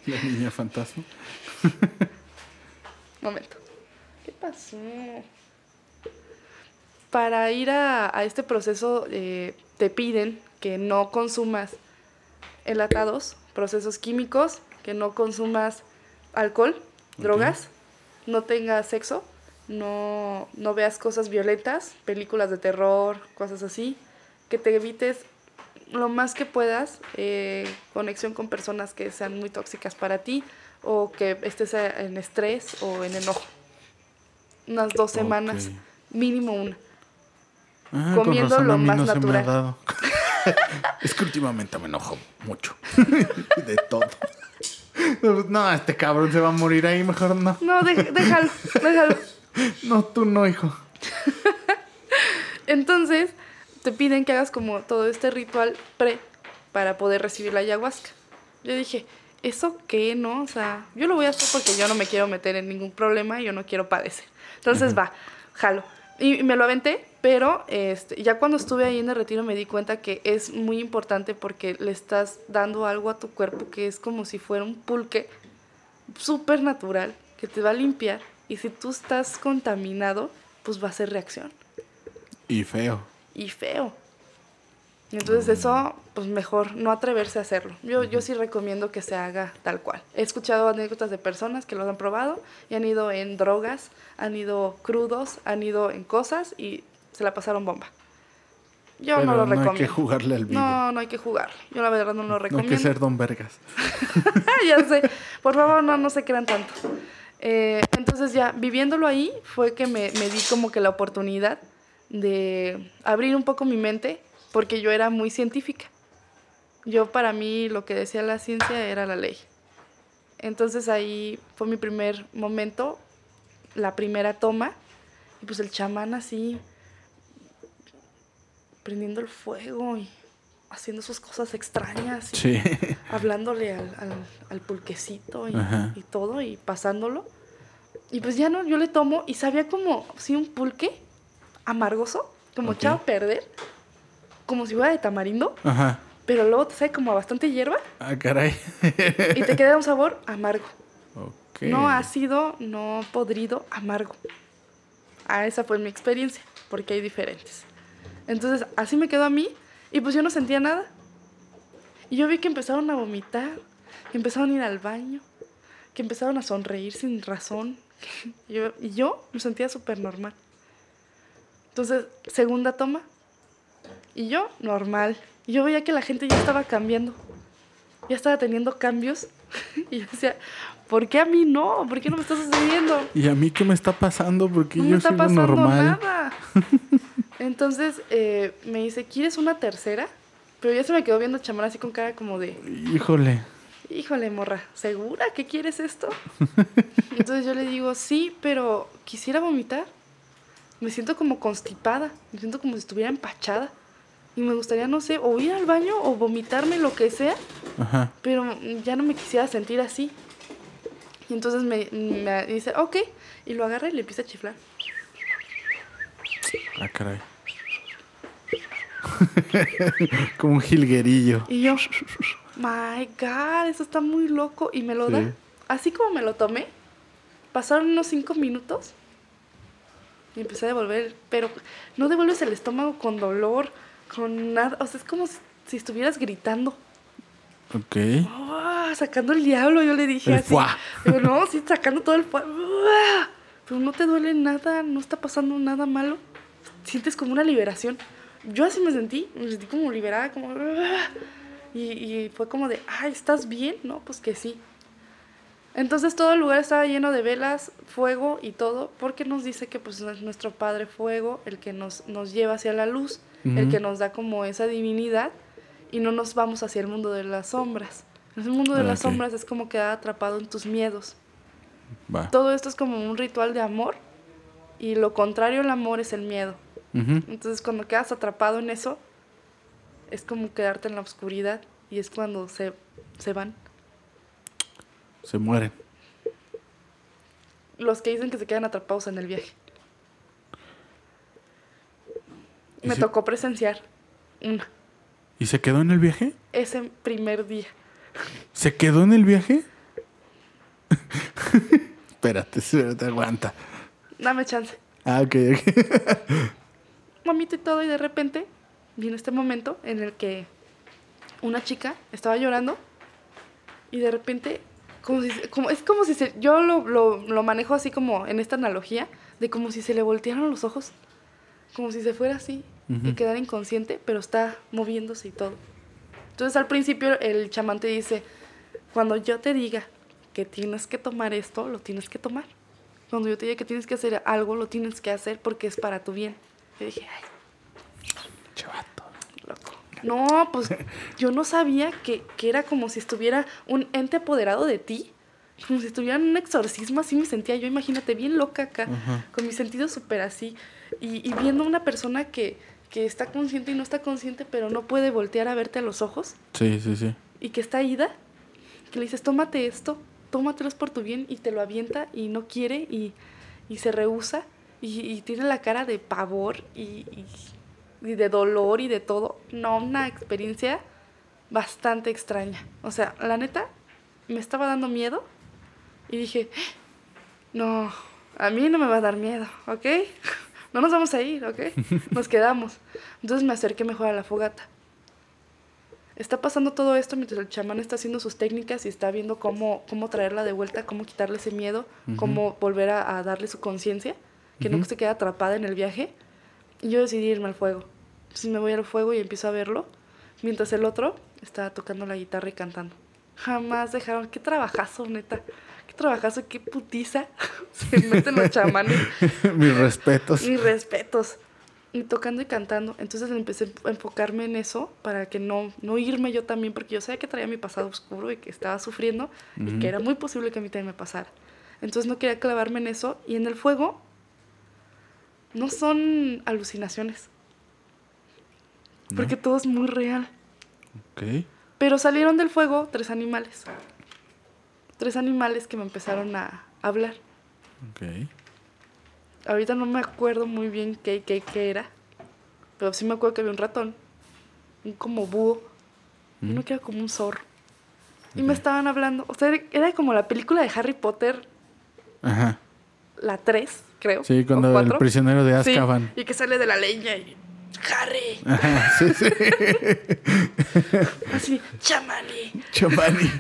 La niña fantasma. Momento. ¿Qué pasó? Para ir a, a este proceso eh, te piden que no consumas enlatados, procesos químicos, que no consumas alcohol, drogas, no tengas sexo, no, no veas cosas violentas, películas de terror, cosas así, que te evites lo más que puedas eh, conexión con personas que sean muy tóxicas para ti o que estés en estrés o en enojo. Unas dos semanas, mínimo una. Ah, Comiendo con razón lo a mí más no se me ha natural. dado. es que últimamente me enojo mucho. de todo. No, este cabrón se va a morir ahí, mejor no. No, déjalo, déjalo. No, tú no, hijo. Entonces, te piden que hagas como todo este ritual pre para poder recibir la ayahuasca. Yo dije, ¿eso qué, no? O sea, yo lo voy a hacer porque yo no me quiero meter en ningún problema y yo no quiero padecer. Entonces, va, jalo. Y me lo aventé, pero este, ya cuando estuve ahí en el retiro me di cuenta que es muy importante porque le estás dando algo a tu cuerpo que es como si fuera un pulque súper natural que te va a limpiar. Y si tú estás contaminado, pues va a ser reacción Y feo. y feo. Entonces eso, pues mejor no atreverse a hacerlo. Yo, yo sí recomiendo que se haga tal cual. He escuchado anécdotas de personas que lo han probado y han ido en drogas, han ido crudos, han ido en cosas y se la pasaron bomba. Yo Pero no lo no hay recomiendo. que jugarle al vivo. No, no hay que jugar. Yo la verdad no lo No hay recomiendo. que ser don Vergas. ya sé. Por favor, no, no se crean tanto. Eh, entonces ya, viviéndolo ahí, fue que me, me di como que la oportunidad de abrir un poco mi mente, porque yo era muy científica. Yo para mí lo que decía la ciencia era la ley. Entonces ahí fue mi primer momento, la primera toma, y pues el chamán así, prendiendo el fuego y haciendo sus cosas extrañas. y- Sí. hablándole al, al, al pulquecito y, y todo y pasándolo. Y pues ya no, yo le tomo y sabía como, sí, un pulque amargoso, como echado a perder, como si fuera de tamarindo, Ajá. pero luego te sabe como a bastante hierba Ah, caray. y te queda un sabor amargo. ok. Ok. No ácido, no podrido, amargo. Ah, esa fue mi experiencia, porque hay diferentes. Entonces, así me quedó a mí y pues yo no sentía nada. Y yo vi que empezaron a vomitar, que empezaron a ir al baño, que empezaron a sonreír sin razón. Yo- y yo me sentía súper normal. Entonces, segunda toma. Y yo, normal. Y yo veía que la gente ya estaba cambiando. Ya estaba teniendo cambios. y yo decía, ¿por qué a mí no? ¿Por qué no me está sucediendo? ¿Y a mí qué me está pasando? Porque No yo me está sigo pasando normal. nada. Entonces eh, me dice, ¿quieres una tercera? Pero ya se me quedó viendo chamán así con cara como de, Híjole. híjole, morra, ¿segura que quieres esto? Entonces yo le digo, sí, pero quisiera vomitar. Me siento como constipada, me siento como si estuviera empachada. Y me gustaría, no sé, o ir al baño o vomitarme, lo que sea, Ajá. pero ya no me quisiera sentir así. Y entonces me, me dice, ok, y lo agarra y le empieza a chiflar. Ah, caray. Como un jilguerillo. Y yo, my God, eso está muy loco. Y me lo Sí. da. Así como me lo tomé, pasaron unos cinco minutos y empecé a devolver. Pero no devuelves el estómago con dolor, con nada. O sea, es como si, estuvieras gritando. Ok. ¡Ah! sacando el diablo, yo le dije El así. fuá. Digo, no, sí, sacando todo el fuá. ¡Ah! Pero no te duele nada, no está pasando nada malo. Sientes como una liberación. Yo así me sentí, me sentí como liberada, como... ¡ah! Y, y fue como de, ay, ¿estás bien? No, pues que sí. Entonces todo el lugar estaba lleno de velas, fuego y todo, porque nos dice que pues es nuestro Padre Fuego, el que nos, nos lleva hacia la luz, el que nos da como esa divinidad y no nos vamos hacia el mundo de las sombras. El mundo de Ah, las sombras es como quedar atrapado en tus miedos. Va. Todo esto es como un ritual de amor y lo contrario al amor es el miedo. Entonces cuando quedas atrapado en eso, es como quedarte en la oscuridad y es cuando se, se van. Se mueren. Los que dicen que se quedan atrapados en el viaje. ¿Y Me tocó presenciar una, ¿Y se quedó en el viaje? ese primer día. ¿Se quedó en el viaje? espérate, espérate, aguanta. Dame chance. Ah, ok, ok. Mamito y todo, y de repente viene este momento en el que una chica estaba llorando y de repente, como si, como, es como si se, yo lo, lo, lo manejo así como en esta analogía, de como si se le voltearan los ojos, como si se fuera así y quedara inconsciente, pero está moviéndose y todo. Entonces al principio el chamán te dice, cuando yo te diga que tienes que tomar esto, lo tienes que tomar. Cuando yo te diga que tienes que hacer algo, lo tienes que hacer porque es para tu bien. Yo dije, ay, Chavato. loco. No, pues yo no sabía que, que era como si estuviera un ente apoderado de ti. Como si estuviera en un exorcismo, así me sentía yo, imagínate, bien loca acá, Ajá. con mis sentidos súper así. Y, y viendo a una persona que, que está consciente y no está consciente, pero no puede voltear a verte a los ojos. Sí, sí, sí. y que está ida, que le dices, tómate esto, tómatelo es por tu bien, y te lo avienta y no quiere y, y se rehúsa y, y tiene la cara de pavor y, y- y de dolor y de todo. No, una experiencia bastante extraña. O sea, la neta, me estaba dando miedo y dije, no, a mí no me va a dar miedo, ¿ok? No nos vamos a ir, ¿ok? Nos quedamos. Entonces me acerqué mejor a la fogata está pasando todo esto mientras el chamán está haciendo sus técnicas y está viendo cómo, cómo traerla de vuelta, cómo quitarle ese miedo, cómo volver a, a darle su conciencia, que no Ujú. se quede atrapada en el viaje. Y yo decidí irme al fuego. Entonces me voy al fuego y empiezo a verlo, mientras el otro estaba tocando la guitarra y cantando. Jamás dejaron, qué trabajazo, neta. Qué trabajazo, qué putiza se meten los chamanes. Mis respetos. Mis respetos. Y tocando y cantando. Entonces empecé a enfocarme en eso para que no, no irme yo también, porque yo sabía que traía mi pasado oscuro y que estaba sufriendo y que era muy posible que a mí también me pasara. Entonces no quería clavarme en eso. Y en el fuego no son alucinaciones, ¿no? porque todo es muy real. Ok. Pero salieron del fuego tres animales. Tres animales que me empezaron a hablar. Ok. Ahorita no me acuerdo muy bien qué, qué, qué era. Pero sí me acuerdo que había un ratón. Un como búho. Uno que era como un zorro. Y me estaban hablando. O sea, era- era como la película de Harry Potter Ajá. la 3, creo. Sí, cuando el prisionero de Sí, Azkaban. y que sale de la leña y... ¡Harry! Ajá, sí, sí. Así, chamani, Chomani,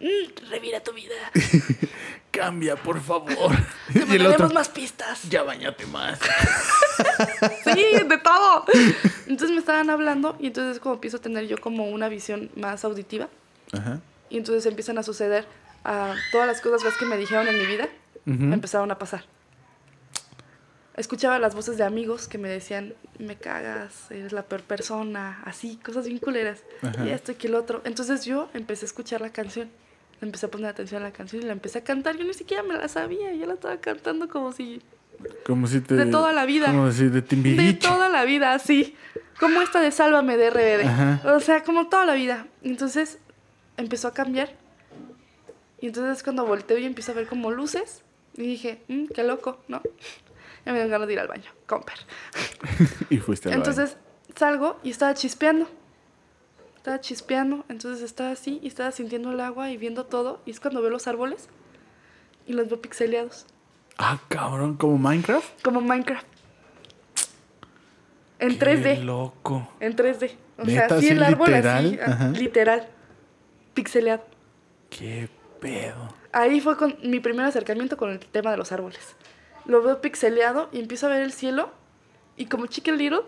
mm, revira tu vida. cambia, por favor. Te y el otro, más pistas. ya bañate más. Sí, de todo. Entonces me estaban hablando y entonces es como empiezo a tener yo como una visión más auditiva. Ajá. Y entonces empiezan a suceder ah, todas las cosas que me dijeron en mi vida, Me empezaron a pasar. Escuchaba las voces de amigos que me decían, me cagas, eres la peor persona, así, cosas bien culeras. Ajá. Y esto y que el otro. Entonces yo empecé a escuchar la canción. Empecé a poner atención a la canción y la empecé a cantar. Yo ni siquiera me la sabía, yo la estaba cantando como si Como si te... De toda la vida. Como si de De toda la vida, así. Como esta de Sálvame de RBD. Ajá. O sea, como toda la vida. Entonces empezó a cambiar. Y entonces es cuando volteo y empiezo a ver como luces. Y dije, "Mm, qué loco, ¿no? Ya me dan ganas de ir al baño, comper. y fuiste al Entonces salgo y estaba chispeando. Estaba chispeando, entonces estaba así y estaba sintiendo el agua y viendo todo. Y es cuando veo los árboles y los veo pixeleados. Ah, cabrón, como Minecraft. Como Minecraft. En Qué 3D. loco. En 3D. O ¿Neta, sea, sí así el árbol literal? así, ah, Ajá. literal. Pixeleado. Qué pedo. Ahí fue con mi primer acercamiento con el tema de los árboles. Lo veo pixeleado y empiezo a ver el cielo. Y como Chicken Little,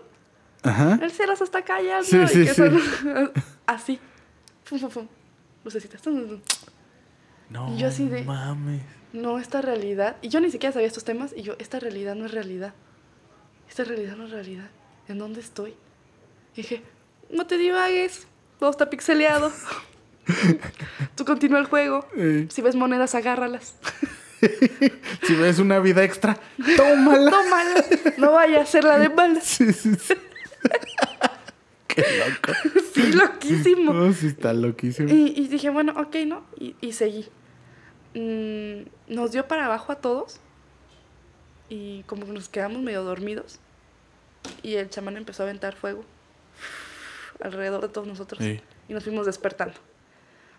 Ajá. el cielo se está callando. Sí, y sí, que sí. son- así. Fum, fum, fum. Lucecitas. No Y yo así de- mames. No, esta realidad. Y yo ni siquiera sabía estos temas. Y yo, esta realidad no es realidad. Esta realidad no es realidad. ¿En dónde estoy? Y dije, no te divagues. Todo está pixeleado. Tú continúa el juego. Eh, Si ves monedas, agárralas. si ves una vida extra, tómala. Tómala. No vaya a ser la de malas. Sí, sí, sí. Qué loco. Sí, loquísimo. No, sí está loquísimo. Y, y dije, bueno, ok, ¿no? Y, y seguí. Mm, nos dio para abajo a todos. Y como que nos quedamos medio dormidos. Y el chamán empezó a aventar fuego alrededor de todos nosotros. Sí. Y nos fuimos despertando.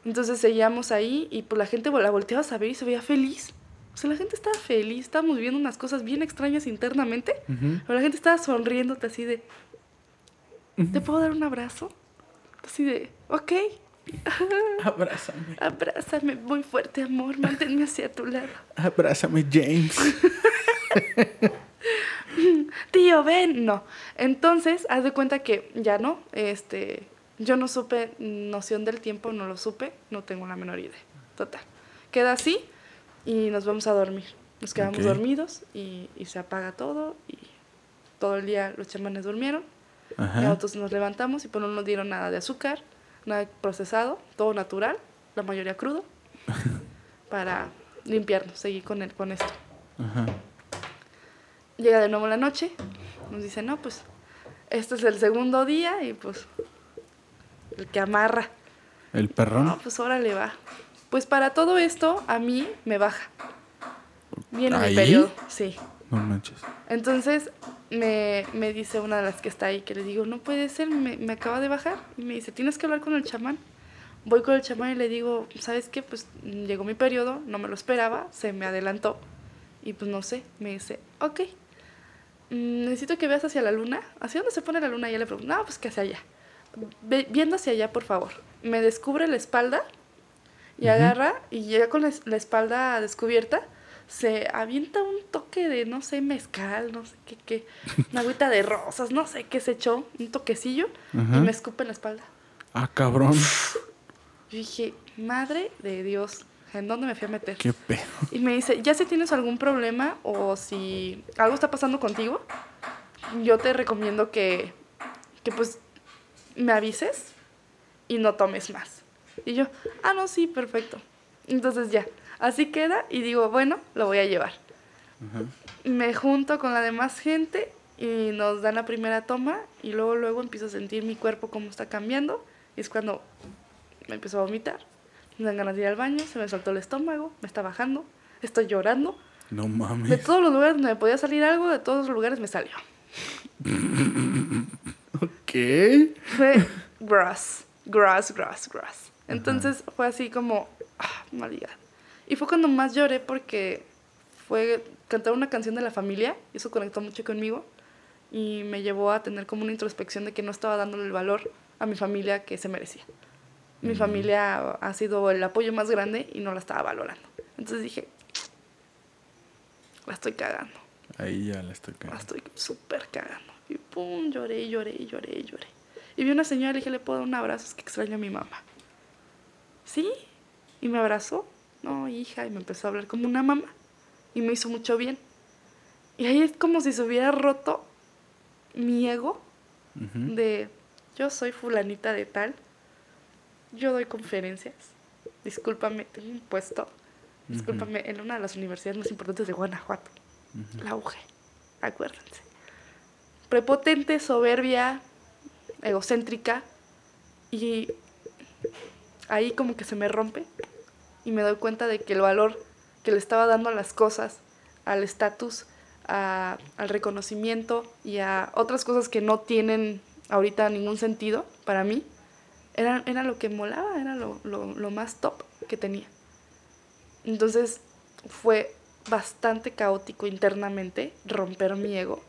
Entonces seguíamos ahí y pues la gente la volteaba a saber y se veía feliz. O sea, la gente estaba feliz, estábamos viendo unas cosas bien extrañas internamente. Pero la gente estaba sonriéndote así de... ¿Te puedo dar un abrazo? Así de, ok, Abrázame. abrázame muy fuerte, amor, manténme hacia tu lado. Abrázame, James. Tío, ven, no. Entonces, haz de cuenta que ya no, este, yo no supe noción del tiempo, no lo supe, no tengo la menor idea. Total. Queda así y nos vamos a dormir. Nos quedamos dormidos y, y se apaga todo y todo el día los chamanes durmieron. Y nosotros nos levantamos y pues no nos dieron nada de azúcar, nada procesado, todo natural, la mayoría crudo, para limpiarnos, seguir con, el, con esto. Ajá. Llega de nuevo la noche, nos dice, no, pues este es el segundo día y pues el que amarra. El No, perrón. pues órale va. Pues para todo esto a mí me baja. Viene ¿Ahí? mi periodo, sí. No manches. Entonces me, me dice una de las que está ahí, que le digo, no puede ser, me, me acaba de bajar. Y me dice, tienes que hablar con el chamán. Voy con el chamán y le digo, ¿sabes qué? Pues mm, llegó mi periodo, no me lo esperaba, se me adelantó. Y pues no sé, me dice, ok, mm, necesito que veas hacia la luna. ¿Hacia dónde se pone la luna? Y yo le pregunto, no, pues que hacia allá. Viendo hacia allá, por favor. Me descubre la espalda y agarra y llega con la, es- la espalda descubierta. Se avienta un toque de, no sé, mezcal, no sé qué, qué, una agüita de rosas, no sé qué se echó, un toquecillo Ajá. y me escupe en la espalda. Ah, cabrón. Yo dije, madre de Dios, ¿en dónde me fui a meter? Qué pedo. Y me dice, ya si tienes algún problema o si algo está pasando contigo, yo te recomiendo que, que pues me avises y no tomes más. Y yo, ah, no, sí, perfecto. Entonces ya, así queda y digo, bueno, lo voy a llevar. Me junto con la demás gente y nos dan la primera toma y luego, luego empiezo a sentir mi cuerpo cómo está cambiando y es cuando me empezó a vomitar. Me dan ganas de ir al baño, se me soltó el estómago, me está bajando, estoy llorando. No De mames. todos los lugares donde me podía salir algo, de todos los lugares me salió. Ok. Fue gross, gross, gross, gross. Entonces fue así como, ah. Y fue cuando más lloré porque fue cantar una canción de la familia, y eso conectó mucho conmigo y me llevó a tener como una introspección de que no estaba dándole el valor a mi familia que se merecía. Mi familia ha sido el apoyo más grande y no la estaba valorando. Entonces dije, la estoy cagando. Ahí ya la estoy La cagando. estoy súper cagando. Y pum, lloré, lloré, lloré, lloré. Y vi una señora y le dije, ¿le puedo dar un abrazo? Es que extraño a mi mamá. ¿Sí? Y me abrazó. No, hija, y me empezó a hablar como una mamá. Y me hizo mucho bien. Y ahí es como si se hubiera roto mi ego de yo soy fulanita de tal, yo doy conferencias, discúlpame, tengo un puesto, discúlpame, en una de las universidades más importantes de Guanajuato, la UG, acuérdense. Prepotente, soberbia, egocéntrica, y ahí como que se me rompe y me doy cuenta de que el valor que le estaba dando a las cosas, al estatus, al reconocimiento y a otras cosas que no tienen ahorita ningún sentido para mí, era, era lo que molaba, era lo, lo- lo más top que tenía. Entonces fue bastante caótico internamente romper mi ego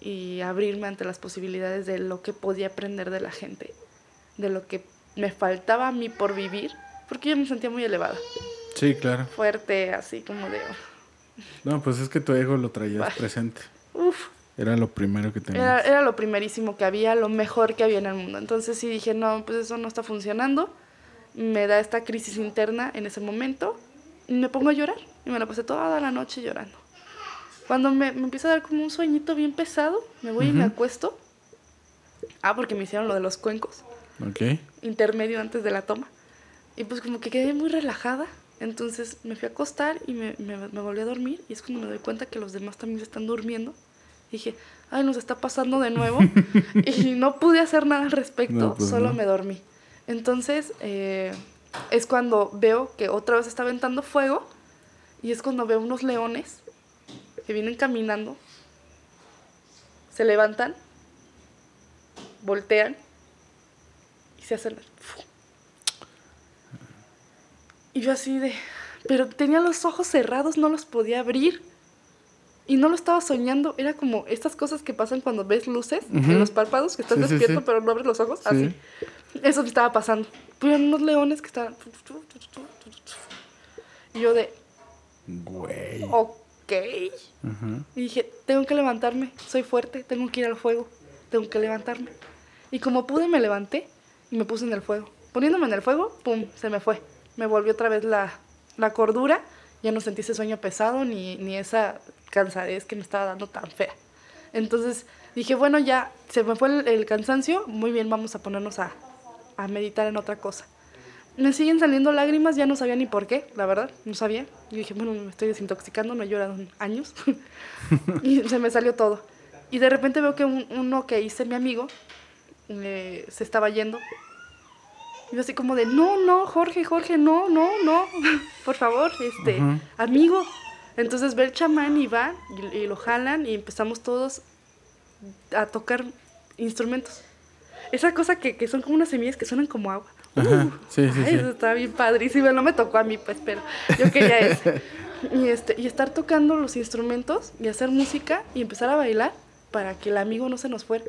y abrirme ante las posibilidades de lo que podía aprender de la gente, de lo que me faltaba a mí por vivir, porque yo me sentía muy elevada, Sí, claro. fuerte, así como de, No, pues es que tu ego lo traías Bah. presente. uff, Era lo primero que tenías. Era, era lo primerísimo que había, lo mejor que había en el mundo. Entonces sí dije, no, pues eso no está funcionando. Me da esta crisis interna en ese momento. Y me pongo a llorar. Y me la pasé toda la noche llorando. Cuando me, me empieza a dar como un sueñito bien pesado, me voy y me acuesto. Ah, porque me hicieron lo de los cuencos. Ok. Intermedio antes de la toma. Y pues como que quedé muy relajada. Entonces me fui a acostar y me, me, me volví a dormir. Y es cuando me doy cuenta que los demás también se están durmiendo. Dije, ay, nos está pasando de nuevo. y no pude hacer nada al respecto, No, pues solo no. me dormí. Entonces eh, es cuando veo que otra vez está aventando fuego. Y es cuando veo unos leones que vienen caminando. Se levantan, voltean y se hacen. Y yo así de. Pero tenía los ojos cerrados, no los podía abrir. Y no lo estaba soñando. Era como estas cosas que pasan cuando ves luces en los párpados, que estás Sí, despierto sí. pero no abres los ojos. Sí. Así. Eso me estaba pasando. Pero eran unos leones que estaban. Y yo de. Güey. Ok. Ajá. Y dije, tengo que levantarme, soy fuerte, tengo que ir al fuego, tengo que levantarme. Y como pude, me levanté y me puse en el fuego. Poniéndome en el fuego, pum, se me fue. Me volvió otra vez la, la cordura, ya no sentí ese sueño pesado ni, ni esa cansadez que me estaba dando tan fea. Entonces dije, bueno, ya se me fue el, el cansancio, muy bien, vamos a ponernos a, a meditar en otra cosa. Me siguen saliendo lágrimas, ya no sabía ni por qué, la verdad, no sabía. Yo dije, bueno, me estoy desintoxicando, no he llorado en años. y se me salió todo. Y de repente veo que un- uno que hice mi amigo eh, se estaba yendo. Y yo así como de, no, no, Jorge, Jorge, no, no, no, por favor, este, Ajá. amigo. Entonces ve el chamán y va y, y lo jalan y empezamos todos a tocar instrumentos. Esa cosa que, que son como unas semillas que suenan como agua. Ajá, Uh, sí, sí, ay, sí. Eso está bien padrísimo. No me tocó a mí, pues, pero yo quería ese. Y, este, y estar tocando los instrumentos y hacer música y empezar a bailar para que el amigo no se nos fuera.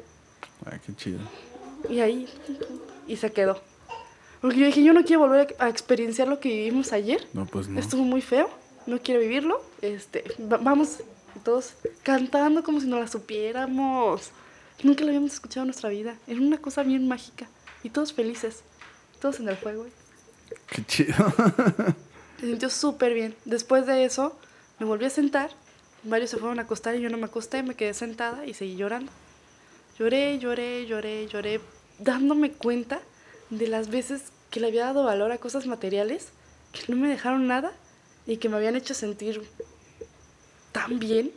Ay, qué chido. Y ahí, y se quedó. Porque yo dije, yo no quiero volver a a experienciar lo que vivimos ayer. No, pues no. Estuvo muy feo, no quiero vivirlo. Este, va- vamos todos cantando como si no la supiéramos. Nunca lo habíamos escuchado en nuestra vida. Era una cosa bien mágica. Y todos felices. Todos en el juego. Qué chido. Se sintió súper bien. Después de eso, me volví a sentar. Varios se fueron a acostar y yo no me acosté. Me quedé sentada y seguí llorando. Lloré, lloré, lloré, lloré. Dándome cuenta de las veces que le había dado valor a cosas materiales que no me dejaron nada y que me habían hecho sentir tan bien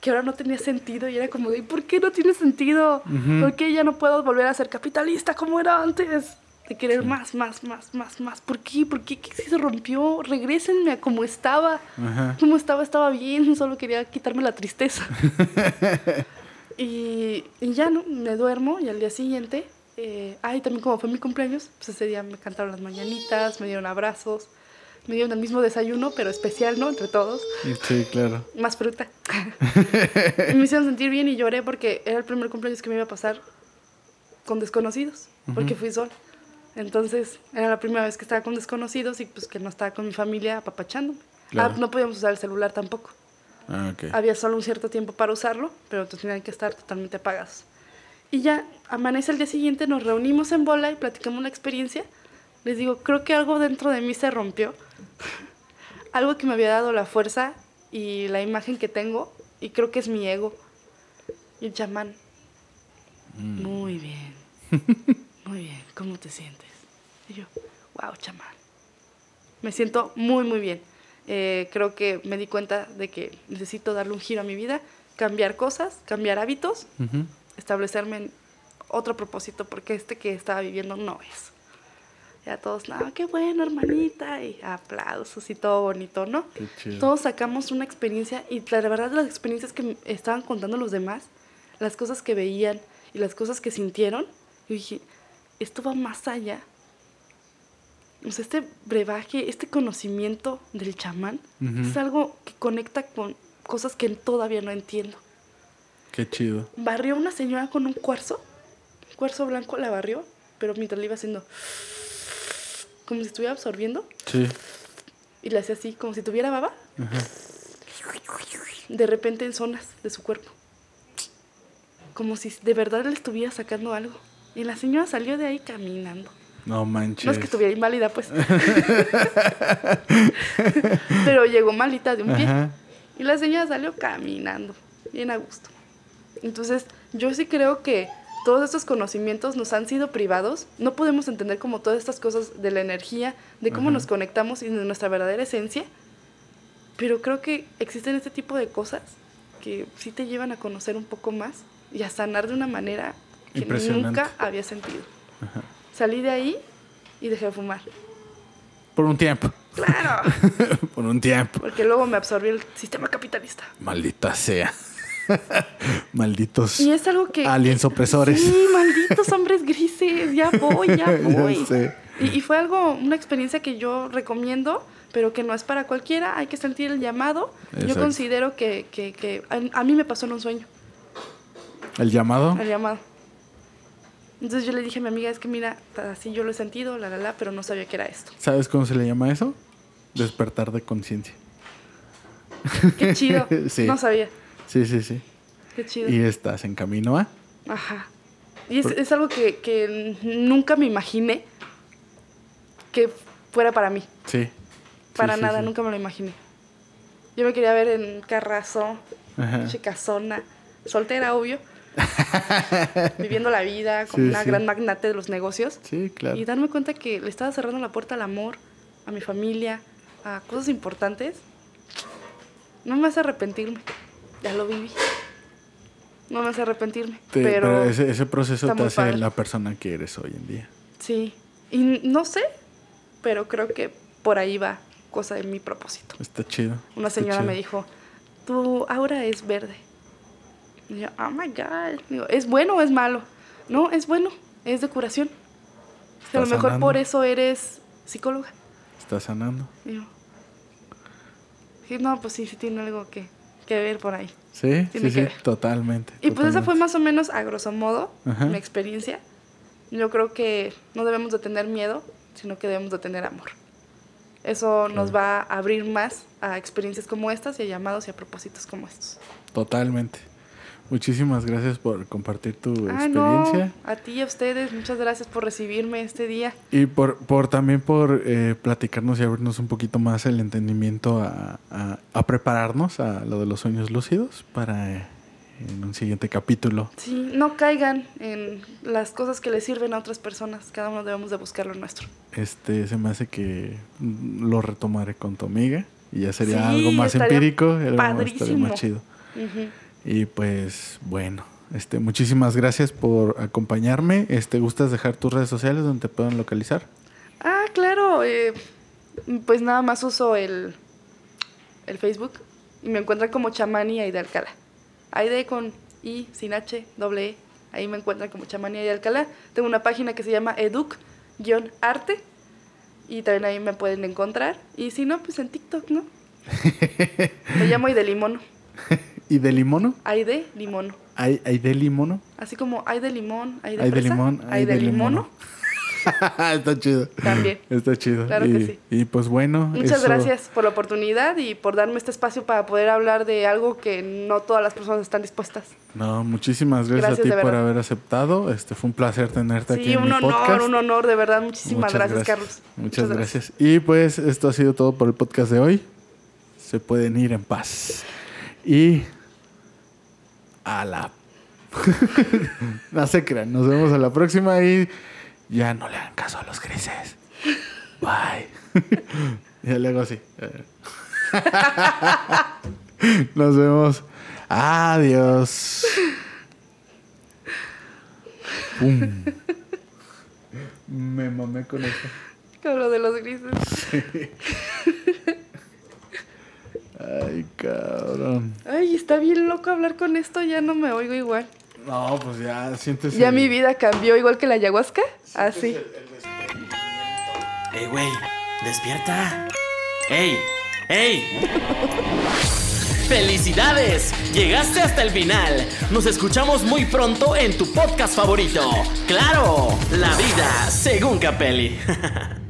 que ahora no tenía sentido y era como de, ¿por qué no tiene sentido? Ujú. ¿Por qué ya no puedo volver a ser capitalista como era antes? De querer más, más, más, más, más. ¿Por qué? ¿Por qué? ¿Qué se rompió? Regrésenme a como estaba. Ajá. Como estaba, estaba bien, solo quería quitarme la tristeza. y, y ya, ¿no? Me duermo y al día siguiente, eh, ay, también como fue mi cumpleaños, pues ese día me cantaron las mañanitas, me dieron abrazos, me dieron el mismo desayuno, pero especial, ¿no? Entre todos. Sí, claro. Más fruta. y me hicieron sentir bien y lloré porque era el primer cumpleaños que me iba a pasar con desconocidos, porque fui sola. Entonces, era la primera vez que estaba con desconocidos y pues que no estaba con mi familia apapachándome. Claro. Ah, no podíamos usar el celular tampoco. Ah. Había solo un cierto tiempo para usarlo, pero tenían que estar totalmente apagados. Y ya amanece el día siguiente, nos reunimos en bola y platicamos la experiencia. Les digo, creo que algo dentro de mí se rompió. algo que me había dado la fuerza y la imagen que tengo, y creo que es mi ego. Y el chamán, muy bien, muy bien, ¿cómo te sientes? Y yo, wow, chamán. Me siento muy, muy bien. Eh, creo que me di cuenta de que necesito darle un giro a mi vida, cambiar cosas, cambiar hábitos, establecerme en otro propósito, porque este que estaba viviendo no es. Ya todos, no, qué bueno, hermanita, y aplausos y todo bonito, ¿no? Qué chido. Todos sacamos una experiencia y la verdad las experiencias que me estaban contando los demás, las cosas que veían y las cosas que sintieron, yo dije, esto va más allá. O sea, este brebaje, este conocimiento del chamán es algo que conecta con cosas que todavía no entiendo. Qué chido. Barrió una señora con un cuarzo, un cuarzo blanco la barrió, pero mientras le iba haciendo como si estuviera absorbiendo Sí. y le hacía así, como si tuviera baba, Ajá. de repente en zonas de su cuerpo. Como si de verdad le estuviera sacando algo. Y la señora salió de ahí caminando. No manches. No es que estuviera inválida, pues. Pero llegó malita de un pie. Ajá. Y la señora salió caminando, bien a gusto. Entonces, yo sí creo que todos estos conocimientos nos han sido privados. No podemos entender como todas estas cosas de la energía, de cómo Ajá. nos conectamos y de nuestra verdadera esencia. Pero creo que existen este tipo de cosas que sí te llevan a conocer un poco más y a sanar de una manera que nunca había sentido. Salí de ahí y dejé de fumar. Por un tiempo. Claro, Por un tiempo. porque luego me absorbió el sistema capitalista. Maldita sea. Malditos Y es algo que... aliens opresores. Sí, malditos hombres grises, ya voy, ya voy. Ya sé. Y, y fue algo, una experiencia que yo recomiendo, pero que no es para cualquiera, hay que sentir el llamado. Yo considero que, que, que a, a mí me pasó en un sueño, El llamado. el llamado. Entonces yo le dije a mi amiga, es que mira, así yo lo he sentido, la, la, la, pero no sabía que era esto. ¿Sabes cómo se le llama eso? Despertar de conciencia. Qué chido, Sí. no sabía, Sí, sí, sí. qué chido. Y estás en camino a. Ajá. Y es, Por- es algo que, que nunca me imaginé que fuera para mí. Sí. Para Sí, nada, sí. nunca me lo imaginé. Yo me quería ver en Carrazo, Ajá. chicazona, soltera, obvio. viviendo la vida como Sí, una sí. gran magnate de los negocios. Sí, claro. Y darme cuenta que le estaba cerrando la puerta al amor, a mi familia, a cosas importantes. No me hace arrepentirme. Ya lo viví. No me hace arrepentirme. Te- pero, pero ese, ese proceso te hace padre. la persona que eres hoy en día. sí. Y no sé, pero creo que por ahí va cosa de mi propósito. Está chido. Una señora chido. me dijo, tu aura es verde. Y yo, oh my God. Digo, ¿es bueno o es malo? No, es bueno, es de curación. A lo mejor sanando. por eso eres psicóloga. Está sanando. Y yo, "Sí, no, pues sí, sí tiene algo que, que ver por ahí. Sí, Tiene sí, sí. ver. Totalmente. Y pues esa fue más o menos a grosso modo Ajá. mi experiencia. Yo creo que no debemos de tener miedo, sino que debemos de tener amor. Eso nos va a abrir más a experiencias como estas y a llamados y a propósitos como estos. Totalmente. Muchísimas gracias por compartir tu Ah, no, experiencia. a ti y a ustedes, muchas gracias por recibirme este día. Y por, por también por eh, platicarnos y abrirnos un poquito más el entendimiento a, a- a prepararnos a lo de los sueños lúcidos para eh, en un siguiente capítulo. Sí, no caigan en las cosas que les sirven a otras personas, cada uno debemos de buscar lo nuestro. Este se me hace que lo retomaré con tu amiga y ya sería Sí, algo más empírico, algo más- chido. Ujú. Y pues bueno, este muchísimas gracias por acompañarme. Este, ¿gustas dejar tus redes sociales donde te puedan localizar? Ah, claro, eh, pues nada más uso el, el Facebook y me encuentran como Chamani Aide Alcalá. Aide con I, sin H, doble E. Ahí me encuentran como Chamani Aide Alcalá. Tengo una página que se llama educ-arte Y también ahí me pueden encontrar. Y si no, pues en TikTok, ¿no? Me llamo Aide. ¿Y de limono? Aide Limono. ¿Hay, hay de limono? Así como hay de limón, hay de Hay de limón, hay hay de, de limono. Está chido. También. Está chido. Claro y, que sí. Y pues bueno. Muchas eso- gracias por la oportunidad y por darme este espacio para poder hablar de algo que no todas las personas están dispuestas. No, muchísimas gracias, Gracias, a de ti por haber aceptado. Este fue un placer tenerte aquí Sí, un mi honor, podcast. un honor, de verdad. Muchísimas gracias, Carlos. Muchas, gracias. Y pues esto ha sido todo por el podcast de hoy. Se pueden ir en paz. Y a la no se crean, nos vemos a la próxima y ya no le hagan caso a los grises. Bye. ya le hago así. Nos vemos. Adiós. Pum. Me mamé con eso. Con lo de los grises. Ay, cabrón. Ay, está bien loco hablar con esto, ya no me oigo igual. No, pues ya sientes. Ya el- mi vida cambió igual que la ayahuasca. Ah, Así. ¡Ey, güey! ¡Despierta! ¡Ey! ¡Ey! ¡Felicidades! Llegaste hasta el final. Nos escuchamos muy pronto en tu podcast favorito. ¡Claro! La vida según Capelli.